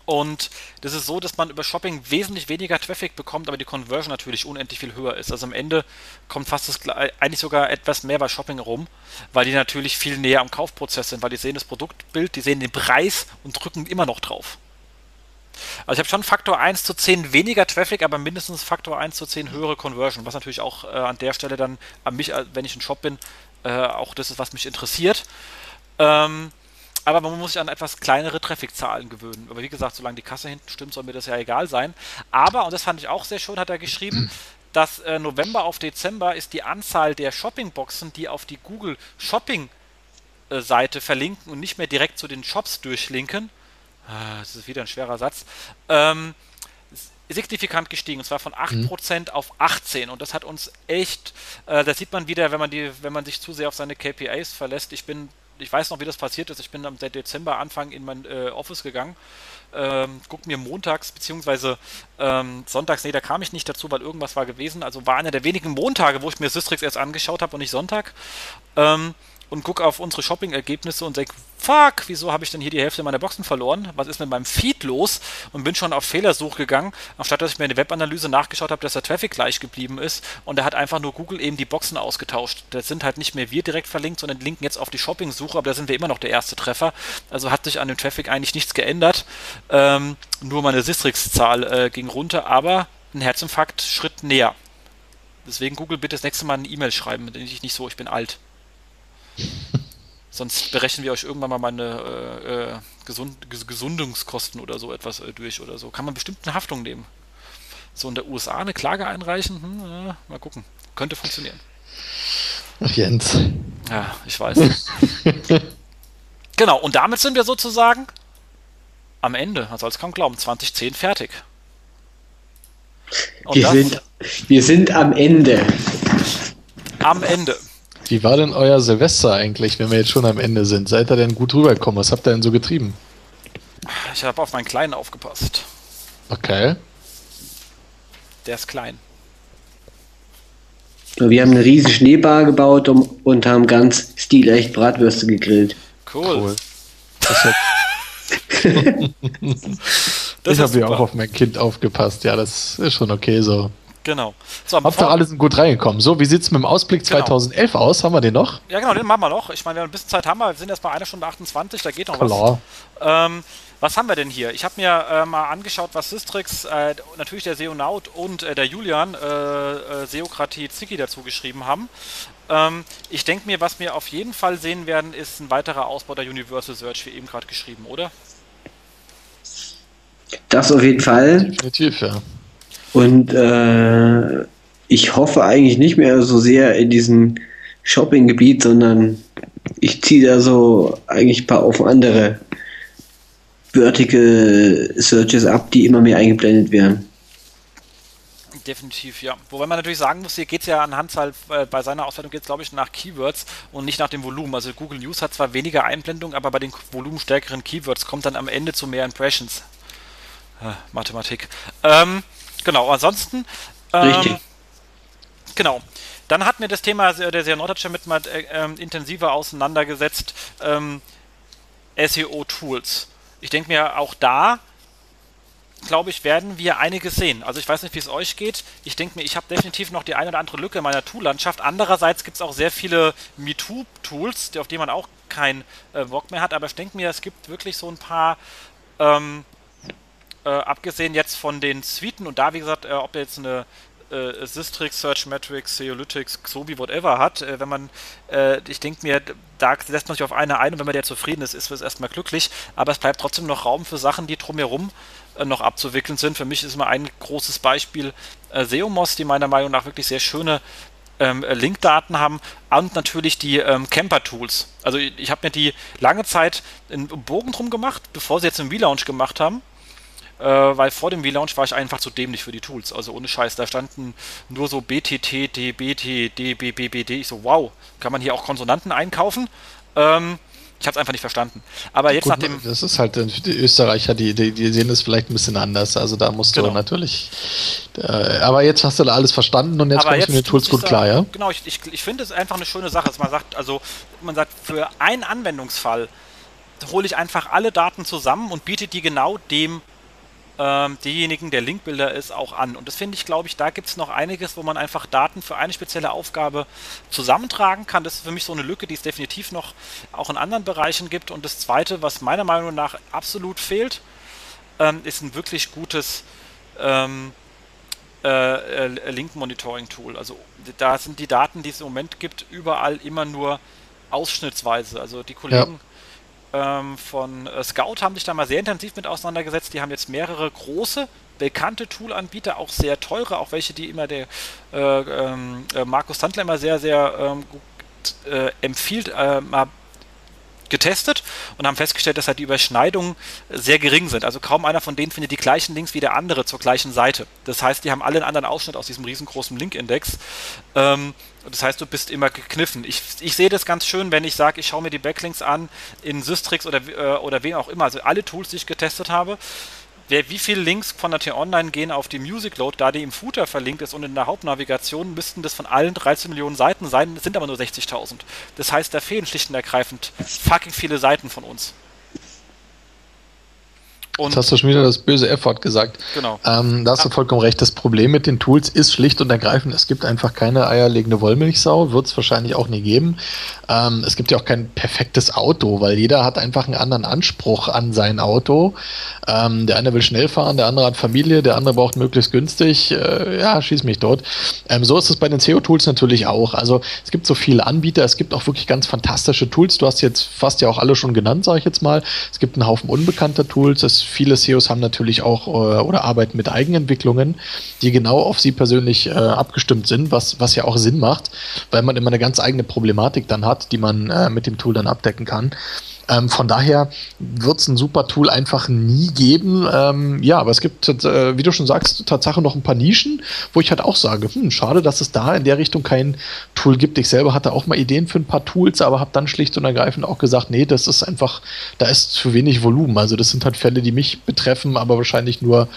Und das ist so, dass man über Shopping wesentlich weniger Traffic bekommt, aber die Conversion natürlich unendlich viel höher ist. Also am Ende kommt fast das, eigentlich sogar etwas mehr bei Shopping rum, weil die natürlich viel näher am Kaufprozess sind, weil die sehen das Produktbild, die sehen den Preis und drücken immer noch drauf. Also ich habe schon Faktor 1 zu 10 weniger Traffic, aber mindestens Faktor 1 zu 10 höhere Conversion, was natürlich auch äh, an der Stelle dann an mich, äh, wenn ich ein Shop bin, äh, auch das ist, was mich interessiert. Ähm, aber man muss sich an etwas kleinere Traffic-Zahlen gewöhnen. Aber wie gesagt, solange die Kasse hinten stimmt, soll mir das ja egal sein. Aber, und das fand ich auch sehr schön, hat er geschrieben, dass äh, November auf Dezember ist die Anzahl der Shopping-Boxen, die auf die Google Shopping-Seite verlinken und nicht mehr direkt zu den Shops durchlinken. Ah, das ist wieder ein schwerer Satz. Ähm, signifikant gestiegen, und zwar von 8% mhm. auf 18%. Und das hat uns echt, äh, das sieht man wieder, wenn man, die, wenn man sich zu sehr auf seine KPIs verlässt. Ich bin ich weiß noch, wie das passiert ist. Ich bin am Dezember Anfang in mein äh, Office gegangen, ähm, guck mir montags beziehungsweise ähm, sonntags, nee, da kam ich nicht dazu, weil irgendwas war gewesen. Also war einer der wenigen Montage, wo ich mir Systrix erst angeschaut habe und nicht Sonntag. Ähm, und gucke auf unsere Shopping-Ergebnisse und denke, fuck, wieso habe ich denn hier die Hälfte meiner Boxen verloren? Was ist mit meinem Feed los? Und bin schon auf Fehlersuch gegangen, anstatt dass ich mir eine Webanalyse nachgeschaut habe, dass der Traffic gleich geblieben ist. Und da hat einfach nur Google eben die Boxen ausgetauscht. Da sind halt nicht mehr wir direkt verlinkt, sondern linken jetzt auf die Shopping-Suche, aber da sind wir immer noch der erste Treffer. Also hat sich an dem Traffic eigentlich nichts geändert. Ähm, nur meine Sistrix-Zahl äh, ging runter, aber ein Herzinfarkt Schritt näher. Deswegen Google bitte das nächste Mal eine E-Mail schreiben, denn ich nicht so, ich bin alt. Sonst berechnen wir euch irgendwann mal meine äh, äh, Gesund Gesundungskosten oder so etwas äh, durch oder so. Kann man bestimmt eine Haftung nehmen. So in der USA eine Klage einreichen? Hm, äh, mal gucken. Könnte funktionieren. Ach, Jens. Ja, ich weiß. genau, und damit sind wir sozusagen am Ende, man soll es kaum glauben, 2010 fertig. Wir sind, wir sind am Ende. Am Ende. Wie war denn euer Silvester eigentlich, wenn wir jetzt schon am Ende sind? Seid ihr denn gut rübergekommen? Was habt ihr denn so getrieben? Ich habe auf meinen Kleinen aufgepasst. Okay. Der ist klein. Wir haben eine riesige Schneebar gebaut und haben ganz stilecht Bratwürste gegrillt. Cool. cool. Das ich habe ja auch auf mein Kind aufgepasst. Ja, das ist schon okay so. Genau. So, Hauptsache alle sind gut reingekommen. So, wie sieht es mit dem Ausblick genau. 2011 aus? Haben wir den noch? Ja, genau, den machen wir noch. Ich meine, ein bisschen Zeit haben wir. Wir sind erst mal eine Stunde 28, da geht noch Klar. was. Ähm, was haben wir denn hier? Ich habe mir äh, mal angeschaut, was Systrix, äh, natürlich der Seonaut und äh, der Julian, äh, äh, Seokratie Zicki dazu geschrieben haben. Ähm, ich denke mir, was wir auf jeden Fall sehen werden, ist ein weiterer Ausbau der Universal Search, wie eben gerade geschrieben, oder? Das auf jeden Fall. Definitiv, ja. Und äh, ich hoffe eigentlich nicht mehr so sehr in diesem Shopping-Gebiet, sondern ich ziehe da so eigentlich ein paar auf andere Vertical Searches ab, die immer mehr eingeblendet werden. Definitiv, ja. Wobei man natürlich sagen muss, hier geht es ja anhand halt, äh, bei seiner Auswertung geht es glaube ich nach Keywords und nicht nach dem Volumen. Also Google News hat zwar weniger Einblendung, aber bei den volumenstärkeren Keywords kommt dann am Ende zu mehr Impressions. Äh, Mathematik. Ähm, genau, ansonsten. Ähm, Richtig. Genau. Dann hat mir das Thema der sehr Norddeutsche mit mal äh, ähm, intensiver auseinandergesetzt. Ähm, SEO-Tools. Ich denke mir, auch da, glaube ich, werden wir einiges sehen. Also ich weiß nicht, wie es euch geht. Ich denke mir, ich habe definitiv noch die eine oder andere Lücke in meiner Tool-Landschaft. Andererseits gibt es auch sehr viele MeToo-Tools, auf die man auch keinen äh, Bock mehr hat. Aber ich denke mir, es gibt wirklich so ein paar ähm, äh, abgesehen jetzt von den Suiten und da, wie gesagt, äh, ob er jetzt eine äh, Systrix, Search Metrics, Seolytics, Xobi, whatever hat, äh, wenn man, äh, ich denke mir, da lässt man sich auf eine ein und wenn man der zufrieden ist, ist es erstmal glücklich, aber es bleibt trotzdem noch Raum für Sachen, die drumherum äh, noch abzuwickeln sind. Für mich ist mal ein großes Beispiel äh, Seomos, die meiner Meinung nach wirklich sehr schöne ähm, Linkdaten haben und natürlich die ähm, Camper-Tools. Also ich, ich habe mir die lange Zeit einen Bogen drum gemacht, bevor sie jetzt einen Relaunch gemacht haben äh, weil vor dem V-Launch war ich einfach zu dämlich für die Tools. Also ohne Scheiß, da standen nur so BTT, DBT, DBBBD. Ich so, wow, kann man hier auch Konsonanten einkaufen? Ähm, ich habe es einfach nicht verstanden. Aber jetzt Gut, nach dem. Das ist halt, die Österreicher, die, die, die, sehen das vielleicht ein bisschen anders. Also da musst genau. du natürlich. Äh, aber jetzt hast du da alles verstanden und jetzt aber kommst du mit den Tools gut sagen, klar, ja? Genau, ich, ich, ich finde es einfach eine schöne Sache, dass man sagt, also man sagt, für einen Anwendungsfall hole ich einfach alle Daten zusammen und biete die genau dem ähm, diejenigen, der Linkbilder ist, auch an. Und das finde ich, glaube ich, da gibt es noch einiges, wo man einfach Daten für eine spezielle Aufgabe zusammentragen kann. Das ist für mich so eine Lücke, die es definitiv noch auch in anderen Bereichen gibt. Und das Zweite, was meiner Meinung nach absolut fehlt, ähm, ist ein wirklich gutes ähm, äh, äh Link-Monitoring-Tool. Also da sind die Daten, die es im Moment gibt, überall immer nur ausschnittsweise. Also die Kollegen ja ähm, von äh, Scout haben sich da mal sehr intensiv mit auseinandergesetzt. Die haben jetzt mehrere große, bekannte Tool-Anbieter, auch sehr teure, auch welche, die immer der äh, ähm, äh, Markus Sandler immer sehr, sehr ähm, gut äh, empfiehlt, äh, mal getestet und haben festgestellt, dass halt die Überschneidungen sehr gering sind. Also kaum einer von denen findet die gleichen Links wie der andere zur gleichen Seite. Das heißt, die haben alle einen anderen Ausschnitt aus diesem riesengroßen Link-Index. Ähm, das heißt, du bist immer gekniffen. Ich, ich sehe das ganz schön, wenn ich sage, ich schaue mir die Backlinks an in Systrix oder, äh, oder wem auch immer. Also alle Tools, die ich getestet habe wer, wie viele Links von der T-Online gehen auf die Music Load, da die im Footer verlinkt ist und in der Hauptnavigation müssten das von allen 13 Millionen Seiten sein, sind aber nur 60.000. Das heißt, da fehlen schlicht und ergreifend fucking viele Seiten von uns. Und Jetzt hast du schon wieder das böse F-Wort gesagt. Genau. Ähm, da hast du vollkommen recht. Das Problem mit den Tools ist schlicht und ergreifend, es gibt einfach keine eierlegende Wollmilchsau, wird es wahrscheinlich auch nie geben. Ähm, es gibt ja auch kein perfektes Auto, weil jeder hat einfach einen anderen Anspruch an sein Auto. Ähm, der eine will schnell fahren, der andere hat Familie, der andere braucht möglichst günstig. Äh, ja, schieß mich dort. Ähm, so ist es bei den SEO-Tools natürlich auch. Also es gibt so viele Anbieter, es gibt auch wirklich ganz fantastische Tools. Du hast jetzt fast ja auch alle schon genannt, sage ich jetzt mal. Es gibt einen Haufen unbekannter Tools. Es viele SEOs haben natürlich auch äh, oder arbeiten mit Eigenentwicklungen, die genau auf sie persönlich äh, abgestimmt sind, was, was ja auch Sinn macht, weil man immer eine ganz eigene Problematik dann hat, die man äh, mit dem Tool dann abdecken kann. Ähm, von daher wird es ein super Tool einfach nie geben. Ähm, ja, aber es gibt, äh, wie du schon sagst, Tatsache noch ein paar Nischen, wo ich halt auch sage, hm, schade, dass es da in der Richtung kein Tool gibt. Ich selber hatte auch mal Ideen für ein paar Tools, aber habe dann schlicht und ergreifend auch gesagt, nee, das ist einfach, da ist zu wenig Volumen. Also das sind halt Fälle, die mich betreffen, aber wahrscheinlich nur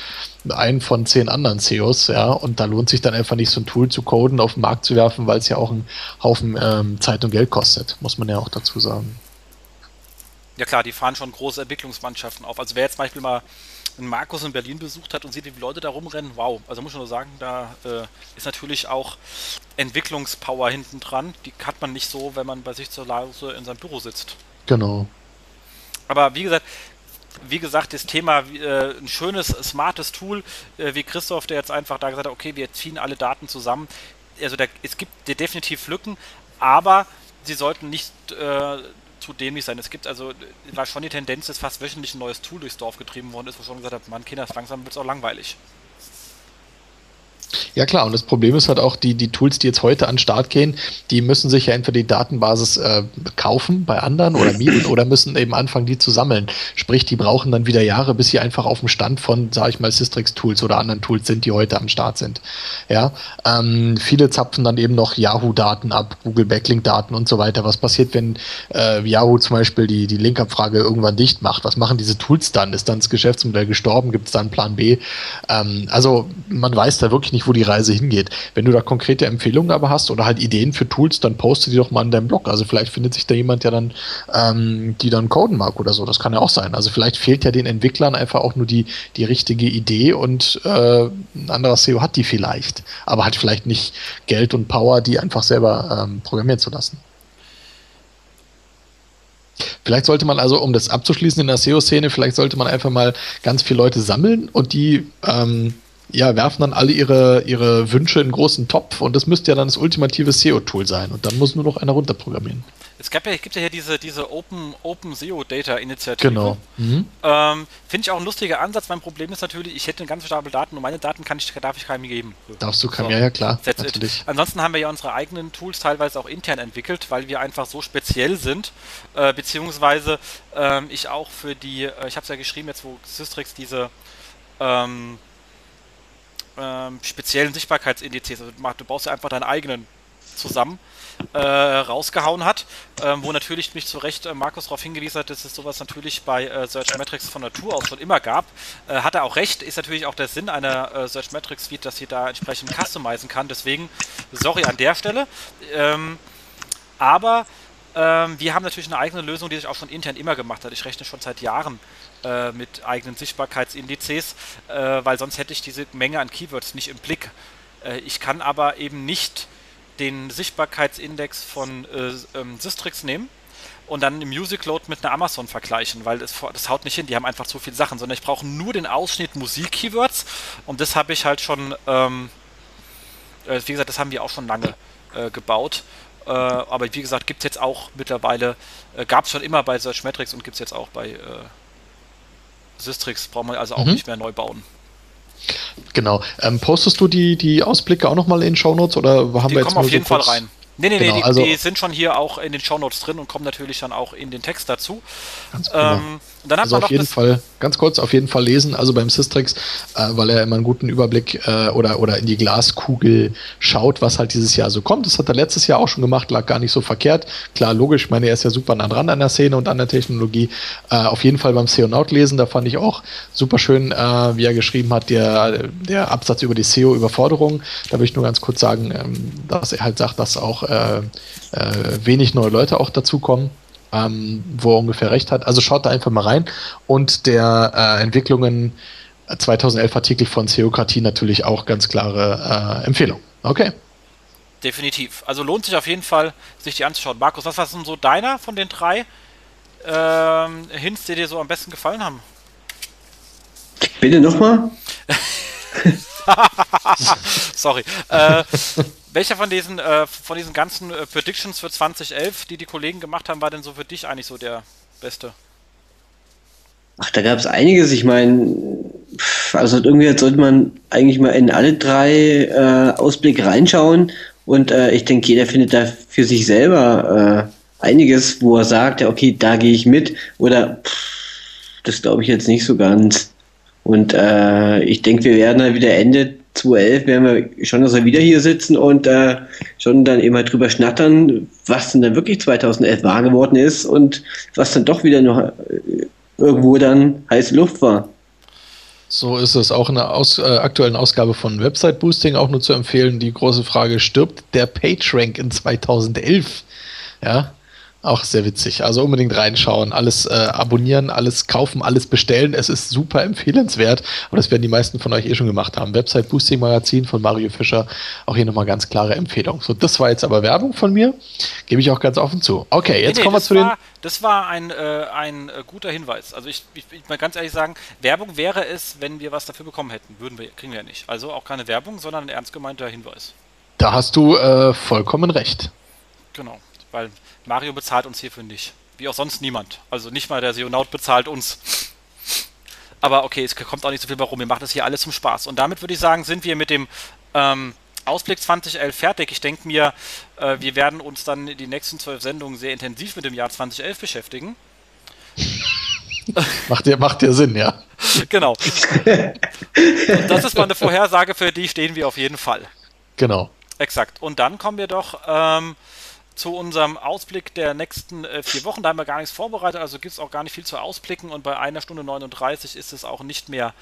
einen von zehn anderen CEOs, ja, und da lohnt sich dann einfach nicht so ein Tool zu coden, auf den Markt zu werfen, weil es ja auch einen Haufen ähm, Zeit und Geld kostet, muss man ja auch dazu sagen. Ja klar, die fahren schon große Entwicklungsmannschaften auf. Also wer jetzt zum Beispiel mal einen Markus in Berlin besucht hat und sieht, wie die Leute da rumrennen, wow. Also muss ich nur sagen, da äh, ist natürlich auch Entwicklungspower hinten dran. Die hat man nicht so, wenn man bei sich zu Hause in seinem Büro sitzt. Genau. Aber wie gesagt, wie gesagt, das Thema äh, ein schönes, smartes Tool, äh, wie Christoph, der jetzt einfach da gesagt hat, okay, wir ziehen alle Daten zusammen. Also da, es gibt definitiv Lücken, aber sie sollten nicht äh, zu dämlich sein. Es gibt also, war schon die Tendenz, dass fast wöchentlich ein neues Tool durchs Dorf getrieben worden ist, wo schon gesagt hat, Mann, Kinder, langsam wird es auch langweilig. Ja klar, und das Problem ist halt auch, die, die Tools, die jetzt heute an den Start gehen, die müssen sich ja entweder die Datenbasis äh, kaufen bei anderen oder mieten oder müssen eben anfangen, die zu sammeln. Sprich, die brauchen dann wieder Jahre, bis sie einfach auf dem Stand von, sage ich mal, Systrix-Tools oder anderen Tools sind, die heute am Start sind. Ja, ähm, viele zapfen dann eben noch Yahoo-Daten ab, Google Backlink-Daten und so weiter. Was passiert, wenn äh, Yahoo zum Beispiel die, die Linkabfrage irgendwann dicht macht? Was machen diese Tools dann? Ist dann das Geschäftsmodell gestorben? Gibt es dann Plan B? Ähm, also man weiß da wirklich nicht, wo die Reise hingeht. Wenn du da konkrete Empfehlungen aber hast oder halt Ideen für Tools, dann poste die doch mal in deinem Blog. Also vielleicht findet sich da jemand, der dann, ähm, die dann coden mag oder so. Das kann ja auch sein. Also vielleicht fehlt ja den Entwicklern einfach auch nur die, die richtige Idee und äh, ein anderer SEO hat die vielleicht. Aber halt vielleicht nicht Geld und Power, die einfach selber ähm, programmieren zu lassen. Vielleicht sollte man also, um das abzuschließen in der SEO-Szene, vielleicht sollte man einfach mal ganz viele Leute sammeln und die ähm, ja, werfen dann alle ihre, ihre Wünsche in einen großen Topf und das müsste ja dann das ultimative SEO-Tool sein und dann muss nur noch einer runterprogrammieren. Es gab ja, gibt ja hier diese, diese Open, Open SEO Data Initiative. Genau. Mhm. Ähm, Finde ich auch ein lustiger Ansatz. Mein Problem ist natürlich, ich hätte einen ganzen Stapel Daten und meine Daten kann ich, darf ich keinem geben. Darfst du keinem, so. ja, ja, klar. Natürlich. Ansonsten haben wir ja unsere eigenen Tools teilweise auch intern entwickelt, weil wir einfach so speziell sind, äh, beziehungsweise äh, ich auch für die, äh, ich habe es ja geschrieben jetzt, wo Systrix diese ähm, ähm, speziellen Sichtbarkeitsindizes. Also du baust ja einfach deinen eigenen zusammen. Äh, rausgehauen hat, ähm, wo natürlich mich zu Recht äh, Markus darauf hingewiesen hat, dass es sowas natürlich bei äh, Search Metrics von Natur aus schon immer gab. Äh, hat er auch recht, ist natürlich auch der Sinn einer äh, Search Metrics Suite, dass sie da entsprechend customizen kann. Deswegen, sorry an der Stelle. Ähm, aber ähm, wir haben natürlich eine eigene Lösung, die sich auch schon intern immer gemacht hat. Ich rechne schon seit Jahren äh, mit eigenen Sichtbarkeitsindizes, äh, weil sonst hätte ich diese Menge an Keywords nicht im Blick. Äh, ich kann aber eben nicht den Sichtbarkeitsindex von äh, ähm, Systrix nehmen und dann im Music Load mit einer Amazon vergleichen, weil das, das haut nicht hin, die haben einfach zu viele Sachen, sondern ich brauche nur den Ausschnitt Musik-Keywords und das habe ich halt schon, ähm, äh, wie gesagt, das haben wir auch schon lange äh, gebaut. Äh, aber wie gesagt, gibt es jetzt auch mittlerweile, äh, gab es schon immer bei Searchmetrics und gibt es jetzt auch bei Systrix braucht man also auch mhm. nicht mehr neu bauen. Genau. Ähm, postest du die, die Ausblicke auch nochmal in Shownotes oder haben die wir jetzt kommen auf jeden so Fall rein. Nee, nee, genau, nee, die, also die, sind schon hier auch in den Shownotes drin und kommen natürlich dann auch in den Text dazu. Ganz. Ähm, also auf jeden Fall, ganz kurz, auf jeden Fall lesen, also beim Systrix, äh, weil er immer einen guten Überblick äh, oder, oder in die Glaskugel schaut, was halt dieses Jahr so kommt. Das hat er letztes Jahr auch schon gemacht, lag gar nicht so verkehrt. Klar, logisch, ich meine, er ist ja super nah dran an der Szene und an der Technologie. Äh, auf jeden Fall beim SEO-Naut lesen, da fand ich auch super schön, äh, wie er geschrieben hat, der, der Absatz über die SEO-Überforderung. Da will ich nur ganz kurz sagen, ähm, dass er halt sagt, dass auch äh, äh, wenig neue Leute auch dazukommen. Ähm, wo er ungefähr recht hat. Also schaut da einfach mal rein. Und der äh, Entwicklungen 2011 Artikel von Seokratie natürlich auch ganz klare äh, Empfehlung. Okay. Definitiv. Also lohnt sich auf jeden Fall, sich die anzuschauen. Markus, was war denn so deiner von den drei ähm, Hints, die dir so am besten gefallen haben? Bitte nochmal? Sorry. Äh, welcher von diesen, äh, von diesen ganzen äh, Predictions für 2011, die die Kollegen gemacht haben, war denn so für dich eigentlich so der beste? Ach, da gab es einiges. Ich meine, also irgendwie sollte man eigentlich mal in alle drei äh, Ausblicke reinschauen und äh, ich denke, jeder findet da für sich selber einiges, wo er sagt, ja, okay, da gehe ich mit oder pff, das glaube ich jetzt nicht so ganz. Und äh, ich denke, wir werden dann wieder Ende 2011 werden wir schon, dass wieder hier sitzen und äh, schon dann immer drüber schnattern, was denn dann wirklich 2011 wahr geworden ist und was dann doch wieder noch äh, irgendwo dann heiße Luft war. So ist es auch in der aus, äh, aktuellen Ausgabe von Website Boosting auch nur zu empfehlen. Die große Frage: Stirbt der PageRank in 2011? Ja, auch sehr witzig. Also unbedingt reinschauen, alles äh, abonnieren, alles kaufen, alles bestellen. Es ist super empfehlenswert. Aber das werden die meisten von euch eh schon gemacht haben. Website Boosting Magazin von Mario Fischer. Auch hier nochmal ganz klare Empfehlung. So, das war jetzt aber Werbung von mir. Gebe ich auch ganz offen zu. Okay, jetzt nee, nee, kommen wir zu war, den. Das war ein, äh, ein äh, guter Hinweis. Also ich, ich, ich mal ganz ehrlich sagen, Werbung wäre es, wenn wir was dafür bekommen hätten. Würden wir, kriegen wir ja nicht. Also auch keine Werbung, sondern ein ernst gemeinter Hinweis. Da hast du äh, vollkommen recht. Genau, weil Mario bezahlt uns hierfür nicht. Wie auch sonst niemand. Also nicht mal der Seonaut bezahlt uns. Aber okay, es kommt auch nicht so viel warum. Wir machen das hier alles zum Spaß. Und damit würde ich sagen, sind wir mit dem ähm, Ausblick 2011 fertig. Ich denke mir, äh, wir werden uns dann die nächsten zwölf Sendungen sehr intensiv mit dem Jahr 2011 beschäftigen. macht, dir, macht Sinn, ja. Genau. Und das ist mal eine Vorhersage, für die stehen wir auf jeden Fall. Genau. Exakt. Und dann kommen wir doch ähm, zu unserem Ausblick der nächsten äh, vier Wochen. Da haben wir gar nichts vorbereitet, also gibt es auch gar nicht viel zu ausblicken. Und bei einer Stunde 39 ist es auch nicht mehr,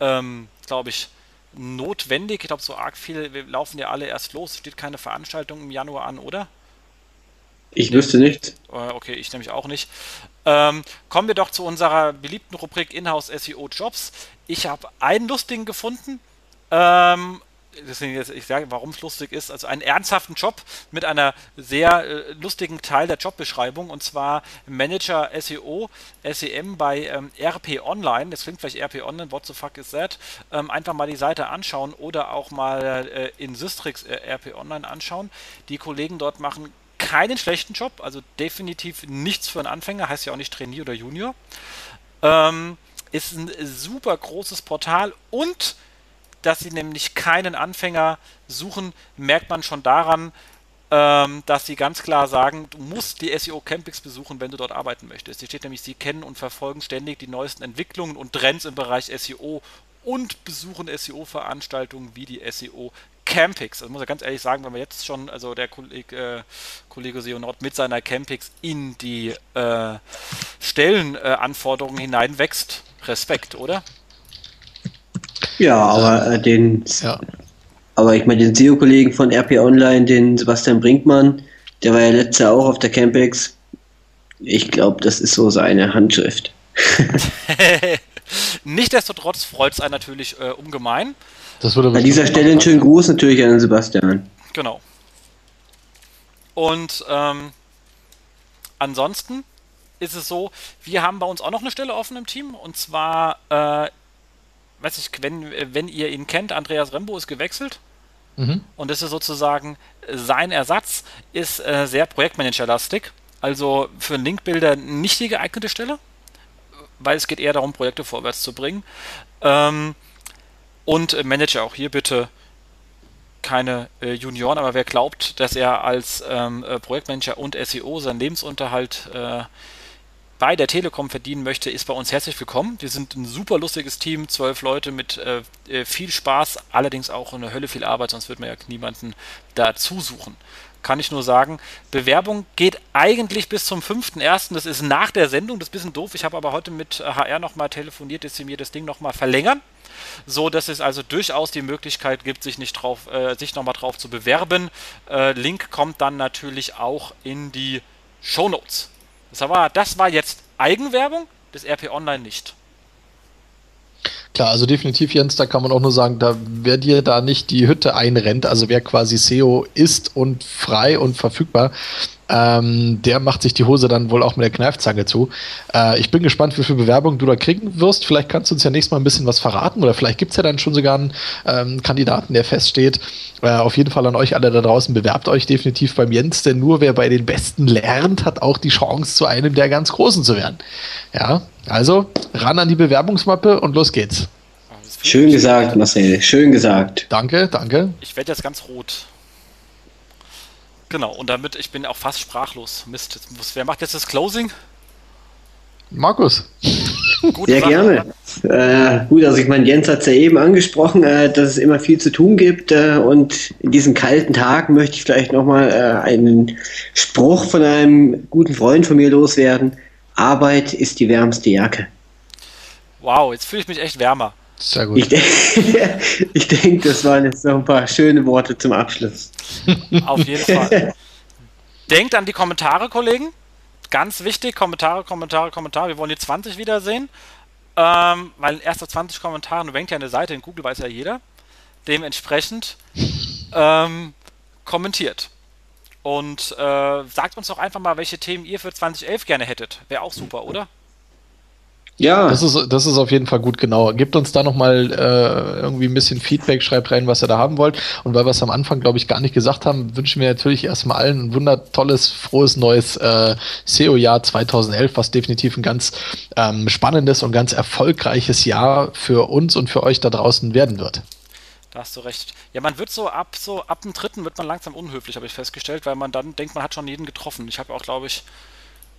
ähm, glaube ich, notwendig. Ich glaube, so arg viel, wir laufen ja alle erst los. Steht keine Veranstaltung im Januar an, oder? Ich wüsste nicht. Äh, okay, ich nämlich auch nicht. Ähm, kommen wir doch zu unserer beliebten Rubrik Inhouse SEO Jobs. Ich habe einen lustigen gefunden. Ähm, deswegen jetzt, ich sage, warum es lustig ist, also einen ernsthaften Job mit einer sehr äh, lustigen Teil der Jobbeschreibung und zwar Manager SEO, SEM bei ähm, RP Online. Das klingt vielleicht RP Online, what the fuck is that? Ähm, einfach mal die Seite anschauen oder auch mal äh, in Systrix äh, RP Online anschauen. Die Kollegen dort machen keinen schlechten Job, also definitiv nichts für einen Anfänger, heißt ja auch nicht Trainee oder Junior. Ähm, ist ein super großes Portal und dass sie nämlich keinen Anfänger suchen, merkt man schon daran, ähm, dass sie ganz klar sagen, du musst die SEO Campings besuchen, wenn du dort arbeiten möchtest. Hier steht nämlich, sie kennen und verfolgen ständig die neuesten Entwicklungen und Trends im Bereich SEO und besuchen SEO-Veranstaltungen wie die SEO Campix. Also muss ich ganz ehrlich sagen, wenn man jetzt schon, also der Kollege, äh, Kollege Seonort mit seiner Campix in die äh, Stellenanforderungen äh, hineinwächst, Respekt, oder? Ja, aber äh, den, ja. aber ich meine, den SEO-Kollegen von RP Online, den Sebastian Brinkmann, der war ja letztes Jahr auch auf der Campex. Ich glaube, das ist so seine Handschrift. Nichtsdestotrotz freut es einen natürlich äh, ungemein. Das würde an dieser Stelle einen schönen Gruß natürlich an Sebastian. Genau. Und ähm, ansonsten ist es so, wir haben bei uns auch noch eine Stelle offen im Team und zwar äh, weiß ich, wenn, wenn ihr ihn kennt, Andreas Rembo ist gewechselt. Mhm. Und das ist sozusagen sein Ersatz, ist äh, sehr Projektmanager-lastig. Also für Linkbilder nicht die geeignete Stelle, weil es geht eher darum, Projekte vorwärts zu bringen. Ähm, und äh, Manager auch hier bitte keine äh, Junioren, aber wer glaubt, dass er als ähm, äh, Projektmanager und SEO seinen Lebensunterhalt äh, bei der Telekom verdienen möchte, ist bei uns herzlich willkommen. Wir sind ein super lustiges Team, zwölf Leute mit äh, äh, viel Spaß, allerdings auch eine Hölle viel Arbeit, sonst wird man ja niemanden dazu suchen. Kann ich nur sagen, Bewerbung geht eigentlich bis zum 5.1. Das ist nach der Sendung, das ist ein bisschen doof. Ich habe aber heute mit HR nochmal telefoniert, dass sie mir das Ding nochmal verlängern so dass es also durchaus die Möglichkeit gibt, sich äh, sich nochmal drauf zu bewerben. Äh, Link kommt dann natürlich auch in die Show Notes. Das war, das war jetzt Eigenwerbung, das RP Online nicht. Klar, also definitiv, Jens, da kann man auch nur sagen, da wer dir da nicht die Hütte einrennt, also wer quasi SEO ist und frei und verfügbar, ähm, der macht sich die Hose dann wohl auch mit der Kneifzange zu. Äh, ich bin gespannt, wie viele Bewerbungen du da kriegen wirst. Vielleicht kannst du uns ja nächstes Mal ein bisschen was verraten oder vielleicht gibt es ja dann schon sogar einen ähm, Kandidaten, der feststeht. Äh, auf jeden Fall an euch alle da draußen, bewerbt euch definitiv beim Jens, denn nur wer bei den Besten lernt, hat auch die Chance, zu einem der ganz Großen zu werden. Ja, also ran an die Bewerbungsmappe und los geht's. Schön gesagt, Marcel, schön gesagt. Danke, danke. Ich werde jetzt ganz rot. Genau, und damit, ich bin auch fast sprachlos. Mist, jetzt muss, wer macht jetzt das Closing? Markus. Gute Sehr Sache. gerne. Äh, gut, also ich meine, Jens hat es ja eben angesprochen, äh, dass es immer viel zu tun gibt äh, und in diesen kalten Tagen möchte ich vielleicht nochmal äh, einen Spruch von einem guten Freund von mir loswerden. Arbeit ist die wärmste Jacke. Wow, jetzt fühle ich mich echt wärmer. Sehr gut. Ich, denke, ich denke, das waren jetzt noch ein paar schöne Worte zum Abschluss. Auf jeden Fall. Denkt an die Kommentare, Kollegen. Ganz wichtig, Kommentare, Kommentare, Kommentare. Wir wollen die 20 wiedersehen. Ähm, weil erst 20 Kommentare rankt ja eine Seite, in Google weiß ja jeder. Dementsprechend ähm, kommentiert. Und äh, sagt uns doch einfach mal, welche Themen ihr für 2011 gerne hättet. Wäre auch super, oder? Ja. Das ist, das ist auf jeden Fall gut, genau. Gebt uns da nochmal äh, irgendwie ein bisschen Feedback, schreibt rein, was ihr da haben wollt. Und weil wir es am Anfang, glaube ich, gar nicht gesagt haben, wünschen wir natürlich erstmal allen ein wundertolles, frohes neues äh, SEO-Jahr 2011, was definitiv ein ganz ähm, spannendes und ganz erfolgreiches Jahr für uns und für euch da draußen werden wird. Da hast du recht. Ja, man wird so ab so ab dem dritten wird man langsam unhöflich, habe ich festgestellt, weil man dann denkt, man hat schon jeden getroffen. Ich habe auch, glaube ich,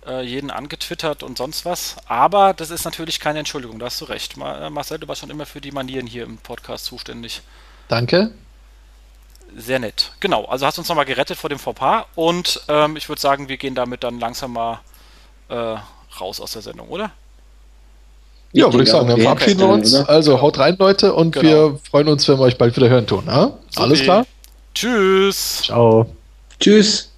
äh, jeden angetwittert und sonst was. Aber das ist natürlich keine Entschuldigung, da hast du recht. Äh, Marcel, du warst schon immer für die Manieren hier im Podcast zuständig. Danke. Sehr nett. Genau, also hast du uns nochmal gerettet vor dem Fauxpas und ähm, ich würde sagen, wir gehen damit dann langsam mal äh, raus aus der Sendung, oder? Ja, würde ich sagen. Dann verabschieden wir uns. Also haut rein, Leute, und genau. wir freuen uns, wenn wir euch bald wieder hören tun. Ne? Alles klar? Tschüss. Ciao. Tschüss.